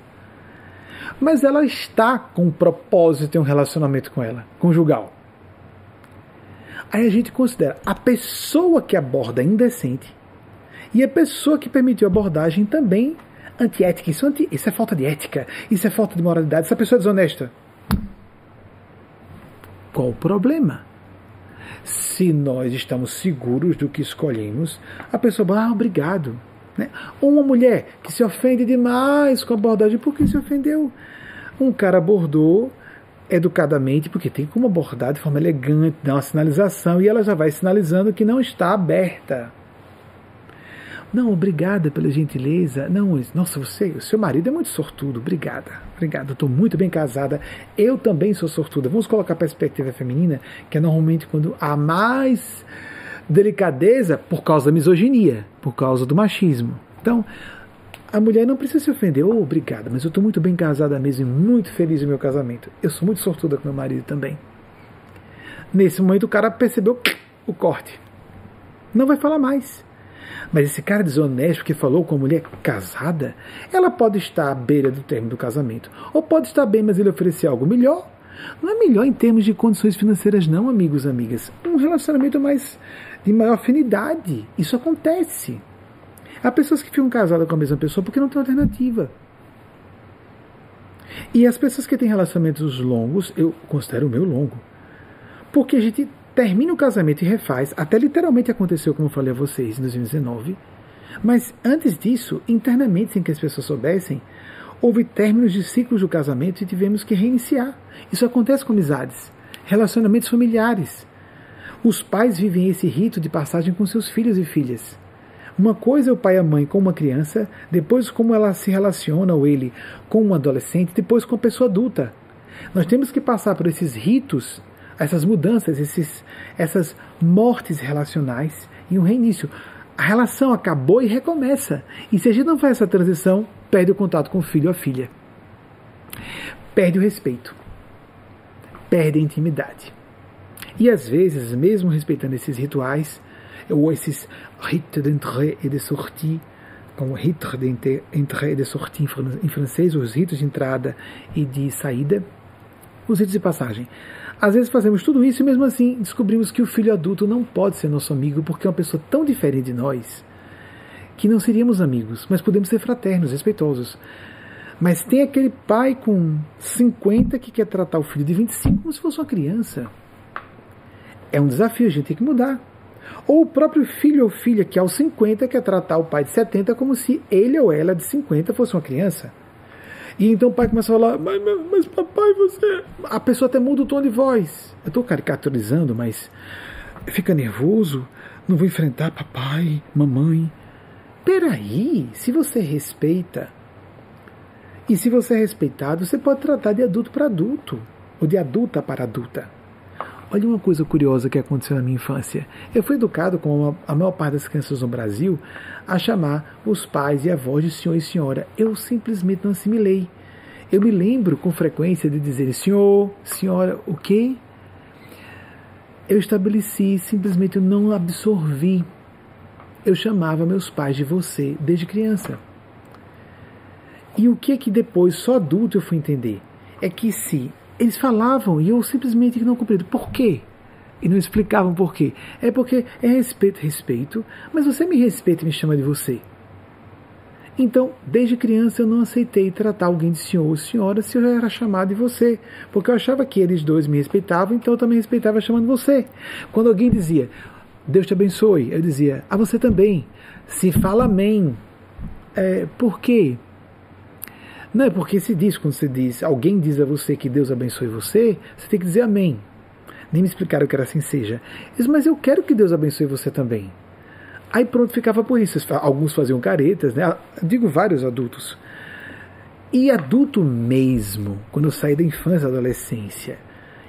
Mas ela está com o propósito de ter um relacionamento com ela, conjugal. Aí a gente considera a pessoa que aborda indecente e a pessoa que permitiu a abordagem também antiética. Isso, anti, isso é falta de ética, isso é falta de moralidade, essa pessoa é desonesta. Qual o problema? Se nós estamos seguros do que escolhemos, a pessoa fala, ah, obrigado. Né? Ou uma mulher que se ofende demais com a abordagem, por que se ofendeu? Um cara abordou educadamente, porque tem como abordar de forma elegante, dar uma sinalização, e ela já vai sinalizando que não está aberta. Não, obrigada pela gentileza. Não, nossa, você, o seu marido é muito sortudo. Obrigada, obrigada. Estou muito bem casada. Eu também sou sortuda. Vamos colocar a perspectiva feminina, que é normalmente quando há mais delicadeza por causa da misoginia, por causa do machismo. Então, a mulher não precisa se ofender. Oh, obrigada, mas eu estou muito bem casada mesmo e muito feliz no meu casamento. Eu sou muito sortuda com meu marido também. Nesse momento, o cara percebeu o corte. Não vai falar mais. Mas esse cara desonesto que falou com a mulher casada, ela pode estar à beira do término do casamento. Ou pode estar bem, mas ele oferecer algo melhor. Não é melhor em termos de condições financeiras, não, amigos amigas. Um relacionamento mais de maior afinidade. Isso acontece. Há pessoas que ficam casadas com a mesma pessoa porque não tem alternativa. E as pessoas que têm relacionamentos longos, eu considero o meu longo. Porque a gente termina o casamento e refaz, até literalmente aconteceu, como eu falei a vocês, em 2019. Mas antes disso, internamente, sem que as pessoas soubessem, houve términos de ciclos do casamento e tivemos que reiniciar. Isso acontece com amizades, relacionamentos familiares. Os pais vivem esse rito de passagem com seus filhos e filhas. Uma coisa é o pai e a mãe com uma criança, depois como ela se relaciona, ou ele, com um adolescente, depois com a pessoa adulta. Nós temos que passar por esses ritos essas mudanças, esses, essas mortes relacionais e um reinício. A relação acabou e recomeça. E se a gente não faz essa transição, perde o contato com o filho ou a filha. Perde o respeito. Perde a intimidade. E às vezes, mesmo respeitando esses rituais, ou esses rites d'entrée et de sortie, como rites d'entrée et de sortie em francês, os ritos de entrada e de saída, os ritos de passagem Às vezes fazemos tudo isso e mesmo assim descobrimos que o filho adulto não pode ser nosso amigo porque é uma pessoa tão diferente de nós que não seríamos amigos, mas podemos ser fraternos, respeitosos. Mas tem aquele pai com 50 que quer tratar o filho de 25 como se fosse uma criança. É um desafio, a gente tem que mudar. Ou o próprio filho ou filha que aos 50 quer tratar o pai de 70 como se ele ou ela de 50 fosse uma criança. E então o pai começa a falar, mas, mas, mas papai, você. A pessoa até muda o tom de voz. Eu estou caricaturizando, mas fica nervoso, não vou enfrentar papai, mamãe. Peraí, se você respeita, e se você é respeitado, você pode tratar de adulto para adulto, ou de adulta para adulta. Olha uma coisa curiosa que aconteceu na minha infância. Eu fui educado, como a maior parte das crianças no Brasil, a chamar os pais e avós de senhor e senhora. Eu simplesmente não assimilei. Eu me lembro com frequência de dizer senhor, senhora, o quê? Eu estabeleci, simplesmente eu não absorvi. Eu chamava meus pais de você desde criança. E o que é que depois, só adulto, eu fui entender? É que se eles falavam e eu simplesmente não compreendi. Por quê? E não explicavam por quê. É porque é respeito, respeito, mas você me respeita e me chama de você. Então, desde criança eu não aceitei tratar alguém de senhor ou senhora se eu já era chamado de você, porque eu achava que eles dois me respeitavam, então eu também respeitava chamando você. Quando alguém dizia, Deus te abençoe, eu dizia, a você também. Se fala amém. É, por quê? Não é porque se diz, quando você diz, alguém diz a você que Deus abençoe você, você tem que dizer amém. Nem me explicaram que era assim seja. Diz, mas eu quero que Deus abençoe você também. Aí pronto, ficava por isso. Alguns faziam caretas, né? digo vários adultos. E adulto mesmo, quando eu saí da infância adolescência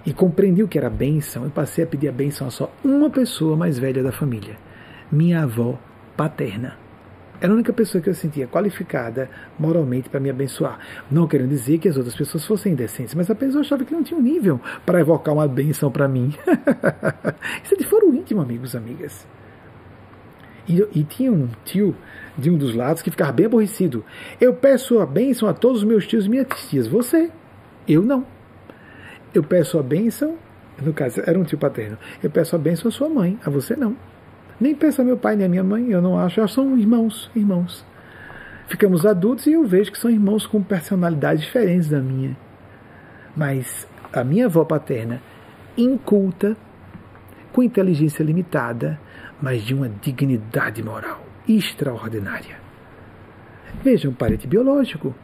e compreendi o que era bênção, eu passei a pedir a bênção a só uma pessoa mais velha da família, minha avó paterna. Era a única pessoa que eu sentia qualificada moralmente para me abençoar. Não querendo dizer que as outras pessoas fossem indecentes, mas a pessoa achava que não tinha um nível para evocar uma benção para mim. <laughs> Isso é de foro íntimo, amigos amigas. E, e, tinha um tio de um dos lados que ficava bem aborrecido. Eu peço a bênção a todos os meus tios e minhas tias. Você. Eu não. Eu peço a bênção, no caso, era um tio paterno. Eu peço a bênção à sua mãe, a você não. Nem pensa meu pai nem a minha mãe, eu não acho, elas são irmãos, irmãos. Ficamos adultos e eu vejo que são irmãos com personalidades diferentes da minha. Mas a minha avó paterna, inculta, com inteligência limitada, mas de uma dignidade moral extraordinária. Veja, um parente biológico,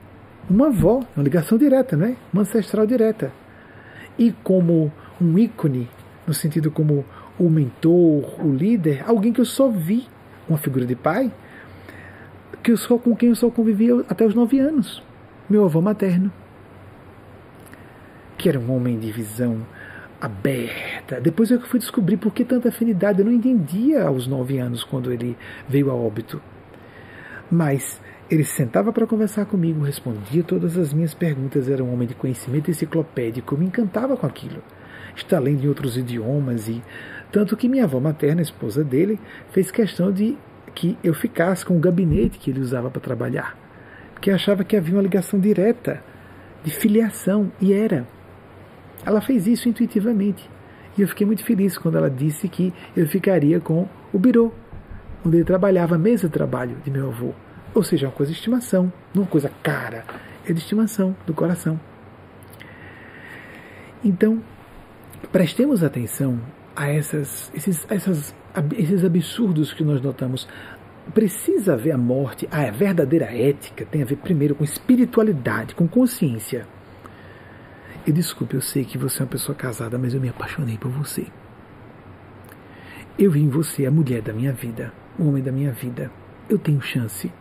uma avó, uma ligação direta, não é? Uma ancestral direta. E como um ícone, no sentido como o mentor, o líder, alguém que eu só vi, uma figura de pai, que eu só, com quem eu só convivi até os nove anos, meu avô materno, que era um homem de visão aberta. Depois eu fui descobrir por que tanta afinidade. Eu não entendia aos nove anos quando ele veio a óbito. Mas ele sentava para conversar comigo, respondia todas as minhas perguntas, era um homem de conhecimento enciclopédico, eu me encantava com aquilo. Está lendo em outros idiomas e tanto que minha avó materna, esposa dele, fez questão de que eu ficasse com o gabinete que ele usava para trabalhar, porque achava que havia uma ligação direta de filiação, e era. Ela fez isso intuitivamente. E eu fiquei muito feliz quando ela disse que eu ficaria com o birô, onde ele trabalhava, a mesa de trabalho de meu avô. Ou seja, uma coisa de estimação, não uma coisa cara, é de estimação, do coração. Então, prestemos atenção a essas, esses, essas, esses absurdos que nós notamos. Precisa haver a morte, a verdadeira ética tem a ver primeiro com espiritualidade, com consciência. E desculpe, eu sei que você é uma pessoa casada, mas eu me apaixonei por você. Eu vi em você a mulher da minha vida, o homem da minha vida. Eu tenho chance.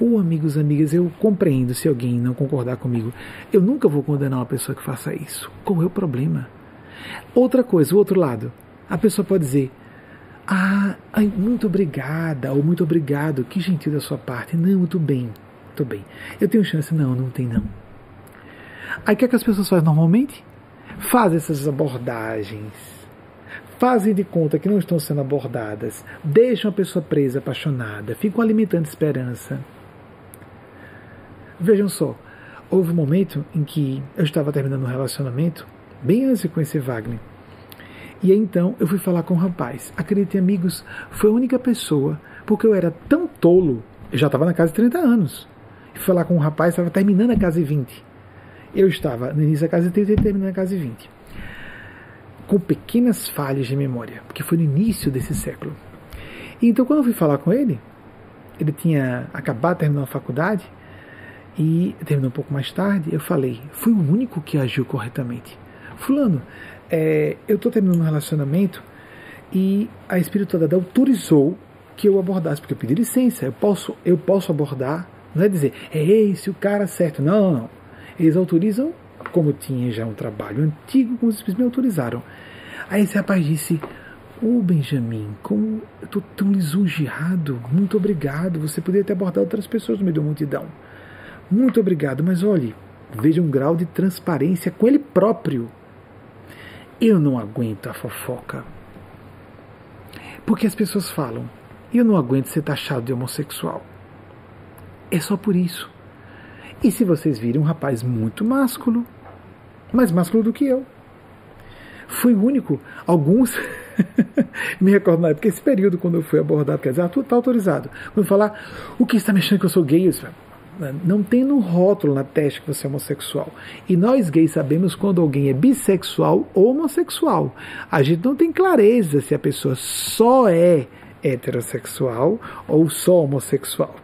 Ou, amigos, amigas, eu compreendo se alguém não concordar comigo. Eu nunca vou condenar uma pessoa que faça isso. Qual é o problema? Outra coisa, o outro lado. A pessoa pode dizer: Ah, muito obrigada, ou muito obrigado, que gentil da sua parte. Não, muito bem, muito bem. Eu tenho chance? Não, não tem não. Aí o que, é que as pessoas fazem normalmente? Fazem essas abordagens. Fazem de conta que não estão sendo abordadas. Deixam a pessoa presa, apaixonada. Ficam alimentando esperança. Vejam só, houve um momento em que eu estava terminando um relacionamento bem antes de conhecer Wagner. E aí, então eu fui falar com o rapaz. Acreditem, amigos, foi a única pessoa, porque eu era tão tolo, eu já estava na casa de 30 anos. Fui falar com um rapaz, estava terminando a casa de 20. Eu estava no início da casa de 30 e terminando a casa de 20. Com pequenas falhas de memória, porque foi no início desse século. E então, quando eu fui falar com ele, ele tinha acabado de terminar a faculdade e terminou um pouco mais tarde. Eu falei, fui o único que agiu corretamente. Fulano, é, eu estou terminando um relacionamento e a espiritualidade autorizou que eu abordasse, porque eu pedi licença, eu posso, eu posso abordar, não é dizer, é esse o cara certo, não, não, não. Eles autorizam, como tinha já um trabalho antigo, como eles me autorizaram. Aí esse rapaz disse, ô oh, Benjamin, como eu estou tão lisonjeado, muito obrigado, você poderia ter abordado outras pessoas no meio da multidão. Muito obrigado, mas olhe, veja um grau de transparência com ele próprio eu não aguento a fofoca. Porque as pessoas falam, eu não aguento ser taxado de homossexual. É só por isso. E se vocês virem um rapaz muito másculo, mais másculo do que eu. Fui o único, alguns <laughs> me recordo na época, esse período quando eu fui abordado, quer dizer, ah, tu está autorizado. Quando falar, o que está me achando que eu sou gay? Eu não tem no rótulo na testa que você é homossexual. E nós gays sabemos quando alguém é bissexual ou homossexual. A gente não tem clareza se a pessoa só é heterossexual ou só homossexual.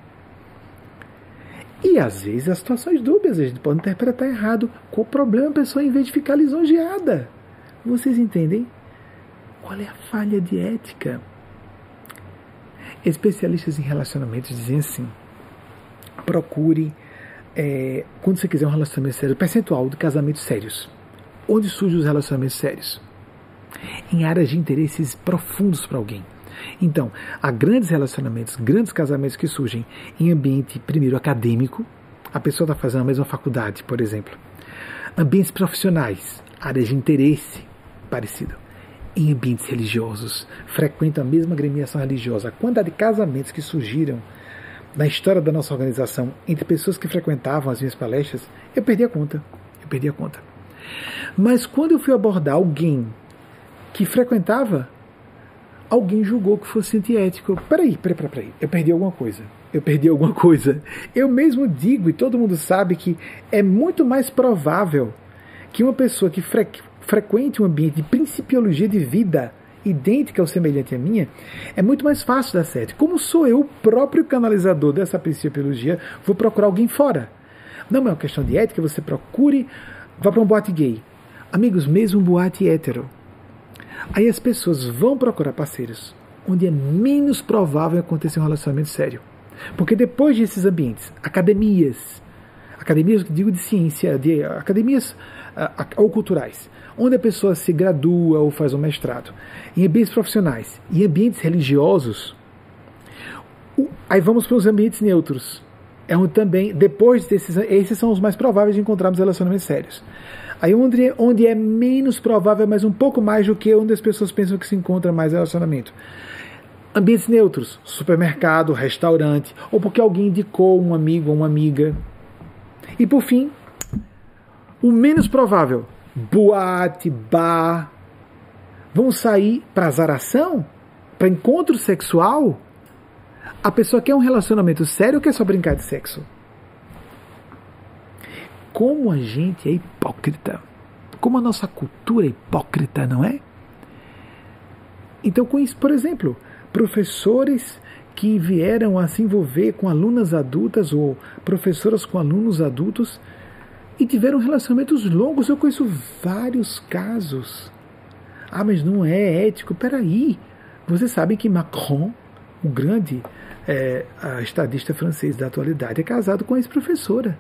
E às vezes as situações dúbias, a gente pode interpretar errado. Qual o problema a pessoa em vez de ficar lisonjeada? Vocês entendem? Qual é a falha de ética? Especialistas em relacionamentos dizem assim: procure, é, quando você quiser um relacionamento sério, percentual de casamentos sérios. Onde surgem os relacionamentos sérios? Em áreas de interesses profundos para alguém. Então, há grandes relacionamentos, grandes casamentos que surgem em ambiente, primeiro, acadêmico. A pessoa está fazendo a mesma faculdade, por exemplo. Ambientes profissionais, áreas de interesse parecido. Em ambientes religiosos, frequentam a mesma agremiação religiosa. A quantidade de casamentos que surgiram na história da nossa organização entre pessoas que frequentavam as minhas palestras, eu perdi a conta. Eu perdi a conta. Mas quando eu fui abordar alguém que frequentava, alguém julgou que fosse antiético. Peraí, peraí, peraí, peraí. Eu perdi alguma coisa. Eu perdi alguma coisa. Eu mesmo digo, e todo mundo sabe, que é muito mais provável que uma pessoa que fre frequente um ambiente de principiologia de vida idêntica ou semelhante à minha, é muito mais fácil dar certo. Como sou eu o próprio canalizador dessa principiologia, vou procurar alguém fora. Não é uma questão de ética, você procure, vá para um boate gay. Amigos, mesmo um boate hétero. Aí as pessoas vão procurar parceiros onde é menos provável acontecer um relacionamento sério. Porque depois desses ambientes, academias, academias, digo de ciência, de academias uh, ou culturais, onde a pessoa se gradua ou faz um mestrado, em ambientes profissionais e ambientes religiosos, aí vamos para os ambientes neutros. É onde também, depois desses, esses são os mais prováveis de encontrarmos relacionamentos sérios. Aí onde, onde é menos provável, mas um pouco mais do que onde as pessoas pensam que se encontra mais relacionamento. Ambientes neutros, supermercado, restaurante, ou porque alguém indicou um amigo ou uma amiga. E por fim, o menos provável, boate, bar, vão sair para azaração, para encontro sexual, a pessoa quer um relacionamento sério ou quer só brincar de sexo? Como a gente é hipócrita. Como a nossa cultura é hipócrita, não é? Então, com isso, por exemplo, professores que vieram a se envolver com alunas adultas ou professoras com alunos adultos e tiveram relacionamentos longos. Eu conheço vários casos. Ah, mas não é ético. Peraí. Vocês sabem que Macron, o grande é, estadista francês da atualidade, é casado com a ex-professora.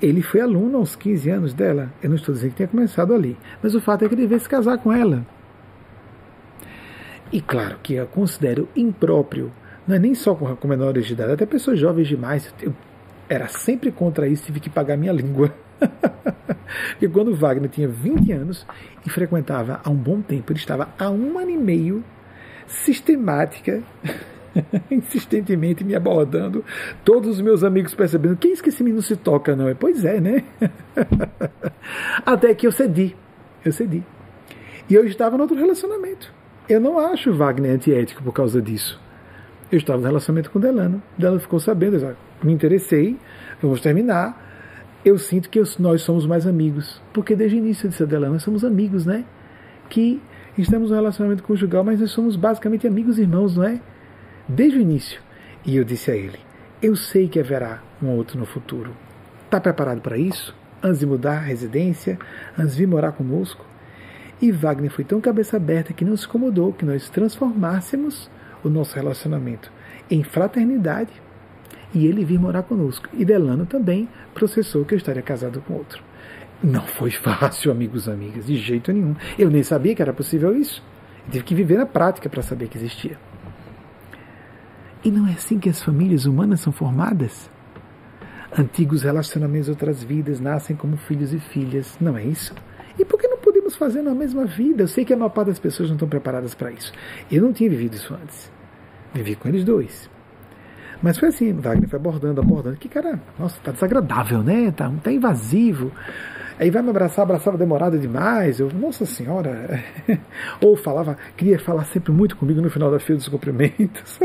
Ele foi aluno aos 15 anos dela. Eu não estou dizendo que tenha começado ali. Mas o fato é que ele veio se casar com ela. E claro que eu considero impróprio, não é nem só com menores de idade, até pessoas jovens demais. Eu era sempre contra isso, tive que pagar minha língua. <laughs> Porque quando Wagner tinha 20 anos e frequentava há um bom tempo, ele estava há um ano e meio sistemática <laughs> insistentemente me abordando, todos os meus amigos percebendo, quem é que esse menino se toca, não é? Pois é, né? <laughs> Até que eu cedi, eu cedi. E eu estava no outro relacionamento. Eu não acho Wagner antiético por causa disso. Eu estava no relacionamento com Delano. Delano ficou sabendo, eu me interessei, vamos terminar. Eu sinto que eu, nós somos mais amigos. Porque desde o início disse a Delano, nós somos amigos, né? Que estamos no relacionamento conjugal, mas nós somos basicamente amigos irmãos, não é? Desde o início. E eu disse a ele: Eu sei que haverá um outro no futuro. Está preparado para isso? Antes de mudar a residência? Antes de vir morar conosco? E Wagner foi tão cabeça aberta que não se incomodou que nós transformássemos o nosso relacionamento em fraternidade e ele vir morar conosco. E Delano também processou que eu estaria casado com outro. Não foi <laughs> fácil, amigos e amigas, de jeito nenhum. Eu nem sabia que era possível isso. Eu tive que viver na prática para saber que existia. E não é assim que as famílias humanas são formadas? Antigos relacionamentos, outras vidas, nascem como filhos e filhas, não é isso? E por que não podemos fazer na mesma vida? Eu sei que a maior parte das pessoas não estão preparadas para isso. Eu não tinha vivido isso antes. Vivi com eles dois. Mas foi assim, Wagner foi abordando, abordando. Que cara, nossa, tá desagradável, né? Tá, tá invasivo. Aí vai me abraçar, abraçava demorado demais. Eu, nossa senhora. <laughs> Ou falava, queria falar sempre muito comigo no final da fila dos cumprimentos.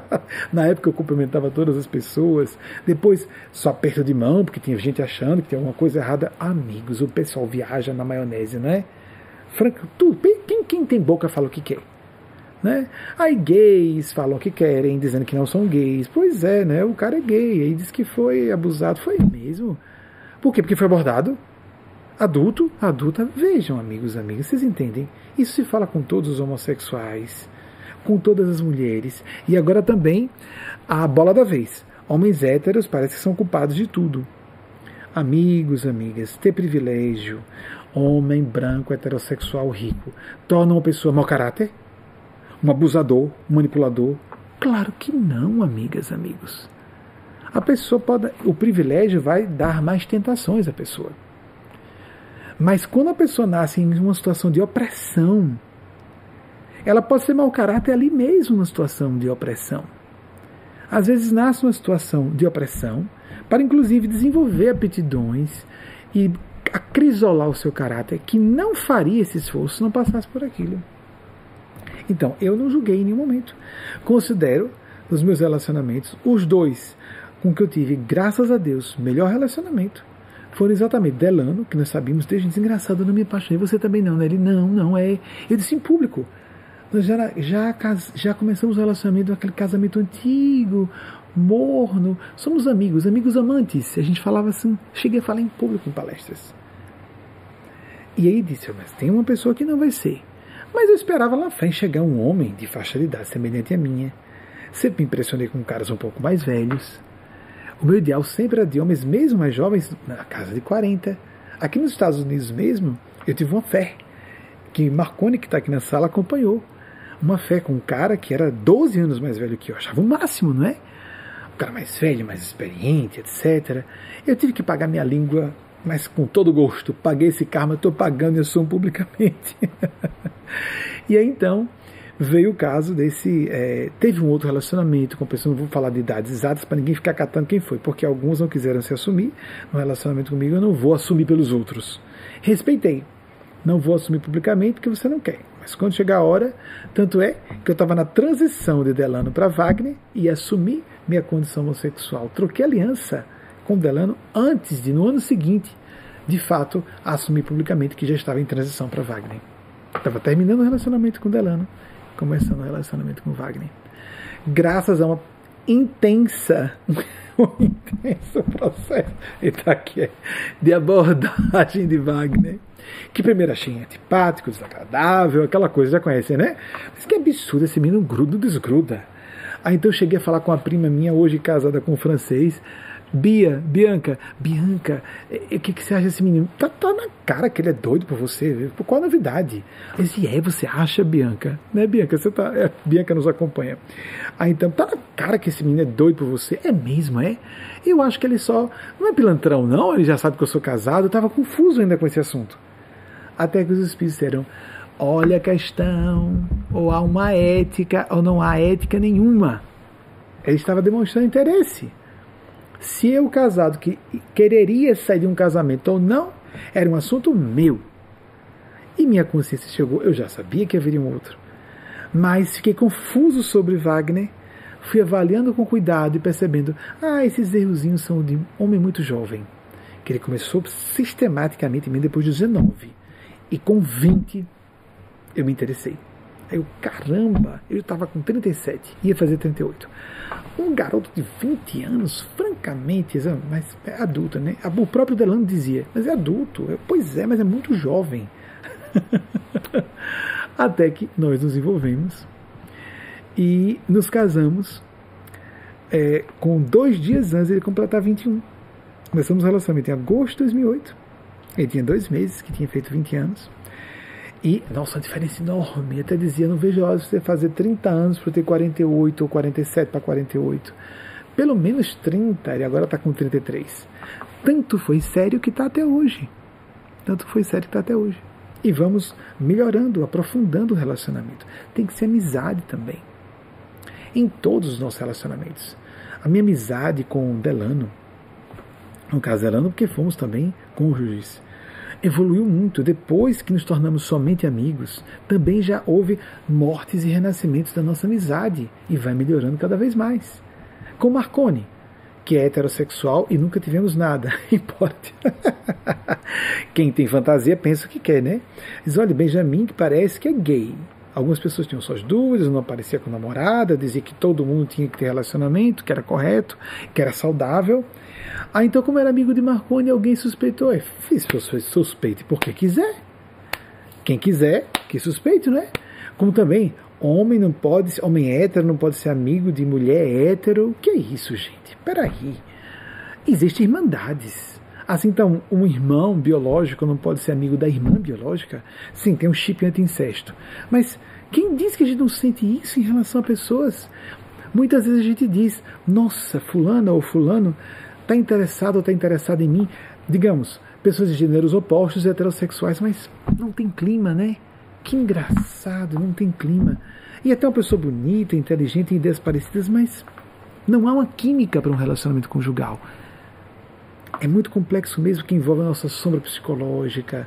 <laughs> Na época eu cumprimentava todas as pessoas. Depois só aperto de mão, porque tinha gente achando que tem alguma coisa errada. Amigos, o pessoal viaja na maionese, né? Franco, tu, quem, quem tem boca fala o que quer. Né? Aí gays falam que querem, dizendo que não são gays. Pois é, né? O cara é gay, aí diz que foi abusado. Foi mesmo. Por quê? Porque foi abordado? adulto, adulta, vejam, amigos, amigas, vocês entendem? Isso se fala com todos os homossexuais, com todas as mulheres, e agora também a bola da vez. Homens héteros parece que são culpados de tudo. Amigos, amigas, ter privilégio, homem branco, heterossexual, rico, torna uma pessoa mau caráter? Um abusador, um manipulador? Claro que não, amigas, amigos. A pessoa pode. O privilégio vai dar mais tentações à pessoa. Mas quando a pessoa nasce em uma situação de opressão, ela pode ser mau caráter ali mesmo na situação de opressão. Às vezes nasce uma situação de opressão para inclusive desenvolver aptidões e acrisolar o seu caráter que não faria esse esforço se não passasse por aquilo. Então, eu não julguei em nenhum momento. Considero os meus relacionamentos, os dois com que eu tive, graças a Deus, melhor relacionamento, foram exatamente Delano, que nós sabíamos desde desgraçado, não me apaixonei, você também não, né? Ele, não, não, é. Eu disse em público. Nós já, já, já começamos o relacionamento, aquele casamento antigo, morno. Somos amigos, amigos amantes. A gente falava assim, cheguei a falar em público em palestras. E aí disse, mas tem uma pessoa que não vai ser. Mas eu esperava lá frente chegar um homem de faixa de idade semelhante à minha. Sempre me impressionei com caras um pouco mais velhos o meu ideal sempre era de homens mesmo mais jovens, na casa de 40. Aqui nos Estados Unidos mesmo, eu tive uma fé, que Marconi, que está aqui na sala, acompanhou. Uma fé com um cara que era 12 anos mais velho que eu. Achava o máximo, não é? Um cara mais velho, mais experiente, etc. Eu tive que pagar minha língua, mas com todo gosto. Paguei esse karma, estou pagando e assumo publicamente. <laughs> e aí então veio o caso desse. É, teve um outro relacionamento com pessoas, não vou falar de idades exatas para ninguém ficar catando quem foi, porque alguns não quiseram se assumir no relacionamento comigo, eu não vou assumir pelos outros. Respeitei. Não vou assumir publicamente porque você não quer. Mas quando chegar a hora, tanto é que eu estava na transição de Delano para Wagner e assumi minha condição homossexual. Troquei aliança com Delano antes de, no ano seguinte, de fato, assumir publicamente que já estava em transição para Wagner. Estava terminando o relacionamento com Delano começando o relacionamento com Wagner. Graças a uma intensa, <laughs> um intenso processo tá aqui, de abordagem de Wagner, que primeiro achei antipático, desagradável, aquela coisa, já conhecem, né? Mas que absurdo, esse menino gruda, desgruda. Aí então eu cheguei a falar com a prima minha, hoje casada com um francês, Bia, Bianca, Bianca, o que, que você acha desse menino? Tá, tá, na cara que ele é doido por você. Qual a novidade? Disse, é, você acha, Bianca? Né, Bianca? Você tá, é, Bianca nos acompanha. Aí então, tá na cara que esse menino é doido por você. É mesmo, é? Eu acho que ele só. Não é pilantrão, não. Ele já sabe que eu sou casado. Eu tava confuso ainda com esse assunto. Até que os espíritos disseram: olha a questão, ou há uma ética, ou não há ética nenhuma Ele estava demonstrando interesse. Se eu, casado, que quereria sair de um casamento ou não, era um assunto meu. E minha consciência chegou, eu já sabia que haveria um outro. Mas fiquei confuso sobre Wagner, fui avaliando com cuidado e percebendo, ah, esses errozinhos são de homem muito jovem. Que ele começou sistematicamente em mim depois de 19. E com 20 eu me interessei. Aí eu, caramba, eu estava com 37, ia fazer 38. Um garoto de 20 anos, francamente, mas é adulto, né? O próprio Delano dizia, mas é adulto. Eu, pois é, mas é muito jovem. <laughs> Até que nós nos envolvemos e nos casamos. É, com dois dias antes de ele completar 21. Começamos o relacionamento em agosto de 2008. Ele tinha dois meses que tinha feito 20 anos. E, nossa, uma diferença enorme. Eu até dizia, não vejo hora de você fazer 30 anos para ter 48 ou 47 para 48. Pelo menos 30, ele agora está com 33. Tanto foi sério que está até hoje. Tanto foi sério que está até hoje. E vamos melhorando, aprofundando o relacionamento. Tem que ser amizade também. Em todos os nossos relacionamentos. A minha amizade com Delano, no caso Delano, porque fomos também cônjuges, evoluiu muito. Depois que nos tornamos somente amigos, também já houve mortes e renascimentos da nossa amizade e vai melhorando cada vez mais. Com Marconi, que é heterossexual e nunca tivemos nada. <laughs> Importa. Quem tem fantasia pensa o que quer, né? Diz, olha, Benjamin que parece que é gay. Algumas pessoas tinham suas dúvidas, não aparecia com namorada, dizia que todo mundo tinha que ter relacionamento, que era correto, que era saudável. Ah, então como era amigo de Marconi, alguém suspeitou. É, fiz suspeite porque quiser. Quem quiser, que suspeite, né? Como também, homem não pode, homem hétero não pode ser amigo de mulher hétero. Que é isso, gente? Peraí. Existem irmandades. Assim, então, um irmão biológico não pode ser amigo da irmã biológica? Sim, tem um chip anti-incesto. Mas quem diz que a gente não sente isso em relação a pessoas? Muitas vezes a gente diz, nossa, fulana ou fulano está interessado ou está interessado em mim. Digamos, pessoas de gêneros opostos, heterossexuais, mas não tem clima, né? Que engraçado, não tem clima. E até uma pessoa bonita, inteligente, ideias parecidas, mas não há uma química para um relacionamento conjugal. É muito complexo mesmo que envolve a nossa sombra psicológica,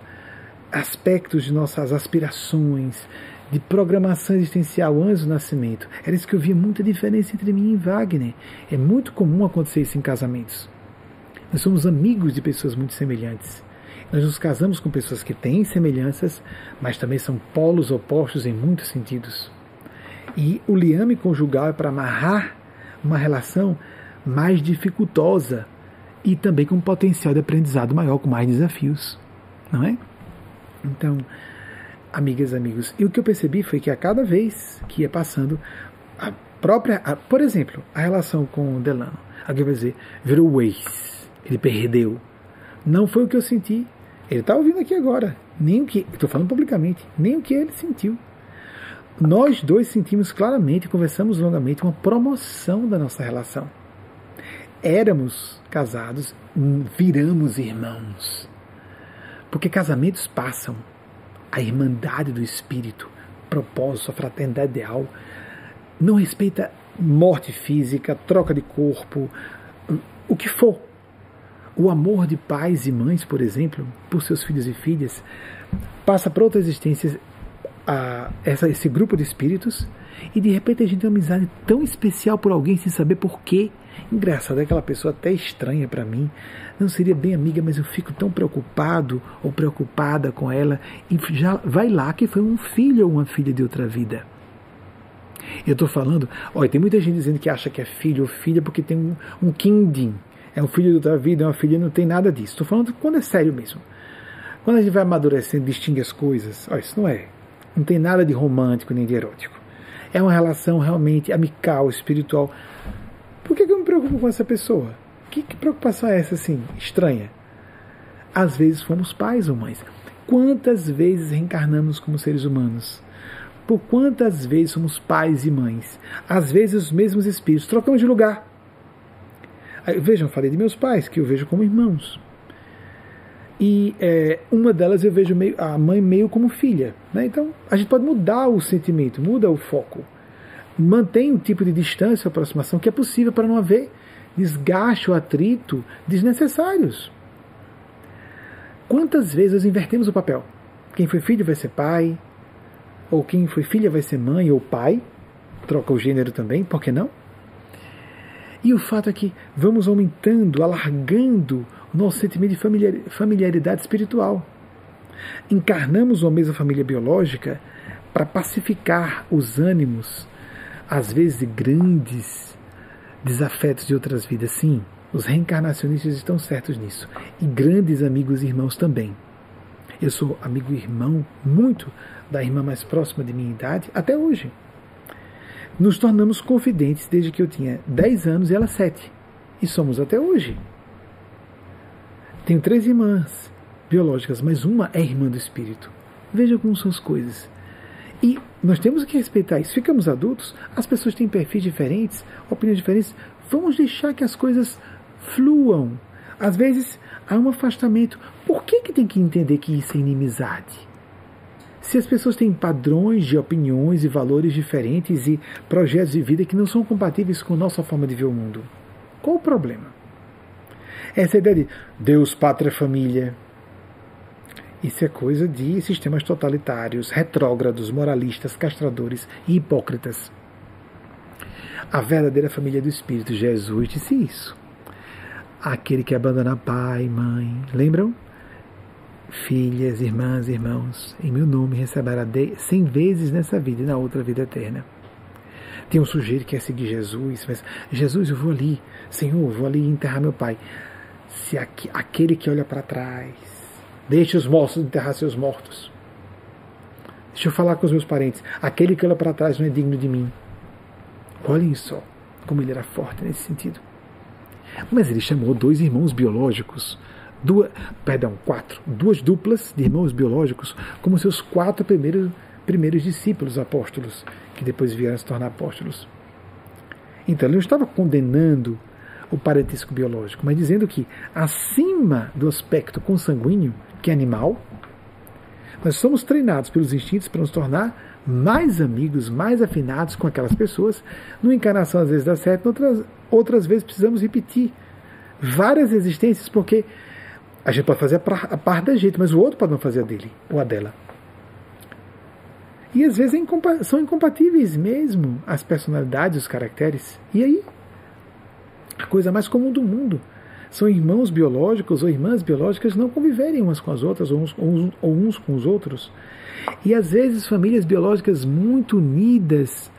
aspectos de nossas aspirações, de programação existencial antes do nascimento. Era isso que eu via muita diferença entre mim e Wagner. É muito comum acontecer isso em casamentos. Nós somos amigos de pessoas muito semelhantes. Nós nos casamos com pessoas que têm semelhanças, mas também são polos opostos em muitos sentidos. E o liame conjugal é para amarrar uma relação mais dificultosa e também com um potencial de aprendizado maior, com mais desafios, não é? Então, amigas, amigos, e o que eu percebi foi que a cada vez que ia passando, a própria, a, por exemplo, a relação com o Delano, alguém vai dizer, virou o ex, ele perdeu. Não foi o que eu senti. Ele está ouvindo aqui agora. Nem o que, estou falando publicamente, nem o que ele sentiu. Nós dois sentimos claramente, conversamos longamente, uma promoção da nossa relação. Éramos casados, viramos irmãos. Porque casamentos passam. A irmandade do espírito, propósito, a fraternidade ideal, não respeita morte física, troca de corpo, o que for. O amor de pais e mães, por exemplo, por seus filhos e filhas, passa para outra existência a, essa, esse grupo de espíritos e de repente a gente tem uma amizade tão especial por alguém sem saber por quê. Engraçado, é aquela pessoa até estranha para mim, não seria bem amiga, mas eu fico tão preocupado ou preocupada com ela e já vai lá que foi um filho ou uma filha de outra vida. Eu estou falando, olha, tem muita gente dizendo que acha que é filho ou filha porque tem um, um kindin, é um filho de outra vida, é uma filha, não tem nada disso. Estou falando quando é sério mesmo. Quando a gente vai amadurecendo, distingue as coisas, olha, isso não é não tem nada de romântico nem de erótico. É uma relação realmente amical, espiritual. Por que, eu me preocupo com essa pessoa? Que, que preocupação é essa assim, estranha? Às vezes fomos pais ou mães. Quantas vezes reencarnamos como seres humanos? Por quantas vezes somos pais e mães? Às vezes os mesmos espíritos. Trocamos de lugar. Vejam, falei de meus pais, que eu vejo como irmãos. E é, uma delas eu vejo meio, a mãe meio como filha. Né? Então a gente pode mudar o sentimento, muda o foco. mantém o tipo de distância aproximação que é possível para não haver desgaste ou atrito desnecessários. Quantas vezes invertemos o papel? Quem foi filho vai ser pai, ou quem foi filha vai ser mãe ou pai, troca o gênero também, por que não? E o fato é que vamos aumentando, alargando o nosso sentimento de familiaridade espiritual. Encarnamos uma mesma família biológica para pacificar os ânimos, às vezes de grandes desafetos de outras vidas. Sim, os reencarnacionistas estão certos nisso. E grandes amigos e irmãos também. Eu sou amigo e irmão muito da irmã mais próxima de minha idade até hoje. Nos tornamos confidentes desde que eu tinha 10 anos e ela 7. E somos até hoje. Tenho três irmãs biológicas, mas uma é irmã do espírito. Veja como são as coisas. E nós temos que respeitar isso. Ficamos adultos, as pessoas têm perfis diferentes, opiniões diferentes. Vamos deixar que as coisas fluam. Às vezes há um afastamento. Por que, que tem que entender que isso é inimizade? Se as pessoas têm padrões de opiniões e valores diferentes e projetos de vida que não são compatíveis com nossa forma de ver o mundo, qual o problema? Essa ideia de Deus, pátria, família, isso é coisa de sistemas totalitários, retrógrados, moralistas, castradores e hipócritas. A verdadeira família do Espírito, Jesus, disse isso. Aquele que abandona pai, mãe, lembram? filhas, irmãs, irmãos, em meu nome receberá cem vezes nessa vida e na outra vida eterna. Tem um sujeito que quer seguir Jesus, mas Jesus, eu vou ali, Senhor, eu vou ali enterrar meu pai. Se aquele que olha para trás, deixe os mortos enterrar seus mortos. Deixa eu falar com os meus parentes. Aquele que olha para trás não é digno de mim. Olhem só como ele era forte nesse sentido. Mas ele chamou dois irmãos biológicos duas, perdão, quatro, duas duplas de irmãos biológicos como seus quatro primeiros, primeiros discípulos apóstolos, que depois vieram se tornar apóstolos. Então, ele não estava condenando o parentesco biológico, mas dizendo que, acima do aspecto consanguíneo, que animal, nós somos treinados pelos instintos para nos tornar mais amigos, mais afinados com aquelas pessoas. Numa encarnação, às vezes dá certo, outras, outras vezes precisamos repetir várias existências, porque a gente pode fazer a parte da gente, mas o outro pode não fazer a dele ou a dela. E às vezes é incompa são incompatíveis mesmo as personalidades, os caracteres. E aí? A coisa mais comum do mundo. São irmãos biológicos ou irmãs biológicas não conviverem umas com as outras ou uns, ou uns com os outros. E às vezes famílias biológicas muito unidas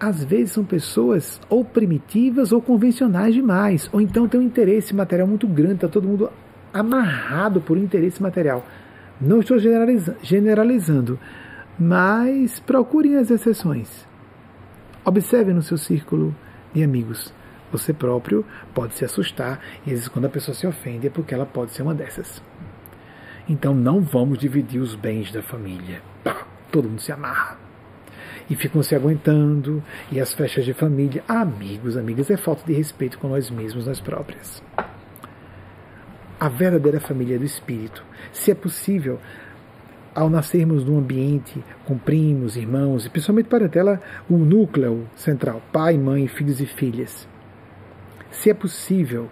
às vezes são pessoas ou primitivas ou convencionais demais, ou então tem um interesse material muito grande, está todo mundo amarrado por interesse material. Não estou generaliza generalizando, mas procurem as exceções. Observe no seu círculo de amigos. Você próprio pode se assustar, e às vezes quando a pessoa se ofende é porque ela pode ser uma dessas. Então não vamos dividir os bens da família. Todo mundo se amarra. E ficam se aguentando, e as festas de família. Amigos, amigas, é falta de respeito com nós mesmos, nós próprias a verdadeira família do espírito. Se é possível, ao nascermos num ambiente com primos, irmãos e principalmente parentela, o núcleo central, pai, mãe, filhos e filhas. Se é possível,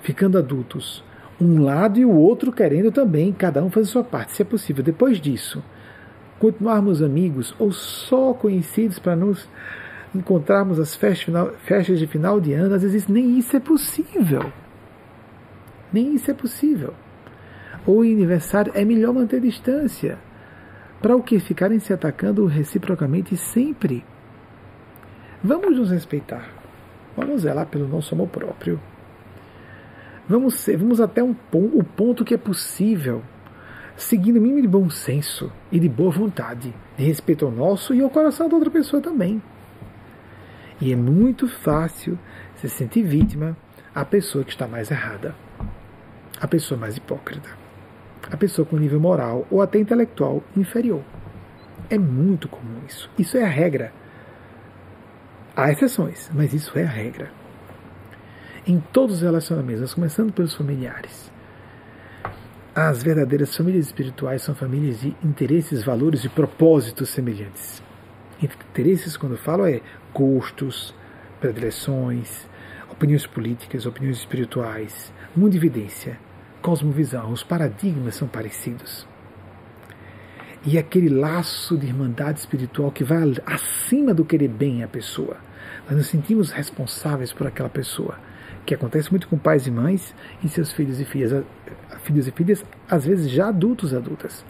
ficando adultos, um lado e o outro querendo também, cada um fazer sua parte, se é possível. Depois disso, continuarmos amigos ou só conhecidos para nos encontrarmos as festas de final de ano, às vezes nem isso é possível. Nem isso é possível. Ou em aniversário é melhor manter distância. Para o que ficarem se atacando reciprocamente sempre? Vamos nos respeitar. Vamos zelar pelo nosso amor próprio. Vamos, ser, vamos até um, o ponto que é possível, seguindo o mínimo de bom senso e de boa vontade, de respeito ao nosso e ao coração da outra pessoa também. E é muito fácil se sentir vítima a pessoa que está mais errada a pessoa mais hipócrita, a pessoa com nível moral ou até intelectual inferior. É muito comum isso. Isso é a regra. Há exceções, mas isso é a regra. Em todos os relacionamentos, começando pelos familiares. As verdadeiras famílias espirituais são famílias de interesses, valores e propósitos semelhantes. Interesses, quando eu falo, é gostos, predileções, opiniões políticas, opiniões espirituais, mundividência, cosmovisão, os paradigmas são parecidos. E aquele laço de irmandade espiritual que vai acima do querer bem a pessoa. Nós nos sentimos responsáveis por aquela pessoa, que acontece muito com pais e mães e seus filhos e filhas, filhos e filhas, às vezes já adultos adultas.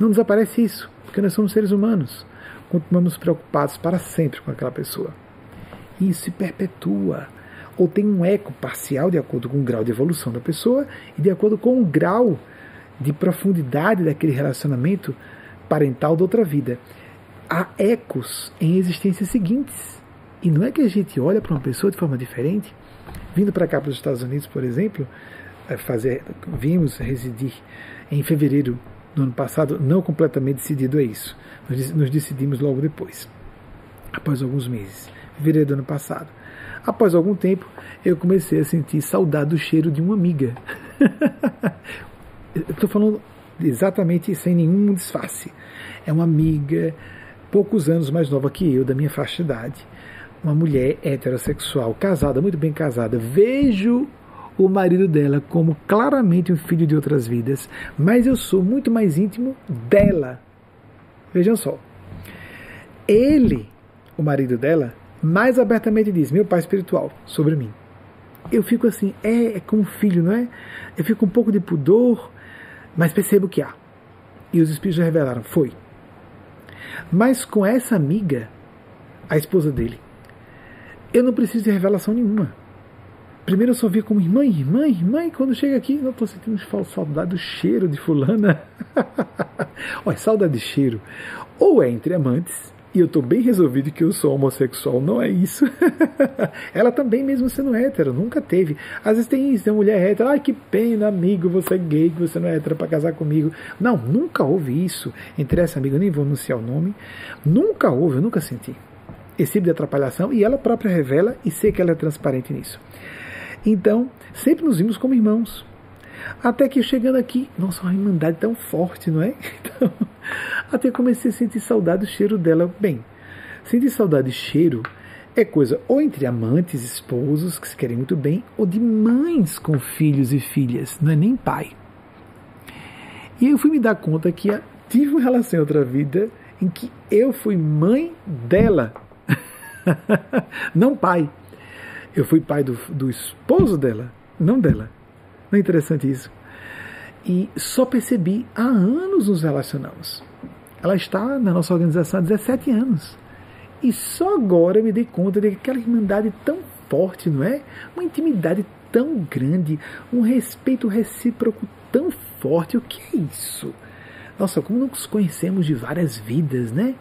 Não desaparece isso, porque nós somos seres humanos. Continuamos preocupados para sempre com aquela pessoa. E isso se perpetua ou tem um eco parcial de acordo com o grau de evolução da pessoa e de acordo com o grau de profundidade daquele relacionamento parental da outra vida. Há ecos em existências seguintes. E não é que a gente olha para uma pessoa de forma diferente. Vindo para cá para os Estados Unidos, por exemplo, eh, fazer, vimos residir em fevereiro do ano passado, não completamente decidido é isso. Nos decidimos logo depois, após alguns meses, fevereiro do ano passado. Após algum tempo, eu comecei a sentir saudade do cheiro de uma amiga. <laughs> Estou falando exatamente sem nenhum disfarce. É uma amiga, poucos anos mais nova que eu, da minha faixa de idade. Uma mulher heterossexual, casada, muito bem casada. Vejo o marido dela como claramente um filho de outras vidas, mas eu sou muito mais íntimo dela. Vejam só. Ele, o marido dela, mais abertamente diz: Meu pai espiritual sobre mim. Eu fico assim, é, é como filho, não é? Eu fico um pouco de pudor, mas percebo que há. E os espíritos revelaram: Foi. Mas com essa amiga, a esposa dele, eu não preciso de revelação nenhuma. Primeiro eu só vi como irmã, irmã, irmã, e quando chega aqui, eu estou sentindo saudade do cheiro de fulana. <laughs> Olha, saudade de cheiro. Ou é entre amantes, e eu estou bem resolvido que eu sou homossexual, não é isso. <laughs> ela também, mesmo sendo hétero, nunca teve. Às vezes tem isso, tem mulher hétero, ai que pena, amigo, você é gay, que você não é hétero para casar comigo. Não, nunca houve isso entre essa amiga, eu nem vou anunciar o nome. Nunca houve, eu nunca senti esse tipo de atrapalhação e ela própria revela e sei que ela é transparente nisso. Então, sempre nos vimos como irmãos. Até que chegando aqui, nossa, uma irmandade tão forte, não é? <laughs> Então, até comecei a sentir saudade do cheiro dela. Bem, sentir saudade de cheiro é coisa ou entre amantes, esposos que se querem muito bem, ou de mães com filhos e filhas, não é nem pai. E eu fui me dar conta que tive uma relação em outra vida em que eu fui mãe dela, <laughs> não pai. Eu fui pai do, do esposo dela, não dela. Não é interessante isso? E só percebi há anos nos relacionamos. Ela está na nossa organização há 17 anos. E só agora eu me dei conta de que aquela irmandade tão forte, não é? Uma intimidade tão grande, um respeito recíproco tão forte. O que é isso? Nossa, como nos conhecemos de várias vidas, né?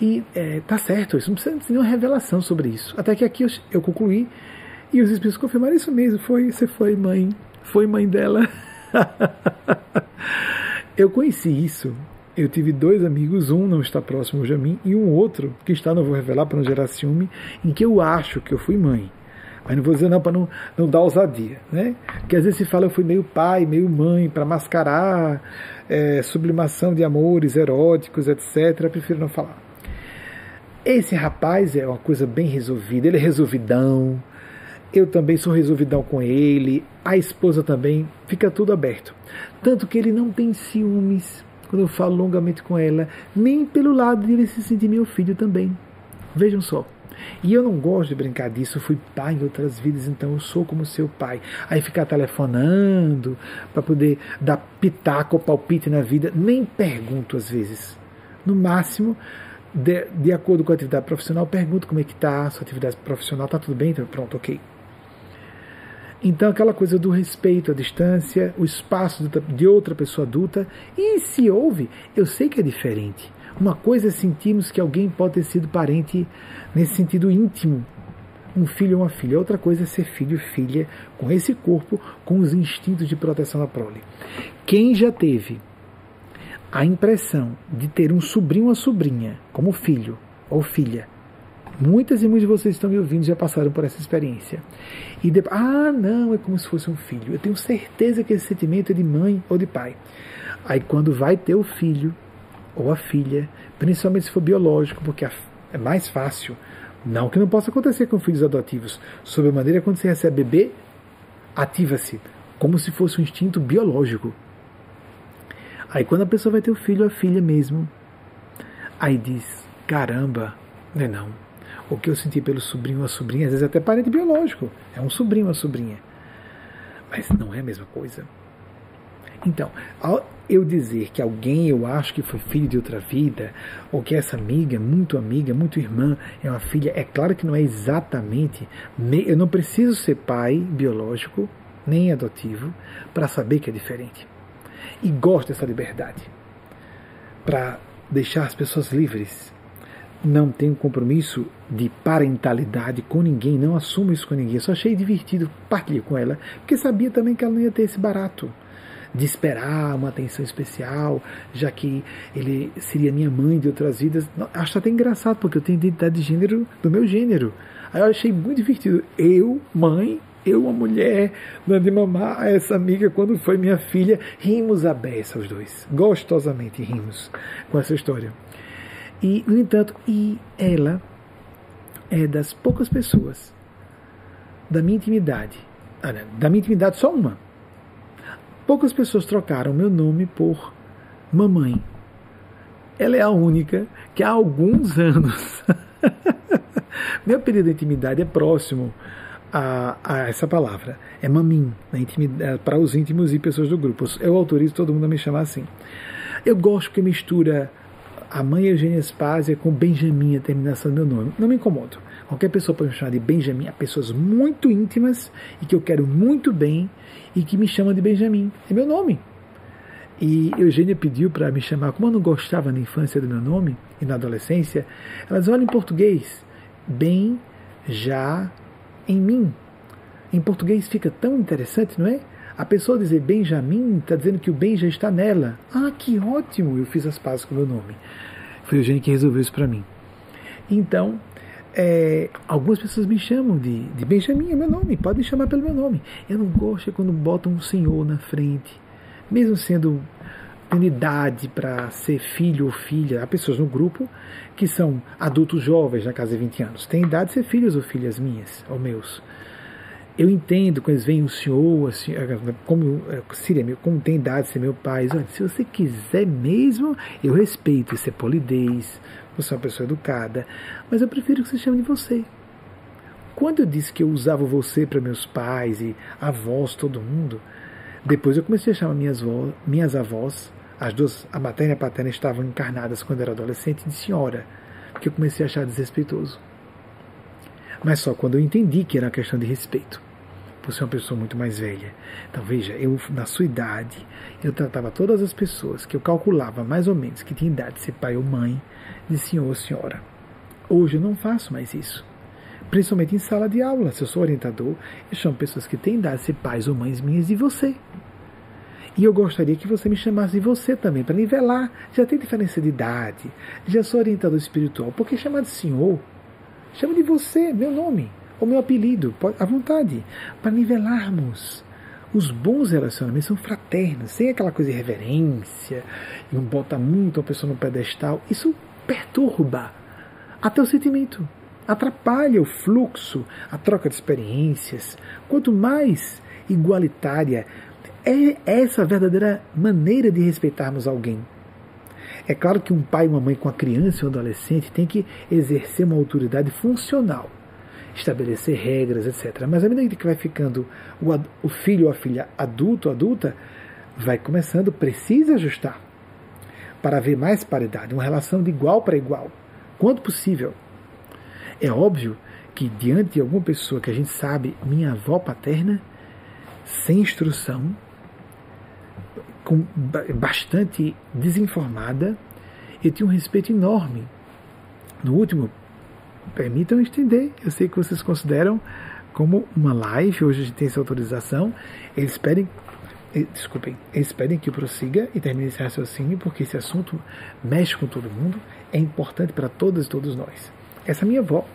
E é, tá certo, isso não precisa de nenhuma revelação sobre isso. Até que aqui eu, eu concluí e os espíritos confirmaram isso mesmo. Foi, você foi mãe, foi mãe dela. <laughs> eu conheci isso. Eu tive dois amigos, um não está próximo hoje a mim, e um outro, que está, não vou revelar para não gerar ciúme, em que eu acho que eu fui mãe. Mas não vou dizer não para não, não dar ousadia, né? Porque às vezes se fala eu fui meio pai, meio mãe, para mascarar é, sublimação de amores eróticos, etc. Eu prefiro não falar. Esse rapaz é uma coisa bem resolvida, ele é resolvidão, eu também sou resolvidão com ele, a esposa também, fica tudo aberto. Tanto que ele não tem ciúmes quando eu falo longamente com ela, nem pelo lado de ele se sentir meu filho também. Vejam só. E eu não gosto de brincar disso, eu fui pai em outras vidas, então eu sou como seu pai. Aí ficar telefonando para poder dar pitaco ou palpite na vida, nem pergunto às vezes. No máximo, de, de acordo com a atividade profissional, pergunto como é que está, sua atividade profissional, está tudo bem? Então, pronto, ok. Então, aquela coisa do respeito à distância, o espaço de outra pessoa adulta, e se houve, eu sei que é diferente. Uma coisa é sentirmos que alguém pode ter sido parente nesse sentido íntimo, um filho ou uma filha. Outra coisa é ser filho e filha com esse corpo, com os instintos de proteção da prole. Quem já teve a impressão de ter um sobrinho ou sobrinha como filho ou filha, Muitas e muitos de vocês estão me ouvindo já passaram por essa experiência. E depois, ah, não, é como se fosse um filho. Eu tenho certeza que esse sentimento é de mãe ou de pai. Aí quando vai ter o filho ou a filha, principalmente se for biológico, porque É mais fácil. Não que não possa acontecer com filhos adotivos. Sob a maneira quando você recebe bebê, ativa-se, como se fosse um instinto biológico. Aí quando a pessoa vai ter o filho, a filha mesmo, aí diz, caramba, não é não. O que eu senti pelo sobrinho ou a sobrinha, às vezes até parente biológico, é um sobrinho ou a sobrinha. Mas não é a mesma coisa. Então, ao eu dizer que alguém eu acho que foi filho de outra vida, ou que essa amiga, muito amiga, muito irmã, é uma filha, é claro que não é exatamente. Eu não preciso ser pai biológico, nem adotivo, para saber que é diferente. E gosto dessa liberdade. Para deixar as pessoas livres. Não tenho compromisso de parentalidade com ninguém, não assumo isso com ninguém. Só achei divertido partilhar com ela, porque sabia também que ela não ia ter esse barato de esperar uma atenção especial, já que ele seria minha mãe de outras vidas. Acho até engraçado, porque eu tenho identidade de gênero do meu gênero. Aí eu achei muito divertido. Eu, mãe, eu, uma mulher, dando de mamar a essa amiga quando foi minha filha. Rimos a beça, os dois. Gostosamente rimos com essa história. E, no entanto, e ela é das poucas pessoas da minha intimidade, ah, da minha intimidade só uma, Poucas pessoas trocaram meu nome por mamãe. Ela é a única que há alguns anos. <laughs> meu apelido de intimidade é próximo a, a essa palavra. É mamim, é, para os íntimos e pessoas do grupo. Eu autorizo todo mundo a me chamar assim. Eu gosto que mistura a mãe Eugênia Spásia com Benjamin, a terminação do meu nome. Não me incomodo. Qualquer pessoa pode me chamar de Benjamin, há pessoas muito íntimas e que eu quero muito bem e que me chamam de Benjamin. É meu nome. E Eugênia pediu para me chamar, como eu não gostava na infância do meu nome e na adolescência, ela diz: olha em português, bem já em mim. Em português fica tão interessante, não é? A pessoa dizer Benjamin está dizendo que o bem já está nela. Ah, que ótimo! Eu fiz as pazes com o meu nome. Foi Eugênia que resolveu isso para mim. Então, é, algumas pessoas me chamam de, de Benjamin, é meu nome, podem chamar pelo meu nome. Eu não gosto é quando botam um senhor na frente, mesmo sendo tendo idade para ser filho ou filha. Há pessoas no grupo que são adultos jovens na casa de 20 anos, têm idade de ser filhos ou filhas minhas, ou meus. Eu entendo quando eles veem o senhor, assim, como seria como tem idade de ser meu pai. Olha, se você quiser mesmo, eu respeito, isso é polidez, você é uma pessoa educada, mas eu prefiro que você chame de você. Quando eu disse que eu usava você para meus pais e avós, todo mundo, depois eu comecei a chamar minhas, minhas avós, as duas, a materna e a paterna estavam encarnadas quando era adolescente, de senhora, porque eu comecei a achar desrespeitoso. Mas só quando eu entendi que era uma questão de respeito por ser uma pessoa muito mais velha. Então veja, eu na sua idade, eu tratava todas as pessoas que eu calculava mais ou menos que tinham idade de ser pai ou mãe, de senhor ou senhora. Hoje eu não faço mais isso. Principalmente em sala de aula, se eu sou orientador, eu chamo pessoas que têm idade de ser pais ou mães minhas de você. E eu gostaria que você me chamasse de você também, para nivelar. Já tem diferença de idade, já sou orientador espiritual. Por que chamar de senhor? Chama de você, meu nome o meu apelido, à vontade, para nivelarmos. Os bons relacionamentos são fraternos, sem aquela coisa de reverência, um bota muito a pessoa no pedestal. Isso perturba até o sentimento, atrapalha o fluxo, a troca de experiências. Quanto mais igualitária é essa verdadeira maneira de respeitarmos alguém. É claro que um pai e uma mãe com a criança e um adolescente tem que exercer uma autoridade funcional estabelecer regras, etc. Mas à medida que vai ficando o, o filho ou a filha adulto, adulta, vai começando, precisa ajustar para haver mais paridade, uma relação de igual para igual, quanto possível. É óbvio que diante de alguma pessoa que a gente sabe, minha avó paterna, sem instrução, com, bastante desinformada, eu tinha um respeito enorme. No último permitam estender. Eu sei que vocês consideram como uma live, hoje a gente tem essa autorização. Eles pedem, eh, desculpem, eles pedem que eu prossiga e termine esse raciocínio, porque esse assunto mexe com todo mundo, é importante para todas e todos nós. Essa minha avó,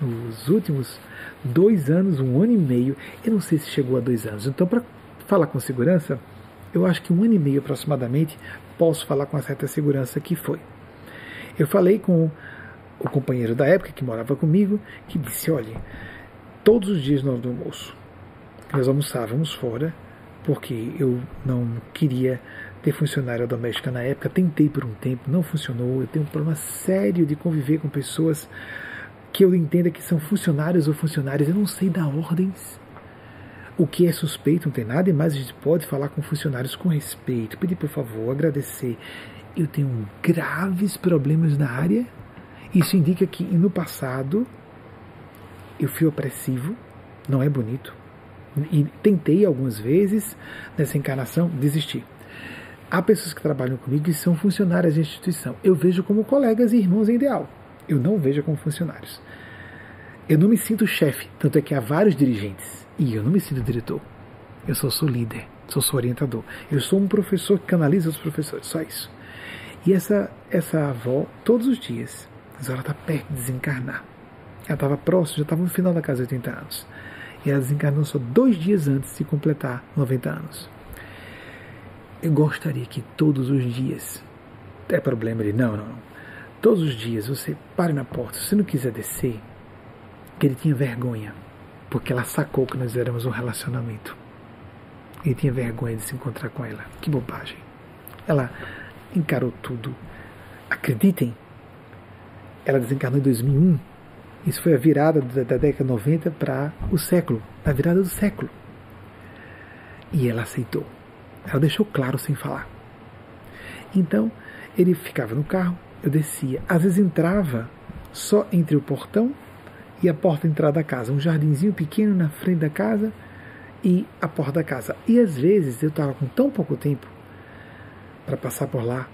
nos últimos dois anos, um ano e meio, eu não sei se chegou a dois anos, então para falar com segurança, eu acho que um ano e meio aproximadamente, posso falar com uma certa segurança que foi. Eu falei com o companheiro da época que morava comigo, que disse: olha, todos os dias hora do almoço, nós almoçávamos fora, porque eu não queria ter funcionária doméstica na época, tentei por um tempo, não funcionou. Eu tenho um problema sério de conviver com pessoas que eu entenda que são funcionários ou funcionárias, eu não sei dar ordens. O que é suspeito não tem nada, mais a gente pode falar com funcionários com respeito, pedir por favor, agradecer. Eu tenho graves problemas na área. Isso indica que no passado eu fui opressivo, não é bonito. E tentei algumas vezes nessa encarnação desistir. Há pessoas que trabalham comigo e são funcionárias de instituição. Eu vejo como colegas e irmãos em ideal. Eu não vejo como funcionários. Eu não me sinto chefe, tanto é que há vários dirigentes. E eu não me sinto diretor. Eu só sou líder, só sou orientador. Eu sou um professor que canaliza os professores, só isso. E essa, essa avó, todos os dias, mas ela está perto de desencarnar. Ela estava próxima, já estava no final da casa de 80 anos. E ela desencarnou só dois dias antes de completar 90 anos. Eu gostaria que todos os dias. É problema ele? Não, não, não. Todos os dias você pare na porta. Se não quiser descer, que ele tinha vergonha. Porque ela sacou que nós éramos um relacionamento. Ele tinha vergonha de se encontrar com ela. Que bobagem. Ela encarou tudo. Acreditem, ela desencarnou em 2001. Isso foi a virada da década 90 para o século, a virada do século. E ela aceitou. Ela deixou claro sem falar. Então, ele ficava no carro, eu descia. Às vezes entrava só entre o portão e a porta de entrada da casa, um jardinzinho pequeno na frente da casa e a porta da casa. E às vezes eu estava com tão pouco tempo para passar por lá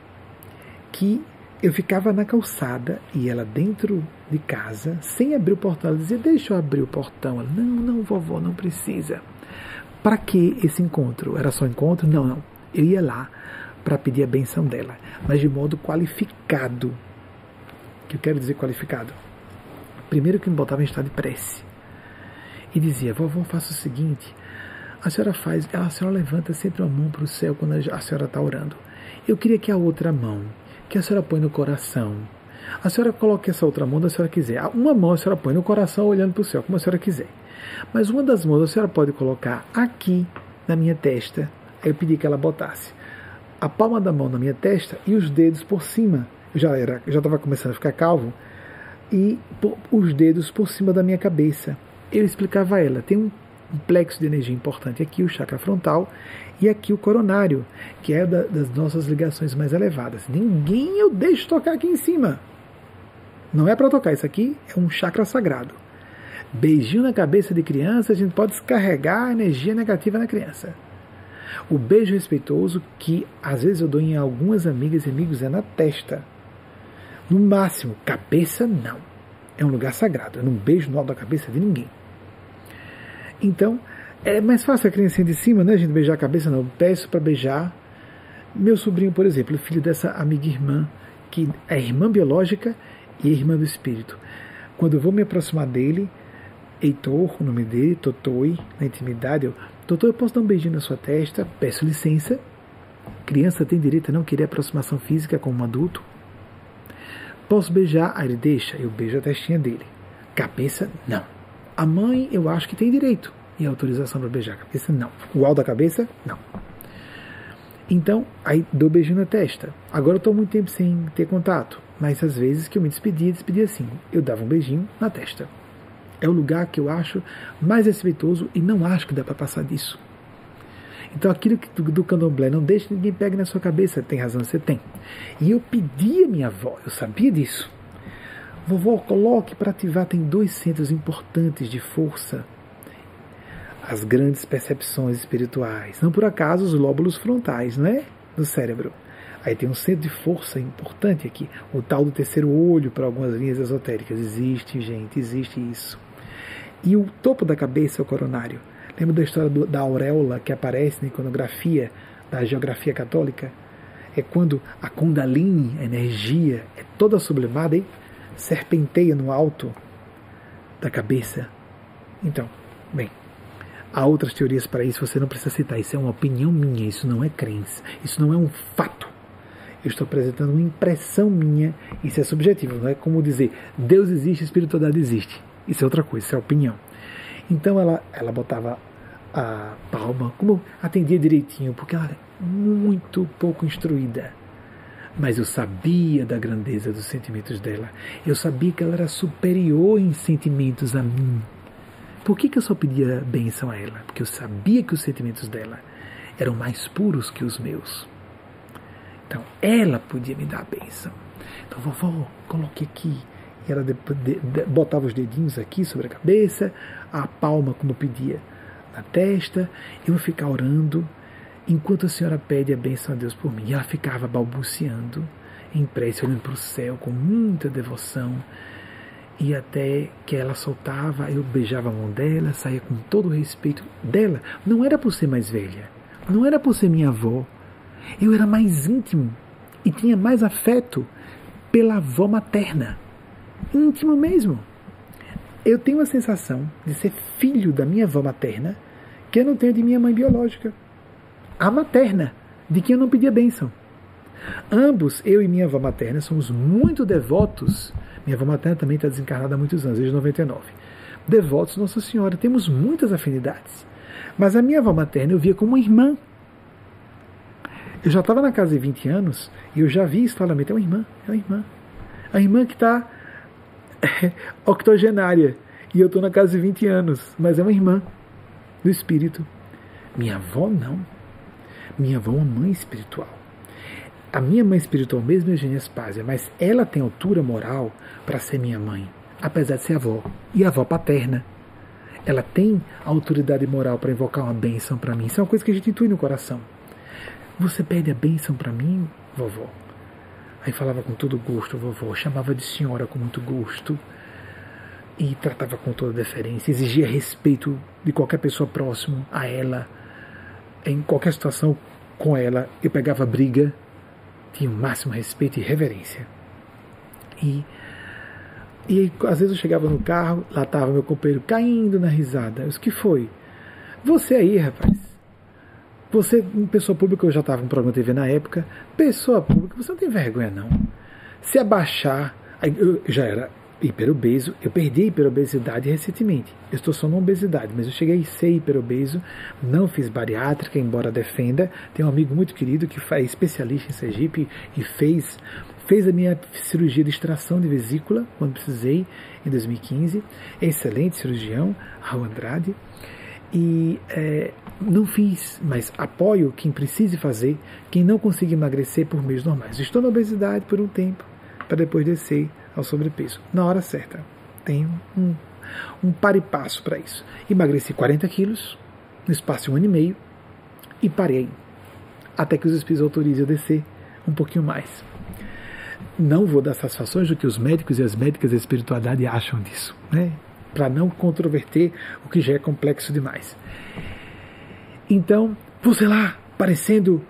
que eu ficava na calçada e ela dentro de casa, sem abrir o portão. Ela dizia: Deixa eu abrir o portão. Ela: Não, não, vovó, não precisa. Para que esse encontro? Era só encontro? Não, não. Eu ia lá para pedir a benção dela, mas de modo qualificado. O que eu quero dizer qualificado? Primeiro que me botava em estado de prece. E dizia, vovó, faça o seguinte, a senhora faz, a senhora levanta sempre uma mão para o céu quando a senhora está orando. Eu queria que a outra mão, que a senhora põe no coração, a senhora coloque essa outra mão da senhora quiser. Uma mão a senhora põe no coração olhando para o céu, como a senhora quiser. Mas uma das mãos a senhora pode colocar aqui na minha testa. Eu pedi que ela botasse a palma da mão na minha testa e os dedos por cima. Eu já era, já estava começando a ficar calvo e os dedos por cima da minha cabeça. Eu explicava a ela, tem um, um plexo de energia importante aqui, o chakra frontal, e aqui o coronário, que é da, das nossas ligações mais elevadas. Ninguém eu deixo tocar aqui em cima. Não é para tocar, isso aqui é um chakra sagrado. Beijinho na cabeça de criança, a gente pode descarregar a energia negativa na criança. O beijo respeitoso, que às vezes eu dou em algumas amigas e amigos, é na testa. No máximo, cabeça não. É um lugar sagrado. Eu não beijo no alto da cabeça de ninguém. Então, é mais fácil a criança de cima, né? A gente beijar a cabeça, não. Eu peço para beijar meu sobrinho, por exemplo, filho dessa amiga irmã, que é irmã biológica e irmã do espírito. Quando eu vou me aproximar dele, Heitor, o nome dele, Totoi, na intimidade, eu, Totoi, eu posso dar um beijinho na sua testa? Peço licença. Criança tem direito a não querer aproximação física como um adulto. Posso beijar? Aí ele deixa, eu beijo a testinha dele. Cabeça, não. A mãe, eu acho que tem direito. E autorização para beijar a cabeça, não. O alto da cabeça, não. Então, aí dou beijinho na testa. Agora eu estou muito tempo sem ter contato. Mas às vezes que eu me despedia, despedia assim. Eu dava um beijinho na testa. É o lugar que eu acho mais respeitoso e não acho que dá para passar disso. Então aquilo que do, do candomblé, não deixe ninguém pegue na sua cabeça, tem razão, você tem. E eu pedi a minha avó, eu sabia disso. Vovó, coloque para ativar, tem dois centros importantes de força. As grandes percepções espirituais. Não por acaso os lóbulos frontais, não é? Do cérebro. Aí tem um centro de força importante aqui, o tal do terceiro olho para algumas linhas esotéricas. Existe, gente, existe isso. E o topo da cabeça é o coronário. Lembra da história do, da auréola que aparece na iconografia da geografia católica? É quando a Kundalini, a energia, é toda sublimada e serpenteia no alto da cabeça. Então, bem, há outras teorias para isso, você não precisa citar. Isso é uma opinião minha, isso não é crença, isso não é um fato. Eu estou apresentando uma impressão minha, isso é subjetivo, não é como dizer Deus existe, espiritualidade existe. Isso é outra coisa, isso é opinião. Então ela, ela botava a palma, como atendia direitinho, porque ela era muito pouco instruída. Mas eu sabia da grandeza dos sentimentos dela. Eu sabia que ela era superior em sentimentos a mim. Por que, que eu só pedia bênção a ela? Porque eu sabia que os sentimentos dela eram mais puros que os meus. Então, ela podia me dar a bênção. Então, vovó, coloque aqui. E ela botava os dedinhos aqui sobre a cabeça, a palma, como pedia, na testa. Eu ia ficar orando enquanto a senhora pede a bênção a Deus por mim. E ela ficava balbuciando em prece, olhando para o céu com muita devoção. E até que ela soltava, eu beijava a mão dela, saía com todo o respeito dela. Não era por ser mais velha, não era por ser minha avó. Eu era mais íntimo e tinha mais afeto pela avó materna. Íntimo mesmo. Eu tenho a sensação de ser filho da minha avó materna que eu não tenho de minha mãe biológica. A materna, de quem eu não pedia bênção. Ambos, eu e minha avó materna, somos muito devotos. Minha avó materna também está desencarnada há muitos anos, desde 99. Devotos Nossa Senhora, temos muitas afinidades. Mas a minha avó materna eu via como uma irmã. Eu já estava na casa de 20 anos e eu já vi isso. É uma irmã, é uma irmã. A irmã que está <laughs> octogenária. E eu estou na casa de 20 anos, mas é uma irmã do espírito. Minha avó não. Minha avó é uma mãe espiritual. A minha mãe espiritual mesmo é Eugênia Spásia, mas ela tem altura moral para ser minha mãe, apesar de ser avó. E avó paterna. Ela tem autoridade moral para invocar uma bênção para mim. Isso é uma coisa que a gente intui no coração. Você pede a bênção para mim, vovó? Aí falava com todo gosto, vovó, chamava de senhora com muito gosto e tratava com toda deferência, exigia respeito de qualquer pessoa próximo a ela. Em qualquer situação com ela, eu pegava briga, tinha o máximo respeito e reverência. E, e às vezes eu chegava no carro, lá estava meu companheiro caindo na risada. Eu disse, que foi? Você aí, rapaz. Você, pessoa pública, eu já estava com programa TV na época. Pessoa pública, você não tem vergonha, não. Se abaixar, eu já era hiperobeso, eu perdi a hiperobesidade recentemente. Eu estou só na obesidade, mas eu cheguei a ser hiperobeso, não fiz bariátrica, embora defenda. Tenho um amigo muito querido que é especialista em Sergipe e fez, fez a minha cirurgia de extração de vesícula quando precisei, em 2015. Excelente cirurgião, Raul Andrade. E é, não fiz, mas apoio quem precise fazer, quem não consiga emagrecer por meios normais. Estou na obesidade por um tempo, para depois descer ao sobrepeso, na hora certa. Tenho um, um par e passo para isso. Emagreci 40 quilos no espaço de um ano e meio e parei, até que os espíritos autorizem eu descer um pouquinho mais. Não vou dar satisfações do que os médicos e as médicas da espiritualidade acham disso, né? para não controverter o que já é complexo demais. Então, você lá, parecendo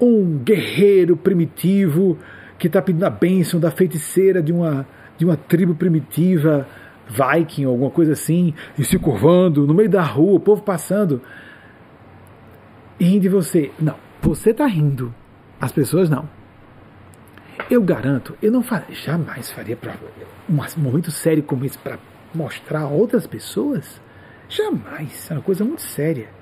um guerreiro primitivo que está pedindo a bênção da feiticeira de uma, de uma tribo primitiva, viking, alguma coisa assim, e se curvando no meio da rua, o povo passando, e rindo de você. Não, você está rindo, as pessoas não. Eu garanto, eu não faria, jamais faria pra, um momento sério como esse para mostrar a outras pessoas? Jamais, é uma coisa muito séria.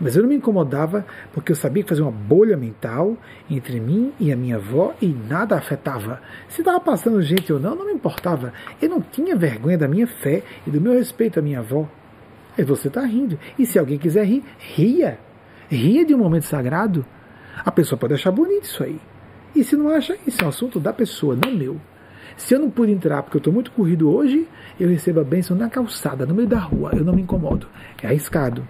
Mas eu não me incomodava porque eu sabia que fazia uma bolha mental entre mim e a minha avó e nada afetava. Se estava passando gente ou não, não me importava. Eu não tinha vergonha da minha fé e do meu respeito à minha avó. E você está rindo. E se alguém quiser rir, ria. Ria de um momento sagrado. A pessoa pode achar bonito isso aí. E se não acha, isso é um assunto da pessoa, não meu. Se eu não pude entrar porque eu estou muito corrido hoje, eu recebo a bênção na calçada, no meio da rua. Eu não me incomodo. É arriscado.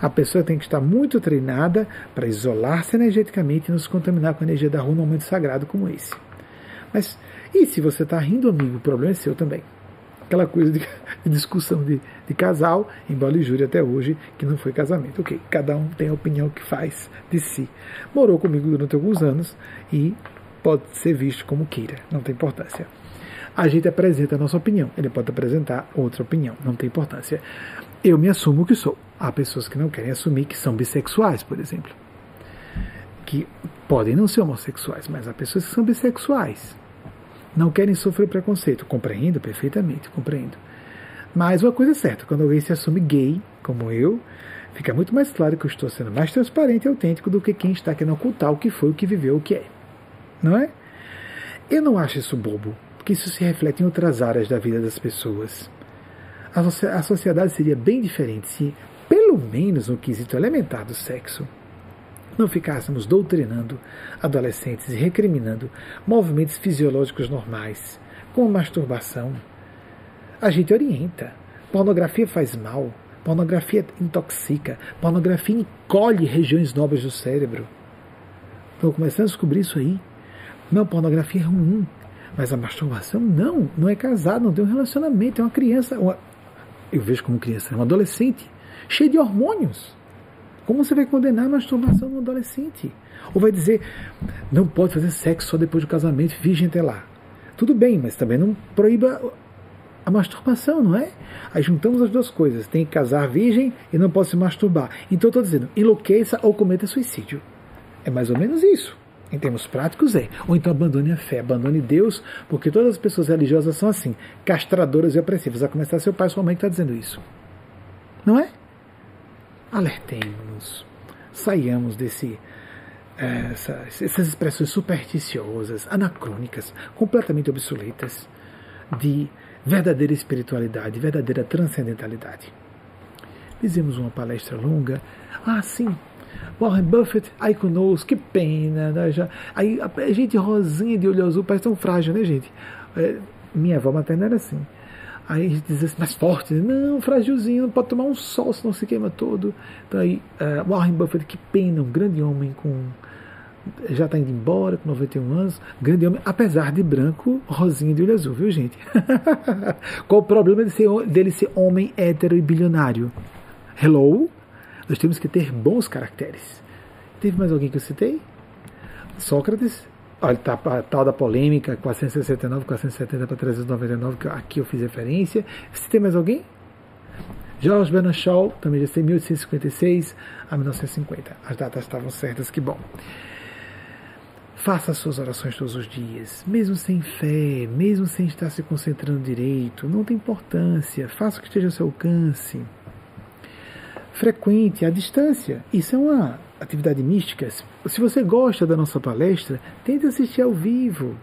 A pessoa tem que estar muito treinada para isolar-se energeticamente e não se contaminar com a energia da rua num momento sagrado como esse. Mas e se você está rindo, amigo? O problema é seu também. Aquela coisa de, <laughs> de discussão de, de, casal, embora e jure até hoje que não foi casamento. Ok, cada um tem a opinião que faz de si. Morou comigo durante alguns anos e pode ser visto como queira, não tem importância. A gente apresenta a nossa opinião, ele pode apresentar outra opinião, não tem importância. Eu me assumo que sou. Há pessoas que não querem assumir que são bissexuais, por exemplo. Que Podem não ser homossexuais, mas há pessoas que são bissexuais. Não querem sofrer preconceito. Compreendo perfeitamente, compreendo. Mas uma coisa é certa, quando alguém se assume gay, como eu, fica muito mais claro que eu estou sendo mais transparente e autêntico do que quem está querendo ocultar o que foi, o que viveu, o que é. Não é? Eu não acho isso bobo, porque isso se reflete em outras áreas da vida das pessoas. A sociedade seria bem diferente se, pelo menos no quesito elementar do sexo, não ficássemos doutrinando adolescentes e recriminando movimentos fisiológicos normais, como masturbação. A gente orienta. Pornografia faz mal, pornografia intoxica, pornografia encolhe regiões nobres do cérebro. Estou começando a descobrir isso aí. Não, pornografia é ruim. Mas a masturbação, não. Não é casado, não tem um relacionamento. É uma criança. Uma, eu vejo como criança, é um adolescente. Cheio de hormônios. Como você vai condenar a masturbação no adolescente? Ou vai dizer, não pode fazer sexo só depois do casamento, virgem até lá. Tudo bem, mas também não proíba a masturbação, não é? Aí juntamos as duas coisas. Tem que casar virgem e não pode se masturbar. Então estou dizendo, enlouqueça ou cometa suicídio. É mais ou menos isso. Em termos práticos, é. Ou então abandone a fé, abandone Deus, porque todas as pessoas religiosas são assim, castradoras e opressivas. A começar seu pai e sua mãe que está dizendo isso. Não é? Alertemos-nos. Saiamos desse. Eh, essas, essas expressões supersticiosas, anacrônicas, completamente obsoletas, de verdadeira espiritualidade, verdadeira transcendentalidade. Fizemos uma palestra longa. Ah, sim, Warren Buffett, aí conosco, que pena. Né? Já, aí a gente rosinha de olho azul parece tão frágil, né, gente? É, minha avó materna era assim. Aí gente diz assim, mais forte, não, frágilzinho, não pode tomar um sol, senão se queima todo. Então aí, uh, Warren Buffett, que pena, um grande homem com. Já está indo embora, com 91 anos, grande homem, apesar de branco, rosinha de olho azul, viu, gente? <laughs> Qual o problema de ser, dele ser homem hétero e bilionário? Hello? Nós temos que ter bons caracteres. Teve mais alguém que eu citei? Sócrates. Olha, tá a tal da polêmica, 469, 470 para 399, que aqui eu fiz referência. Citei mais alguém? George Bernard Shaw, também já sei, 1856 a 1950. As datas estavam certas, que bom. Faça as suas orações todos os dias, mesmo sem fé, mesmo sem estar se concentrando direito, não tem importância. Faça o que esteja ao seu alcance frequente, à distância. Isso é uma atividade mística. Se você gosta da nossa palestra, tente assistir ao vivo.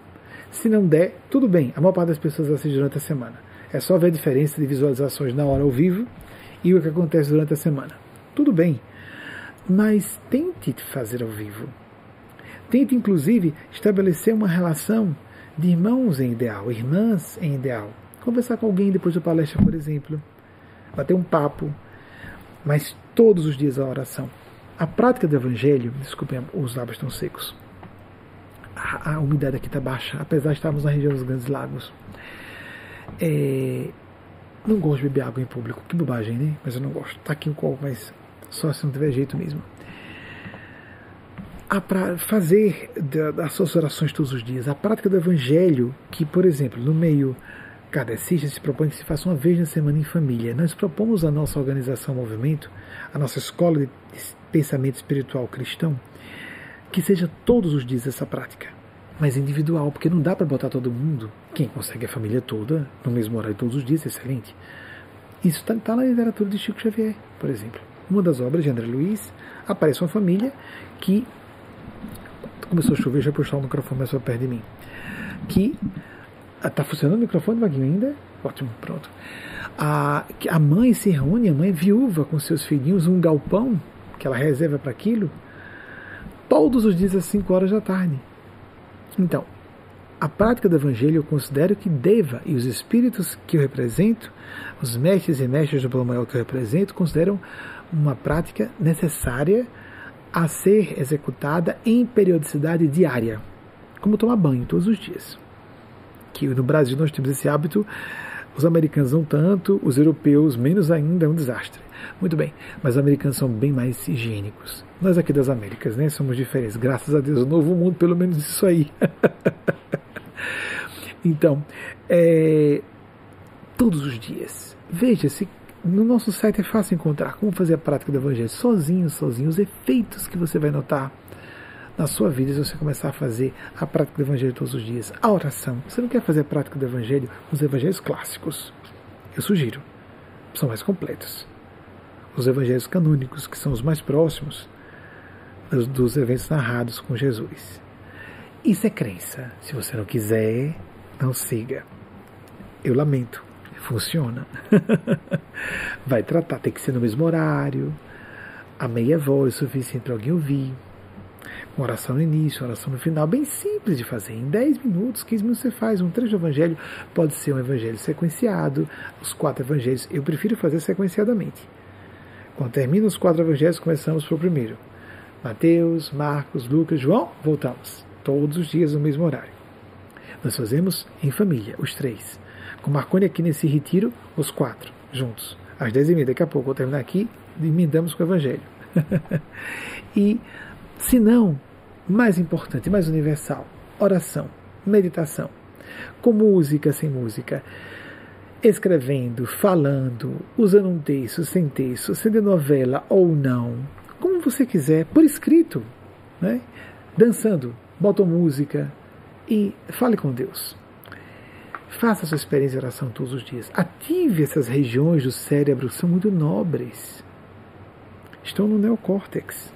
Se não der, tudo bem, a maior parte das pessoas assiste durante a semana. É só ver a diferença de visualizações na hora ao vivo e o que acontece durante a semana. Tudo bem, mas tente fazer ao vivo. Tente, inclusive, estabelecer uma relação de irmãos em ideal, irmãs em ideal. Conversar com alguém depois da palestra, por exemplo. Bater um papo, mas todos os dias a oração. A prática do Evangelho, desculpem, os lábios estão secos. A, a umidade aqui está baixa, apesar de estarmos na região dos Grandes Lagos. É, não gosto de beber água em público, que bobagem, né? Mas eu não gosto. Tá aqui um copo, mas só se não tiver jeito mesmo. A pra fazer das suas orações todos os dias, a prática do Evangelho, que, por exemplo, no meio kardecista se propõe que se faça uma vez na semana em família. Nós propomos a nossa organização movimento, a nossa escola de pensamento espiritual cristão, que seja todos os dias essa prática, mas individual, porque não dá para botar todo mundo, quem consegue a família toda, no mesmo horário todos os dias, excelente. Isso está tá na literatura de Chico Xavier, por exemplo. Uma das obras de André Luiz, aparece uma família que começou a chover, já puxou o microfone mais perto de mim, que Está ah, funcionando o microfone, Vaguinho, ainda? Ótimo, pronto. A, a mãe se reúne, a mãe é viúva com seus filhinhos, um galpão que ela reserva para aquilo, todos os dias às 5 horas da tarde. Então, a prática do Evangelho eu considero que deva, e os espíritos que eu represento, os mestres e mestres do plano maior que eu represento, consideram uma prática necessária a ser executada em periodicidade diária, como tomar banho todos os dias que no Brasil nós temos esse hábito, os americanos não tanto, os europeus menos ainda, é um desastre. Muito bem, mas os americanos são bem mais higiênicos. Nós aqui das Américas, né, somos diferentes. Graças a Deus, o novo mundo, pelo menos isso aí. <laughs> então, é, todos os dias, veja se no nosso site é fácil encontrar como fazer a prática do Evangelho sozinho, sozinho, os efeitos que você vai notar na sua vida se você começar a fazer a prática do Evangelho todos os dias. A oração. Você não quer fazer a prática do Evangelho? Os Evangelhos clássicos. Eu sugiro. São mais completos. Os Evangelhos canônicos, que são os mais próximos dos, dos eventos narrados com Jesus. Isso é crença. Se você não quiser, não siga. Eu lamento. Funciona. <laughs> Vai tratar, tem que ser no mesmo horário. A meia voz é suficiente para alguém ouvir. Oração no início, oração no final, bem simples de fazer. Em 10 minutos, 15 minutos você faz um trecho do evangelho. Pode ser um evangelho sequenciado, os quatro evangelhos. Eu prefiro fazer sequenciadamente. Quando termina os quatro evangelhos, começamos para o primeiro. Mateus, Marcos, Lucas, João, voltamos. Todos os dias no mesmo horário. Nós fazemos em família, os três. Com Marconi aqui nesse retiro, os quatro, juntos. Às dez e meia, daqui a pouco, vou terminar aqui, emendamos com o Evangelho. <laughs> e, se não, mais importante, mais universal, oração, meditação, com música, sem música, escrevendo, falando, usando um texto, sem texto, sendo novela ou não, como você quiser, por escrito, né? dançando, bota música e fale com Deus. Faça a sua experiência de oração todos os dias. Ative essas regiões do cérebro, são muito nobres. Estão no neocórtex.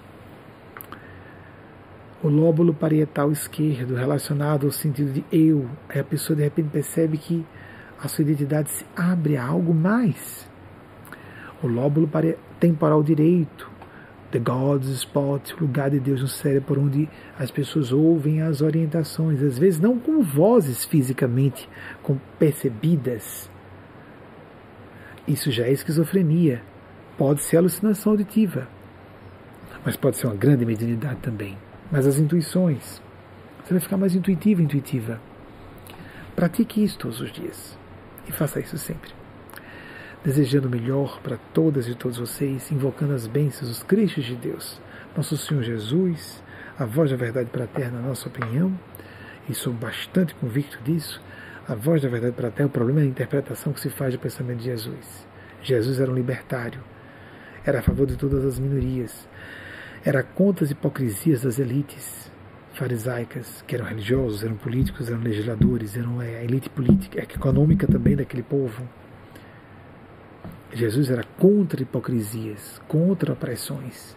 O lóbulo parietal esquerdo, relacionado ao sentido de eu. Aí a pessoa de repente percebe que a sua identidade se abre a algo mais. O lóbulo temporal direito, The God's Spot, o lugar de Deus no cérebro, onde as pessoas ouvem as orientações, às vezes não com vozes fisicamente, com percebidas. Isso já é esquizofrenia. Pode ser alucinação auditiva, mas pode ser uma grande mediunidade também. Mas as intuições, você vai ficar mais intuitivo, intuitiva. Pratique isso todos os dias. E faça isso sempre. Desejando o melhor para todas e todos vocês, invocando as bênçãos, os Cristos de Deus, nosso Senhor Jesus, a voz da verdade para a terra, na nossa opinião, e sou bastante convicto disso, a voz da verdade para a terra, o problema é a interpretação que se faz do pensamento de Jesus. Jesus era um libertário, era a favor de todas as minorias, era contra as hipocrisias das elites farisaicas, que eram religiosos, eram políticos, eram legisladores, eram é, a elite política, econômica também daquele povo Jesus era contra hipocrisias, contra opressões,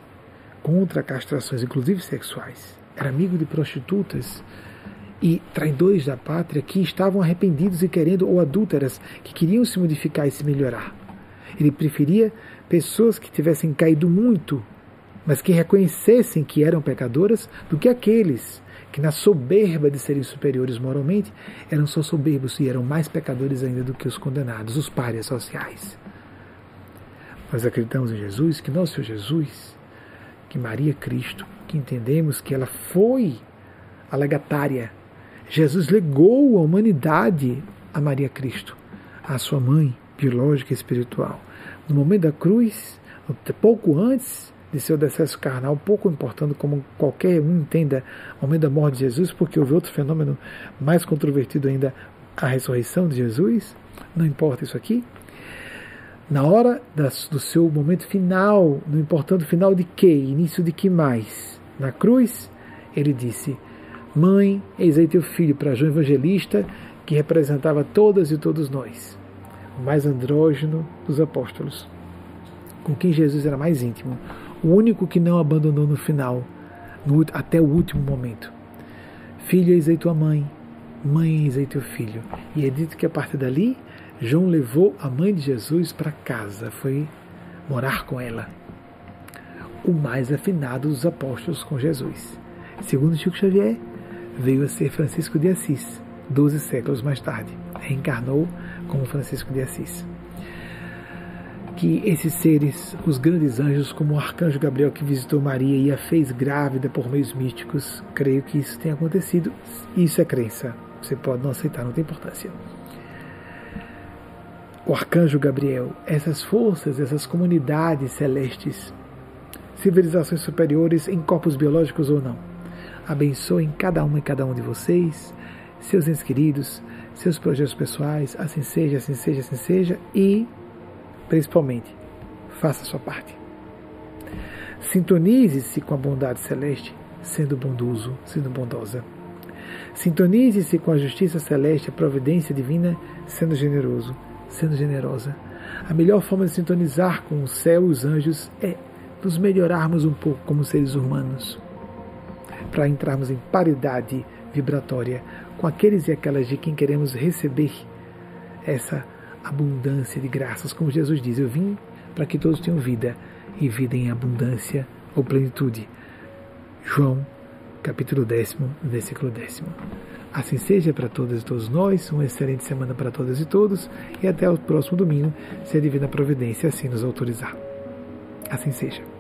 contra castrações, inclusive sexuais. Era amigo de prostitutas e traidores da pátria que estavam arrependidos e querendo, ou adúlteras, que queriam se modificar e se melhorar. Ele preferia pessoas que tivessem caído muito, mas que reconhecessem que eram pecadoras, do que aqueles que, na soberba de serem superiores moralmente, eram só soberbos e eram mais pecadores ainda do que os condenados, os párias sociais. Nós acreditamos em Jesus, que nosso Senhor Jesus, que Maria Cristo, que entendemos que ela foi a legatária. Jesus legou a humanidade a Maria Cristo, a sua mãe biológica e espiritual. No momento da cruz, pouco antes de seu decesso carnal, pouco importando como qualquer um entenda o momento da morte de Jesus, porque houve outro fenômeno mais controvertido ainda, a ressurreição de Jesus, não importa isso aqui, na hora do seu momento final, não importando final de que, início de que mais, na cruz, ele disse: Mãe, eis aí teu filho, para João Evangelista, que representava todas e todos nós, o mais andrógeno dos apóstolos, com quem Jesus era mais íntimo, o único que não abandonou no final, no, até o último momento. Filho, eis aí tua mãe, mãe, eis aí teu filho. E é dito que a partir dali João levou a mãe de Jesus para casa, foi morar com ela. O mais afinado dos apóstolos com Jesus. Segundo Chico Xavier, veio a ser Francisco de Assis, doze séculos mais tarde. Reencarnou como Francisco de Assis. Que esses seres, os grandes anjos, como o arcanjo Gabriel que visitou Maria e a fez grávida por meios místicos, creio que isso tenha acontecido. Isso é crença. Você pode não aceitar, não tem importância o arcanjo Gabriel, essas forças, essas comunidades celestes, civilizações superiores em corpos biológicos ou não. Abençoem cada uma e cada um de vocês, seus entes queridos, seus projetos pessoais, assim seja, assim seja, assim seja, e, principalmente, faça a sua parte. Sintonize-se com a bondade celeste, sendo bondoso, sendo bondosa. Sintonize-se com a justiça celeste, a providência divina, sendo generoso, sendo generosa. A melhor forma de sintonizar com o céu e os anjos é nos melhorarmos um pouco como seres humanos, para entrarmos em paridade vibratória com aqueles e aquelas de quem queremos receber essa abundância de graças. Como Jesus diz, eu vim para que todos tenham vida e vida em abundância ou plenitude. João, capítulo décimo, versículo décimo. Assim seja para todas e todos nós, uma excelente semana para todas e todos, e até o próximo domingo, se a Divina Providência assim nos autorizar. Assim seja.